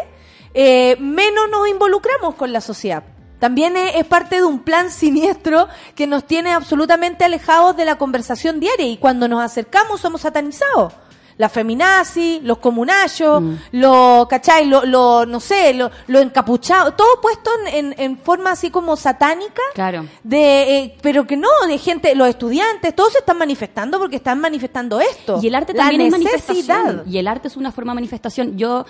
eh, menos nos involucramos con la sociedad. También es, es parte de un plan siniestro que nos tiene absolutamente alejados de la conversación diaria y cuando nos acercamos somos satanizados. La feminazi, los comunachos, los, ¿cachai? Lo, lo, no sé, lo, lo encapuchado, todo puesto en, en, forma así como satánica. Claro. De, eh, pero que no, de gente, los estudiantes, todos se están manifestando porque están manifestando esto. Y el arte La también es necesidad. manifestación. Y el arte es una forma de manifestación. Yo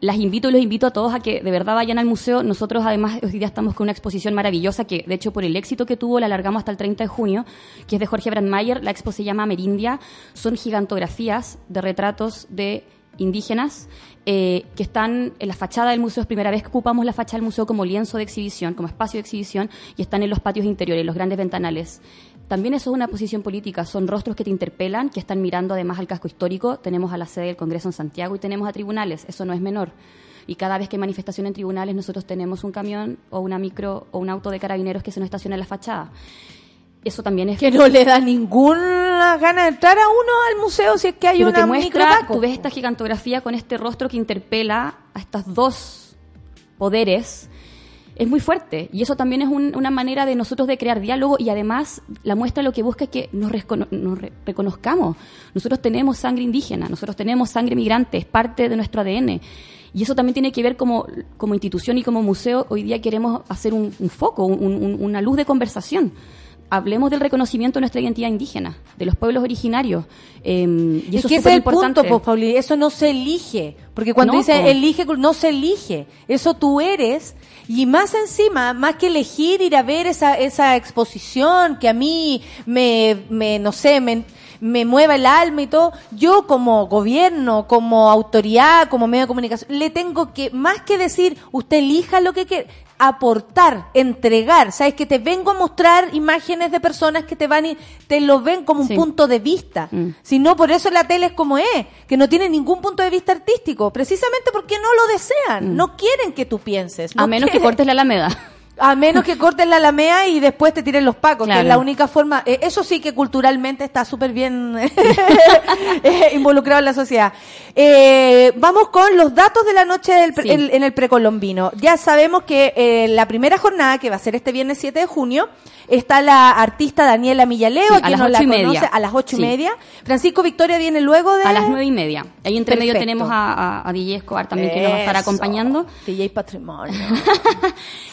las invito y los invito a todos a que de verdad vayan al museo. Nosotros además hoy día estamos con una exposición maravillosa que de hecho por el éxito que tuvo la alargamos hasta el 30 de junio, que es de Jorge Brandmeier. La expo se llama Merindia. Son gigantografías de retratos de indígenas eh, que están en la fachada del museo. Es primera vez que ocupamos la fachada del museo como lienzo de exhibición, como espacio de exhibición, y están en los patios interiores, los grandes ventanales. También eso es una posición política, son rostros que te interpelan, que están mirando además al casco histórico. Tenemos a la sede del Congreso en Santiago y tenemos a tribunales, eso no es menor. Y cada vez que hay manifestación en tribunales, nosotros tenemos un camión o una micro o un auto de carabineros que se nos estaciona en la fachada. Eso también es Que no le da ninguna gana de entrar a uno al museo si es que hay pero una te muestra, tú ves esta gigantografía con este rostro que interpela a estos dos poderes, es muy fuerte. Y eso también es un- una manera de nosotros de crear diálogo y además la muestra lo que busca es que nos, nos re- reconozcamos. Nosotros tenemos sangre indígena, nosotros tenemos sangre migrante, es parte de nuestro ADN. Y eso también tiene que ver como, como institución y como museo, hoy día queremos hacer un, un foco, un- una luz de conversación hablemos del reconocimiento de nuestra identidad indígena, de los pueblos originarios. Eh, y Es eso que es ese es el punto, pues, Pauli. Eso no se elige. Porque cuando No, dice elige, no se elige. Eso tú eres. Y más encima, más que elegir ir a ver esa, esa exposición que a mí me, me no sé, me, me mueva el alma y todo, yo como gobierno, como autoridad, como medio de comunicación, le tengo que, más que decir, usted elija lo que quiere, aportar, entregar, sabes que te vengo a mostrar imágenes de personas que te van y te lo ven como un Sí. punto de vista. Mm. Si no, por eso la tele es como es, que no tiene ningún punto de vista artístico, precisamente porque no lo desean, no quieren que tú pienses. no Mm. a menos que cortes la alameda. A menos que cortes la alamea y después te tiren los pacos, que es la única forma. eh, eso sí que culturalmente está súper bien eh, involucrado en la sociedad. Eh, vamos con los datos de la noche del pre- Sí. el- en el precolombino. Ya sabemos que eh, la primera jornada, que va a ser este viernes 7 de junio, está la artista Daniela Millaleo, Sí, a a quien las no la conoce, media. a las ocho y media. Francisco Victoria viene luego de... A las nueve y media. Ahí entre medio tenemos a, a, a DJ Escobar también que nos va a estar acompañando. DJ Patrimonio.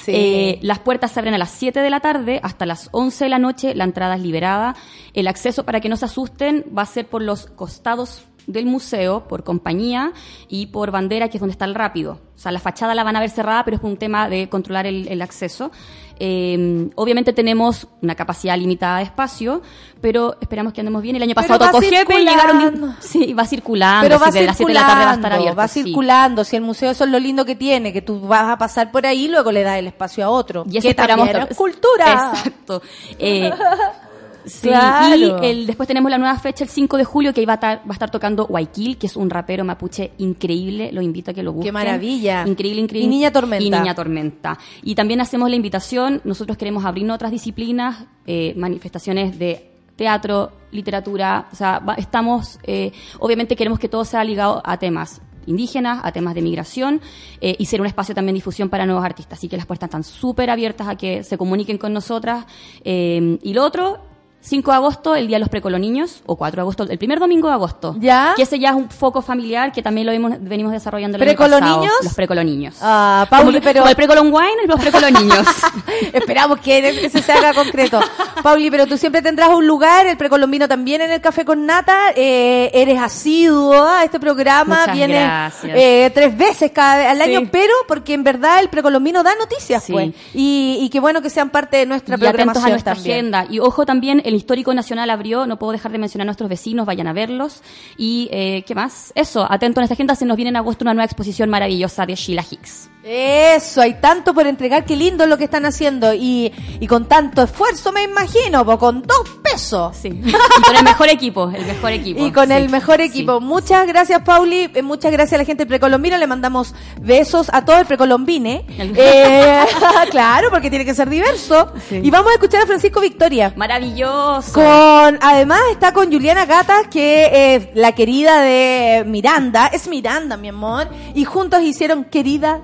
Sí. Eh, las puertas se abren a las 7 de la tarde hasta las 11 de la noche. La entrada es liberada. El acceso, para que no se asusten, va a ser por los costados del museo, por compañía y por bandera, que es donde está el rápido. O sea, la fachada la van a ver cerrada, pero es por un tema de controlar el, el acceso. Eh, obviamente tenemos una capacidad limitada de espacio, pero esperamos que andemos bien. El año pasado tocó y llegaron... circulando. Sí, va circulando. Pero va así de las 7 de la tarde va a estar circulando, abierto. va sí. circulando. Si el museo eso es lo lindo que tiene, que tú vas a pasar por ahí y luego le das el espacio a otro. Y eso que esperamos es cultura. Exacto. Eh, sí, Claro. y el, después tenemos la nueva fecha, el 5 de julio, que ahí va a estar, va a estar tocando Guayaquil, que es un rapero mapuche increíble. Lo invito a que lo busquen. maravilla. Increíble, increíble. Y Niña Tormenta. Y Niña Tormenta. Y también hacemos la invitación, nosotros queremos abrir otras disciplinas, eh, manifestaciones de teatro, literatura, o sea, va- estamos, eh, obviamente queremos que todo sea ligado a temas indígenas, a temas de migración eh, y ser un espacio también de difusión para nuevos artistas. Así que las puertas están súper abiertas a que se comuniquen con nosotras. Eh, y lo otro, 5 de agosto, el Día de los Precoloniños, o 4 de agosto, el primer domingo de agosto. ¿Ya? Que ese ya es un foco familiar que también lo hemos, venimos desarrollando el año ¿Precoloniños? pasado. Los precoloniños. Ah, Pauli, como, pero- como el precolon wine y los precoloniños. Esperamos que se haga concreto. Pauli, pero tú siempre tendrás un lugar, el precolombino también en el Café con Nata. eh, eres asiduo a este programa, Muchas vienes gracias. eh, tres veces cada al Sí. año, pero porque en verdad el precolombino da noticias, Sí. pues. Y, y qué bueno que sean parte de nuestra y programación a nuestra también. agenda. Y ojo también, el Histórico Nacional abrió, no puedo dejar de mencionar a nuestros vecinos, vayan a verlos. Y, eh, ¿qué más? Eso, atentos a nuestra agenda, se nos viene en agosto una nueva exposición maravillosa de Sheila Hicks. Eso, hay tanto por entregar, qué lindo es lo que están haciendo. Y, y con tanto esfuerzo, me imagino, po, con dos pesos. Sí. y con el mejor equipo, el mejor equipo. Y con Sí. el mejor equipo. Muchas gracias, Pauli. Eh, Muchas gracias a la gente del precolombino. Le mandamos besos a todo el precolombine. Eh, claro, porque tiene que ser diverso. Sí. Y vamos a escuchar a Francisco Victoria. Maravilloso. Con, además está con Juliana Gatas, que es la querida de Miranda. Es Miranda, mi amor. Y juntos hicieron Querida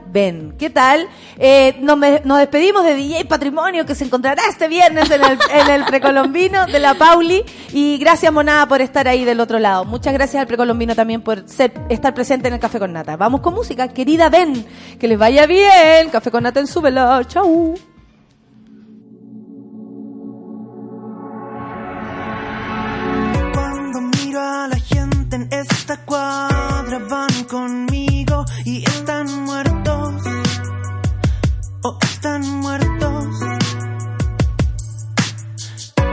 ¿Qué tal? Eh, nos, despedimos de DJ Patrimonio, que se encontrará este viernes en el, precolombino de la Pauli. Y gracias, Monada, por estar ahí del otro lado. Muchas gracias al precolombino también por ser, estar presente en el Café con Nata. Vamos con música. Querida Ven. Que les vaya bien. Café con Nata en su vela. Chau. Miro a la gente en esta cuadra van conmigo y están muertos están muertos.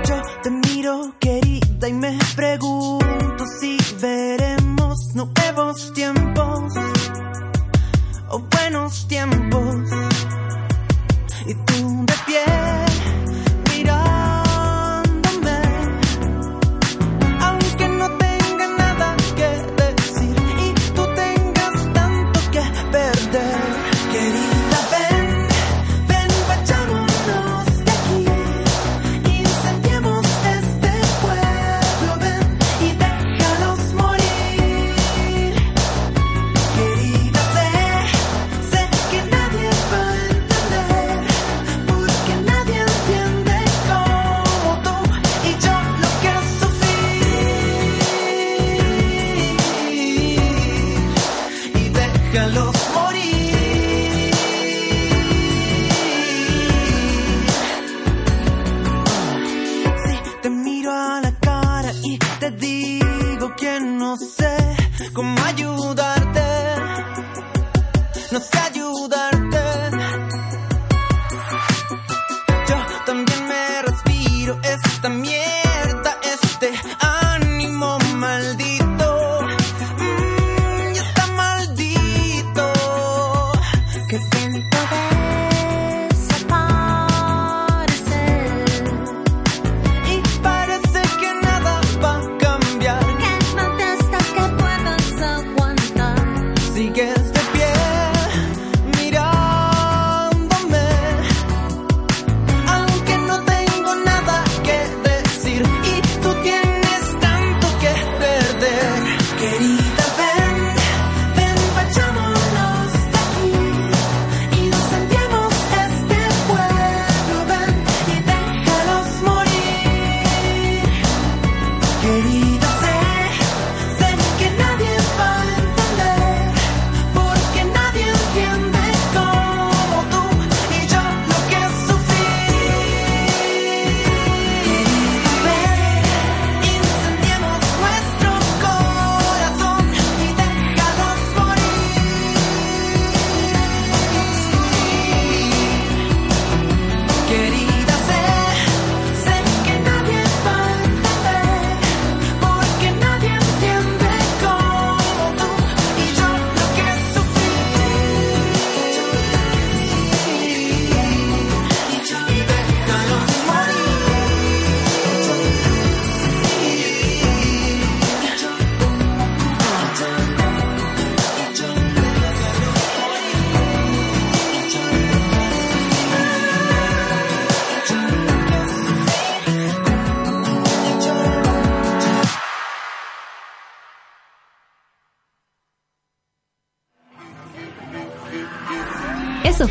Yo te miro querida y me pregunto si veremos nuevos tiempos o buenos tiempos.